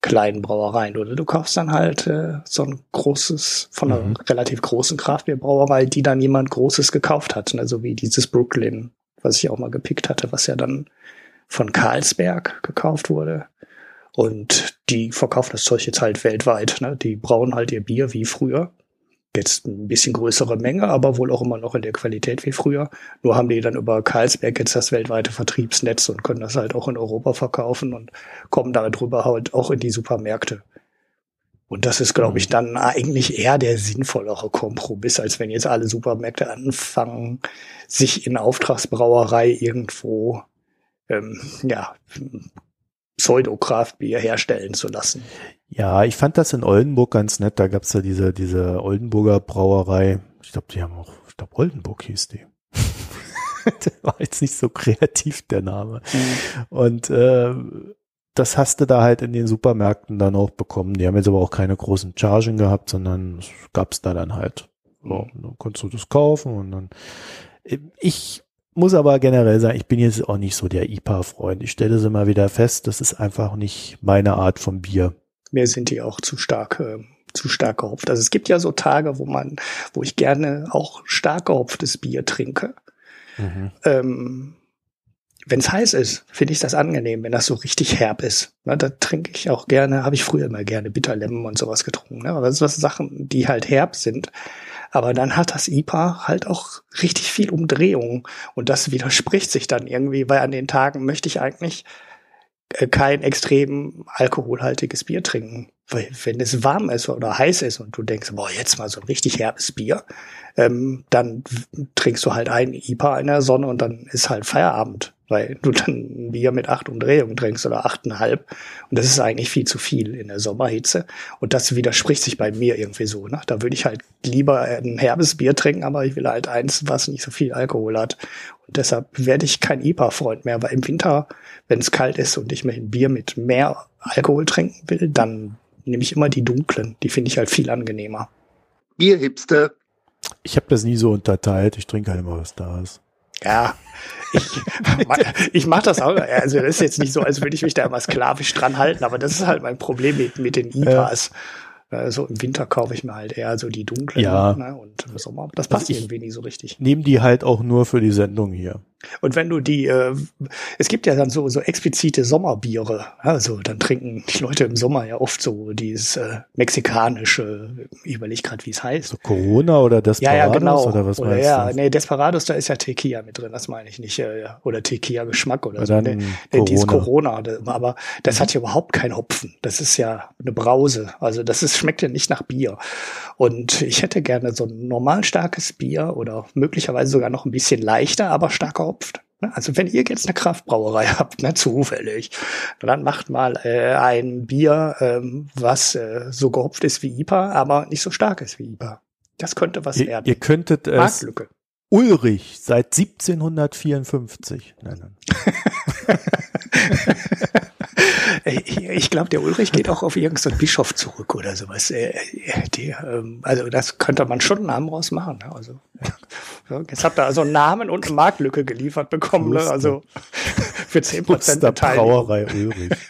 kleinen Brauereien. Oder du kaufst dann halt äh, so ein großes, von einer mhm. relativ großen Kraftbierbrauerei, die dann jemand Großes gekauft hat. Ne? So wie dieses Brooklyn, was ich auch mal gepickt hatte, was ja dann von Carlsberg gekauft wurde. Und die verkaufen das Zeug jetzt halt weltweit. Ne? Die brauen halt ihr Bier wie früher Jetzt ein bisschen größere Menge, aber wohl auch immer noch in der Qualität wie früher. Nur haben die dann über Karlsberg jetzt das weltweite Vertriebsnetz und können das halt auch in Europa verkaufen und kommen darüber halt auch in die Supermärkte. Und das ist, glaube ich, mhm. dann eigentlich eher der sinnvollere Kompromiss, als wenn jetzt alle Supermärkte anfangen, sich in Auftragsbrauerei irgendwo ähm, ja, Pseudo-Craft-Bier herstellen zu lassen. Ja, ich fand das in Oldenburg ganz nett. Da gab's ja diese, diese Oldenburger Brauerei. Ich glaube, die haben auch, ich glaube, Oldenburg hieß die. der war jetzt nicht so kreativ, der Name. Mhm. Und äh, das hast du da halt in den Supermärkten dann auch bekommen. Die haben jetzt aber auch keine großen Chargen gehabt, sondern es gab's da dann halt. So, dann konntest du das kaufen und dann. Ich muss aber generell sagen, ich bin jetzt auch nicht so der IPA-Freund. Ich stelle es immer wieder fest, das ist einfach nicht meine Art von Bier. Mir sind die auch zu stark, äh, zu stark gehopft. Also es gibt ja so Tage, wo man, wo ich gerne auch stark gehopftes Bier trinke. Mhm. Ähm, wenn es heiß ist, finde ich das angenehm, wenn das so richtig herb ist. Ne, da trinke ich auch gerne, habe ich früher immer gerne Bitterlemon und sowas getrunken. Ne? Aber das sind Sachen, die halt herb sind. Aber dann hat das IPA halt auch richtig viel Umdrehung. Und das widerspricht sich dann irgendwie, weil an den Tagen möchte ich eigentlich äh, kein extrem alkoholhaltiges Bier trinken. Weil wenn es warm ist oder heiß ist und du denkst, boah, jetzt mal so ein richtig herbes Bier, ähm, dann trinkst du halt ein IPA in der Sonne und dann ist halt Feierabend, weil du dann ein Bier mit acht Umdrehungen trinkst oder achteinhalb. Und das ist eigentlich viel zu viel in der Sommerhitze. Und das widerspricht sich bei mir irgendwie so. Ne? Da würde ich halt lieber ein herbes Bier trinken, aber ich will halt eins, was nicht so viel Alkohol hat. Und deshalb werde ich kein IPA-Freund mehr, weil im Winter, wenn es kalt ist und ich mir ein Bier mit mehr Alkohol trinken will, dann nehme ich immer die dunklen. Die finde ich halt viel angenehmer. Bierhipster. Ich habe das nie so unterteilt. Ich trinke halt immer, was da ist. Ja, ich, ich mache das auch. Also das ist jetzt nicht so, als würde ich mich da immer sklavisch dran halten, aber das ist halt mein Problem mit, mit den IPAs. Also im Winter kaufe ich mir halt eher so die dunklen ja. ne? und im Sommer, das passt also irgendwie nie so richtig. Nehmen die halt auch nur für die Sendung hier. Und wenn du die, äh, es gibt ja dann so, so explizite Sommerbiere. Also dann trinken die Leute im Sommer ja oft so dieses äh, mexikanische, ich überlege gerade, wie es heißt. So Corona oder Desperados ja, ja, genau. oder was oder, meinst ja, du? nee, Desperados, da ist ja Tequila mit drin, das meine ich nicht. Äh, oder Tequila-Geschmack oder Ja, so. Nee, nee, dieses Corona. Das- aber das hat ja überhaupt keinen Hopfen. Das ist ja eine Brause. Also das ist, schmeckt ja nicht nach Bier. Und ich hätte gerne so ein normal starkes Bier oder möglicherweise sogar noch ein bisschen leichter, aber stark gehopft. Ne? Also wenn ihr jetzt eine Kraftbrauerei habt, ne, zufällig, dann macht mal äh, ein Bier, ähm, was äh, so gehopft ist wie IPA, aber nicht so stark ist wie IPA. Das könnte was Ihr, werden. ihr könntet es Marktlücke. Ulrich seit 1754 nennen. Ich, ich glaube, der Ulrich geht auch auf irgendeinen Bischof zurück oder sowas. Äh, äh, Die, ähm, also das könnte man schon einen Namen raus machen. Ne? Also jetzt habt ihr also einen Namen und eine Marktlücke geliefert bekommen. Ne? Also für 10% Kloster Beteiligung. Brauerei Ulrich.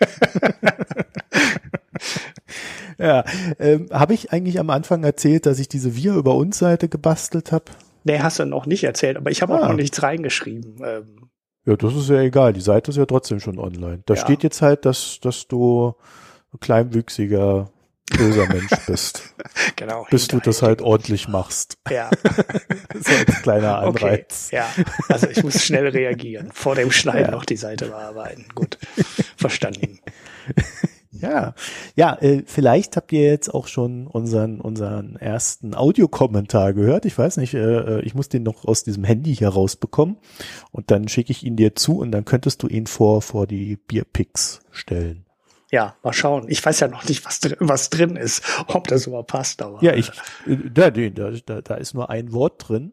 ja, ähm, habe ich eigentlich am Anfang erzählt, dass ich diese Wir über uns Seite gebastelt habe? Nee, hast du noch nicht erzählt, aber ich habe auch Ah. noch nichts reingeschrieben. Ähm, Ja, das ist ja egal. Die Seite ist ja trotzdem schon online. Da Ja. steht jetzt halt, dass, dass du ein kleinwüchsiger, böser Mensch bist. genau. bis du das halt ordentlich machst. Ja, So als kleiner okay. Anreiz. Ja, also ich muss schnell reagieren. Vor dem Schneiden Ja. noch die Seite bearbeiten. Gut, verstanden. Ja, ja, äh, vielleicht habt ihr jetzt auch schon unseren unseren ersten Audiokommentar gehört. Ich weiß nicht, äh, äh, ich muss den noch aus diesem Handy hier rausbekommen und dann schicke ich ihn dir zu und dann könntest du ihn vor vor die Bierpicks stellen. Ja, mal schauen. Ich weiß ja noch nicht, was, drin- was drin ist, ob das überhaupt passt. Aber, Ja, ich, äh, da, da, da, ist nur ein Wort drin.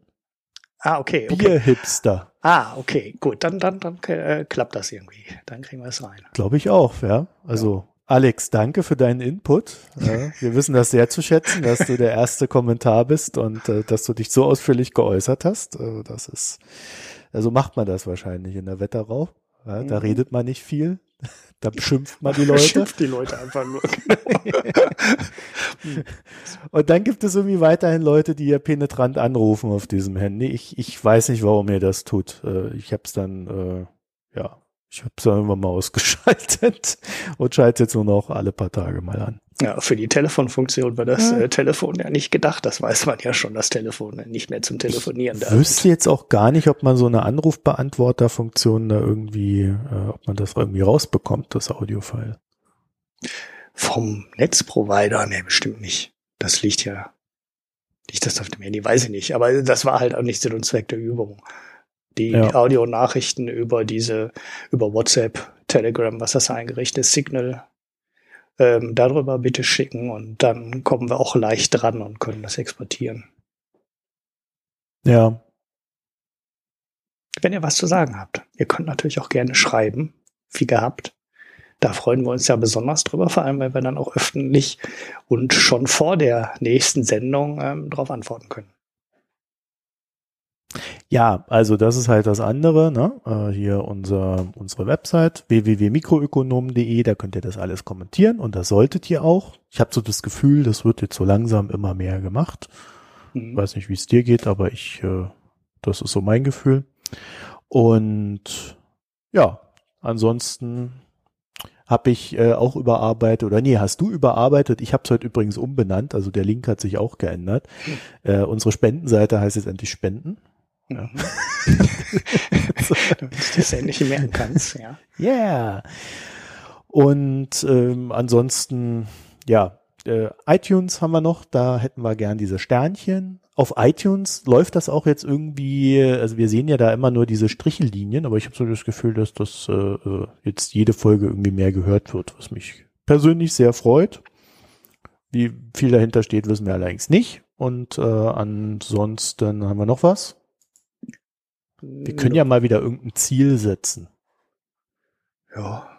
Ah, okay, okay. Bierhipster, Ah, okay, gut. Dann, dann, dann äh, klappt das irgendwie. Dann kriegen wir es rein. glaube ich auch, ja. Also Alex, danke für deinen Input. Ja, wir wissen das sehr zu schätzen, dass du der erste Kommentar bist und äh, dass du dich so ausführlich geäußert hast. Äh, das ist, also macht man das wahrscheinlich in der Wetterau. Ja, Da Mhm. redet man nicht viel. Da beschimpft man die Leute. Schimpft die Leute einfach nur. Und dann gibt es irgendwie weiterhin Leute, die ja penetrant anrufen auf diesem Handy. Ich, ich weiß nicht, warum ihr das tut. Äh, Ich habe es dann, äh, ja, ich habe es irgendwann mal ausgeschaltet und schalte jetzt nur noch alle paar Tage mal an. ja, für die Telefonfunktion war das Ja. äh, Telefon ja nicht gedacht. Das weiß man ja schon, dass Telefon nicht mehr zum Telefonieren da wüsste jetzt auch gar nicht, ob man so eine Anrufbeantworterfunktion da irgendwie, äh, ob man das irgendwie rausbekommt, das Audiofile. Vom Netzprovider? Nee, bestimmt nicht. Das liegt ja, liegt das auf dem Handy? Weiß ich nicht. Aber das war halt auch nicht Sinn und Zweck der Übung. Die Ja. Audionachrichten über diese, über WhatsApp, Telegram, was das eingerichtet ist, Signal, ähm, darüber bitte schicken und dann kommen wir auch leicht dran und können das exportieren. Ja, Wenn ihr was zu sagen habt, ihr könnt natürlich auch gerne schreiben, wie gehabt. Da freuen wir uns ja besonders drüber, vor allem, weil wir dann auch öffentlich und schon vor der nächsten Sendung ähm, darauf antworten können. Ja, also das ist halt das andere, ne? Äh, hier unser, unsere Website www.mikroökonomen.de, da könnt ihr das alles kommentieren und das solltet ihr auch. Ich habe so das Gefühl, das wird jetzt so langsam immer mehr gemacht. Mhm. Weiß nicht, wie es dir geht, aber ich, äh, das ist so mein Gefühl. Und ja, ansonsten habe ich äh, auch überarbeitet, oder nee, hast du überarbeitet? Ich habe es heute übrigens umbenannt, also der Link hat sich auch geändert. Äh, unsere Spendenseite heißt jetzt endlich Spenden. Ja. Mhm. Damit du das endlich merken kannst, ja. Yeah. Und ähm, ansonsten, ja, äh, iTunes haben wir noch, da hätten wir gern diese Sternchen. Auf iTunes läuft das auch jetzt irgendwie, also wir sehen ja da immer nur diese Strichellinien, aber ich habe so das Gefühl, dass das äh, äh, jetzt jede Folge irgendwie mehr gehört wird, was mich persönlich sehr freut. Wie viel dahinter steht, wissen wir allerdings nicht. Und äh, ansonsten haben wir noch was. Wir können ja mal wieder irgendein Ziel setzen. Ja.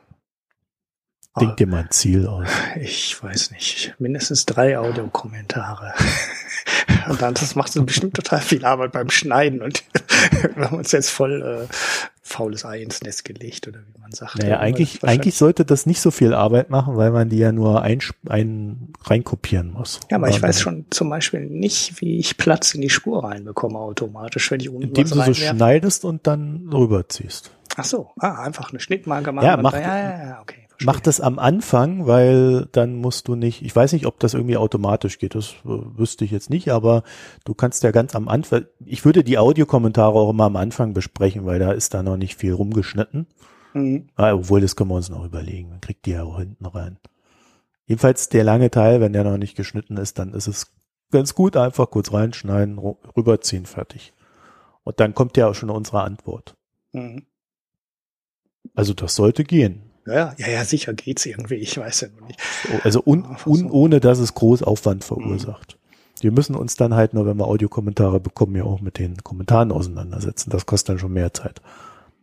Denk dir mal ein Ziel aus. Ich weiß nicht. Mindestens drei Audiokommentare. Und dann, das macht so bestimmt total viel Arbeit beim Schneiden und wir haben uns jetzt voll, äh, faules Ei ins Nest gelegt oder wie man sagt. Naja, eigentlich, eigentlich sollte das nicht so viel Arbeit machen, weil man die ja nur ein, ein reinkopieren muss. Ja, aber ich weiß schon zum Beispiel nicht, wie ich Platz in die Spur reinbekomme automatisch, wenn ich unten Indem du so schneidest und dann rüberziehst. Ach so, ah, einfach eine Schnittmarke machen. Ja, mach, ja, ja, ja, okay. Mach das am Anfang, weil dann musst du nicht, ich weiß nicht, ob das irgendwie automatisch geht, das äh, wüsste ich jetzt nicht, aber du kannst ja ganz am Anfang, ich würde die Audiokommentare auch immer am Anfang besprechen, weil da ist da noch nicht viel rumgeschnitten. Mhm. Ah, obwohl, das können wir uns noch überlegen, man kriegt die ja auch hinten rein. Jedenfalls der lange Teil, wenn der noch nicht geschnitten ist, dann ist es ganz gut, einfach kurz reinschneiden, rüberziehen, fertig. Und dann kommt ja auch schon unsere Antwort. Mhm. Also das sollte gehen. Ja, ja, ja, sicher geht's irgendwie. Ich weiß ja noch nicht. Also un, un, ohne, dass es groß Aufwand verursacht. Mhm. Wir müssen uns dann halt nur, wenn wir Audiokommentare bekommen, ja auch mit den Kommentaren auseinandersetzen. Das kostet dann schon mehr Zeit.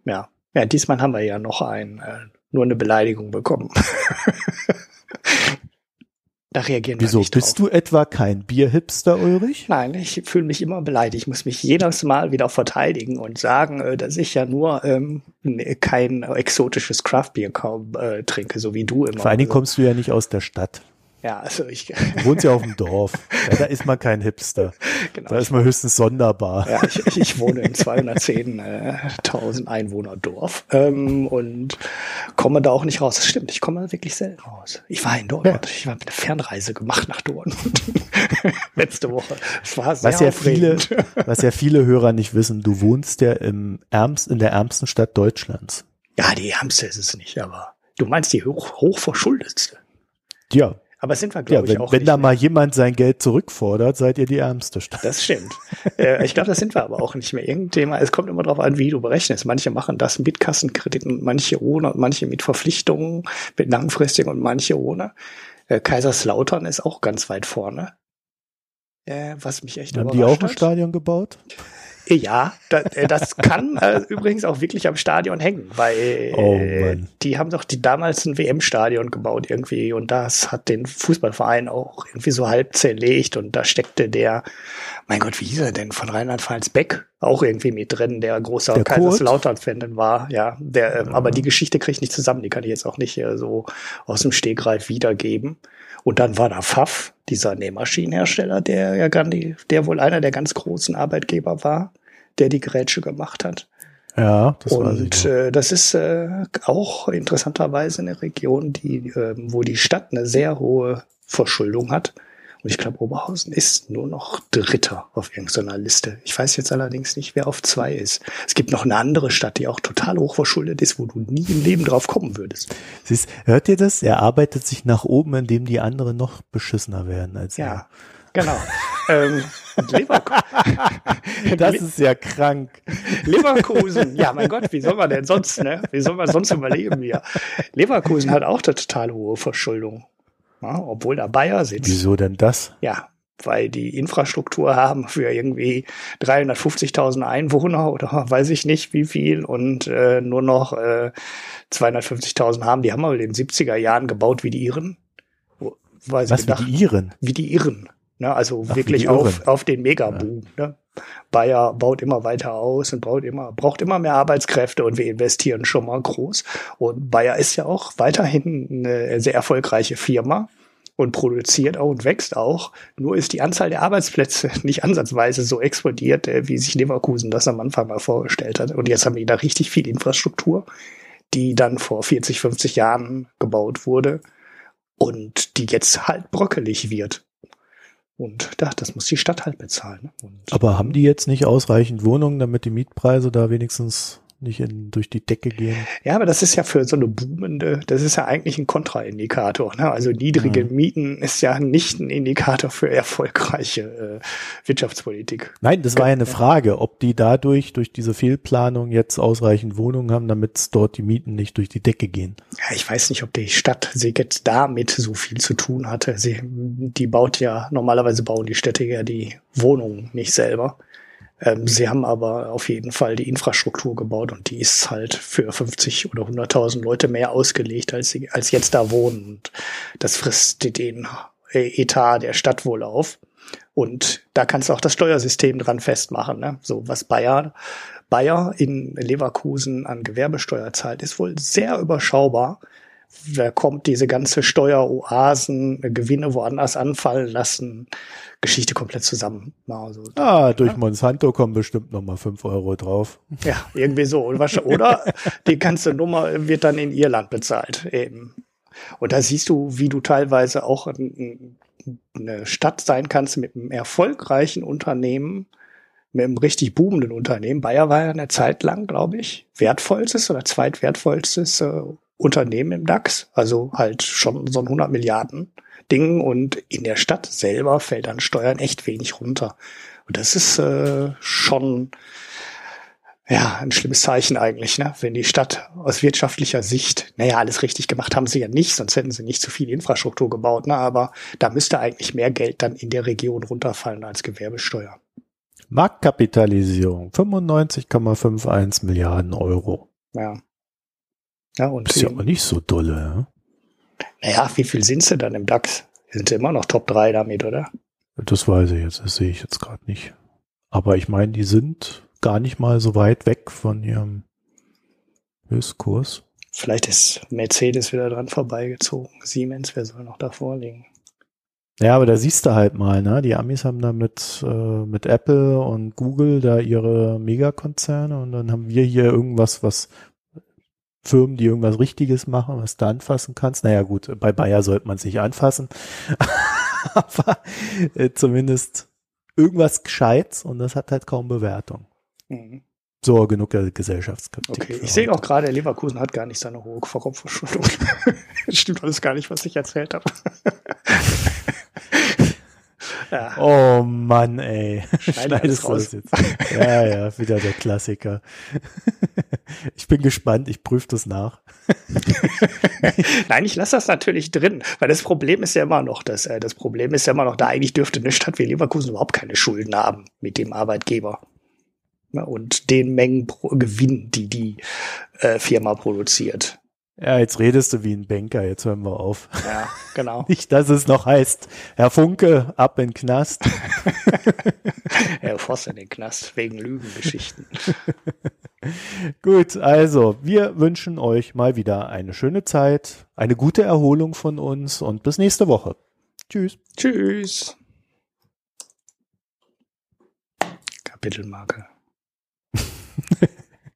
Ja, ja, diesmal haben wir ja noch ein, äh, nur eine Beleidigung bekommen. Da reagieren Wieso? wir nicht Bist du etwa kein Bierhipster, Ulrich? Nein, ich fühle mich immer beleidigt. Ich muss mich jedes Mal wieder verteidigen und sagen, äh, dass ich ja nur ähm, kein exotisches Craftbier kaum äh, trinke, so wie du immer. Vor allen Dingen kommst du ja nicht aus der Stadt. Ja, also ich. Du wohnst ja auf dem Dorf. Ja, da ist man kein Hipster. Genau. Da ist man höchstens sonderbar. Ja, ich, ich, wohne im 210.000 äh, Einwohner Dorf ähm, und komme da auch nicht raus. Das stimmt, ich komme wirklich selten raus. Ich war in Dortmund. Ja. Ich habe eine Fernreise gemacht nach Dortmund letzte Woche. Es war sehr was ja viele, was ja viele Hörer nicht wissen, du wohnst ja im ärmst, in der ärmsten Stadt Deutschlands. Ja, die ärmste ist es nicht, aber du meinst die hoch, hochverschuldetste. Ja, aber sind wir, glaube ja, ich, auch. Wenn da mehr. mal jemand sein Geld zurückfordert, seid ihr die ärmste Stadt. Das stimmt. äh, ich glaube, das sind wir aber auch nicht mehr. Irgendthema, es kommt immer darauf an, wie du berechnest. Manche machen das mit Kassenkrediten, manche ohne, manche mit Verpflichtungen, mit langfristigen und manche ohne. Äh, Kaiserslautern ist auch ganz weit vorne. Äh, was mich echt Haben die auch ein Stadion gebaut? Ja, das, äh, das kann äh, übrigens auch wirklich am Stadion hängen, weil oh, die haben doch die damals ein WM-Stadion gebaut irgendwie und das hat den Fußballverein auch irgendwie so halb zerlegt und da steckte der, mein Gott, wie hieß er denn, von Rheinland-Pfalz Beck auch irgendwie mit drin, der großer der Kaiserslautern-Fan war, ja, der, äh, ja. aber die Geschichte kriege ich nicht zusammen, die kann ich jetzt auch nicht äh, so aus dem Stegreif wiedergeben. Und dann war da Pfaff, dieser Nähmaschinenhersteller, der ja Gandhi, der wohl einer der ganz großen Arbeitgeber war, der die Grätsche gemacht hat. Ja, das Und weiß ich äh, das ist äh, auch interessanterweise eine Region, die, äh, wo die Stadt eine sehr hohe Verschuldung hat. Und ich glaube, Oberhausen ist nur noch Dritter auf irgendeiner Liste. Ich weiß jetzt allerdings nicht, wer auf zwei ist. Es gibt noch eine andere Stadt, die auch total hochverschuldet ist, wo du nie im Leben drauf kommen würdest. Siehst, hört ihr das? Er arbeitet sich nach oben, indem die anderen noch beschissener werden als ja. er. Genau. ähm, Leverkusen. das ist ja krank. Leverkusen, ja, mein Gott, wie soll man denn sonst, ne? Wie soll man sonst überleben hier? Leverkusen hat auch eine total hohe Verschuldung. Ja, obwohl da Bayer sitzt. Wieso denn das? Ja, weil die Infrastruktur haben für irgendwie 350.000 Einwohner oder weiß ich nicht wie viel und äh, nur noch äh, 250.000 haben. Die haben wir in den 70er Jahren gebaut wie die Iren. Weil Was, gedacht, wie die Iren? Wie die Iren. Ne? Also Ach, wirklich auf, auf den Megaboom. Ja. Ne? Bayer baut immer weiter aus und baut immer, braucht immer mehr Arbeitskräfte und wir investieren schon mal groß. Und Bayer ist ja auch weiterhin eine sehr erfolgreiche Firma und produziert auch und wächst auch. Nur ist die Anzahl der Arbeitsplätze nicht ansatzweise so explodiert, äh, wie sich Leverkusen das am Anfang mal vorgestellt hat. Und jetzt haben wir da richtig viel Infrastruktur, die dann vor 40, 50 Jahren gebaut wurde und die jetzt halt brockelig wird. Und da, das muss die Stadt halt bezahlen. Ne? Und Aber haben die jetzt nicht ausreichend Wohnungen, damit die Mietpreise da wenigstens nicht in, durch die Decke gehen. Ja, aber das ist ja für so eine boomende, das ist ja eigentlich ein Kontraindikator. Ne? Also niedrige mhm. Mieten ist ja nicht ein Indikator für erfolgreiche äh, Wirtschaftspolitik. Nein, das war ja eine Frage, ob die dadurch, durch diese Fehlplanung jetzt ausreichend Wohnungen haben, damit dort die Mieten nicht durch die Decke gehen. Ja, ich weiß nicht, ob die Stadt sie jetzt damit so viel zu tun hatte. Sie, die baut ja, normalerweise bauen die Städte ja die Wohnungen nicht selber. Ähm, sie haben aber auf jeden Fall die Infrastruktur gebaut und die ist halt für 50 oder 100.000 Leute mehr ausgelegt, als sie als jetzt da wohnen. Und das frisst den Etat der Stadt wohl auf. Und da kannst du auch das Steuersystem dran festmachen. Ne? So was Bayer, Bayer in Leverkusen an Gewerbesteuer zahlt, ist wohl sehr überschaubar. Da kommt diese ganze Steueroasen, Gewinne woanders anfallen lassen, Geschichte komplett zusammen. Also, ah, durch ja. Monsanto kommen bestimmt noch mal fünf Euro drauf. Ja, irgendwie so. Oder die ganze Nummer wird dann in Irland bezahlt eben. Und da siehst du, wie du teilweise auch eine Stadt sein kannst mit einem erfolgreichen Unternehmen, mit einem richtig boomenden Unternehmen. Bayer war ja eine Zeit lang, glaube ich, wertvollstes oder zweitwertvollstes äh, Unternehmen im DAX. Also halt schon so ein 100 Milliarden Ding und in der Stadt selber fällt dann Steuern echt wenig runter. Und das ist äh, schon ja, ein schlimmes Zeichen eigentlich, ne? Wenn die Stadt aus wirtschaftlicher Sicht, naja, alles richtig gemacht haben sie ja nicht, sonst hätten sie nicht zu viel Infrastruktur gebaut, ne? Aber da müsste eigentlich mehr Geld dann in der Region runterfallen als Gewerbesteuer. Marktkapitalisierung 95,51 Milliarden Euro. Ja. Ja, und das ist ja aber nicht so dolle, ja? Naja, wie viel sind sie dann im DAX? Sind sie immer noch Top 3 damit, oder? Das weiß ich jetzt, das sehe ich jetzt gerade nicht. Aber ich meine, die sind gar nicht mal so weit weg von ihrem Höchstkurs. Vielleicht ist Mercedes wieder dran vorbeigezogen. Siemens, wer soll noch davor liegen? Ja, aber da siehst du halt mal, ne? Die Amis haben da mit, äh, mit Apple und Google da ihre Megakonzerne und dann haben wir hier irgendwas, was Firmen, die irgendwas Richtiges machen, was du anfassen kannst. Naja, gut, bei Bayer sollte man sich anfassen. aber äh, zumindest irgendwas Gescheites und das hat halt kaum Bewertung. Mhm. So, genug der Gesellschaftskritik. Okay, ich sehe auch gerade, Leverkusen hat gar nicht seine hohe Vorraumverschuldung. Stimmt alles gar nicht, was ich erzählt habe. ja. Oh Mann, ey. Schneidest du das jetzt? Ja, ja, wieder der Klassiker. Ich bin gespannt, ich prüfe das nach. Nein, ich lasse das natürlich drin, weil das Problem ist ja immer noch, dass äh, das Problem ist ja immer noch, da eigentlich dürfte eine Stadt wie Leverkusen überhaupt keine Schulden haben mit dem Arbeitgeber ne, und den Mengen Gewinn, die die äh, Firma produziert. Ja, jetzt redest du wie ein Banker, jetzt hören wir auf. Ja, genau. Nicht, dass es noch heißt, Herr Funke, ab in den Knast. Herr Voss in den Knast, wegen Lügengeschichten. Gut, also wir wünschen euch mal wieder eine schöne Zeit, eine gute Erholung von uns und bis nächste Woche. Tschüss. Tschüss. Kapitelmarke.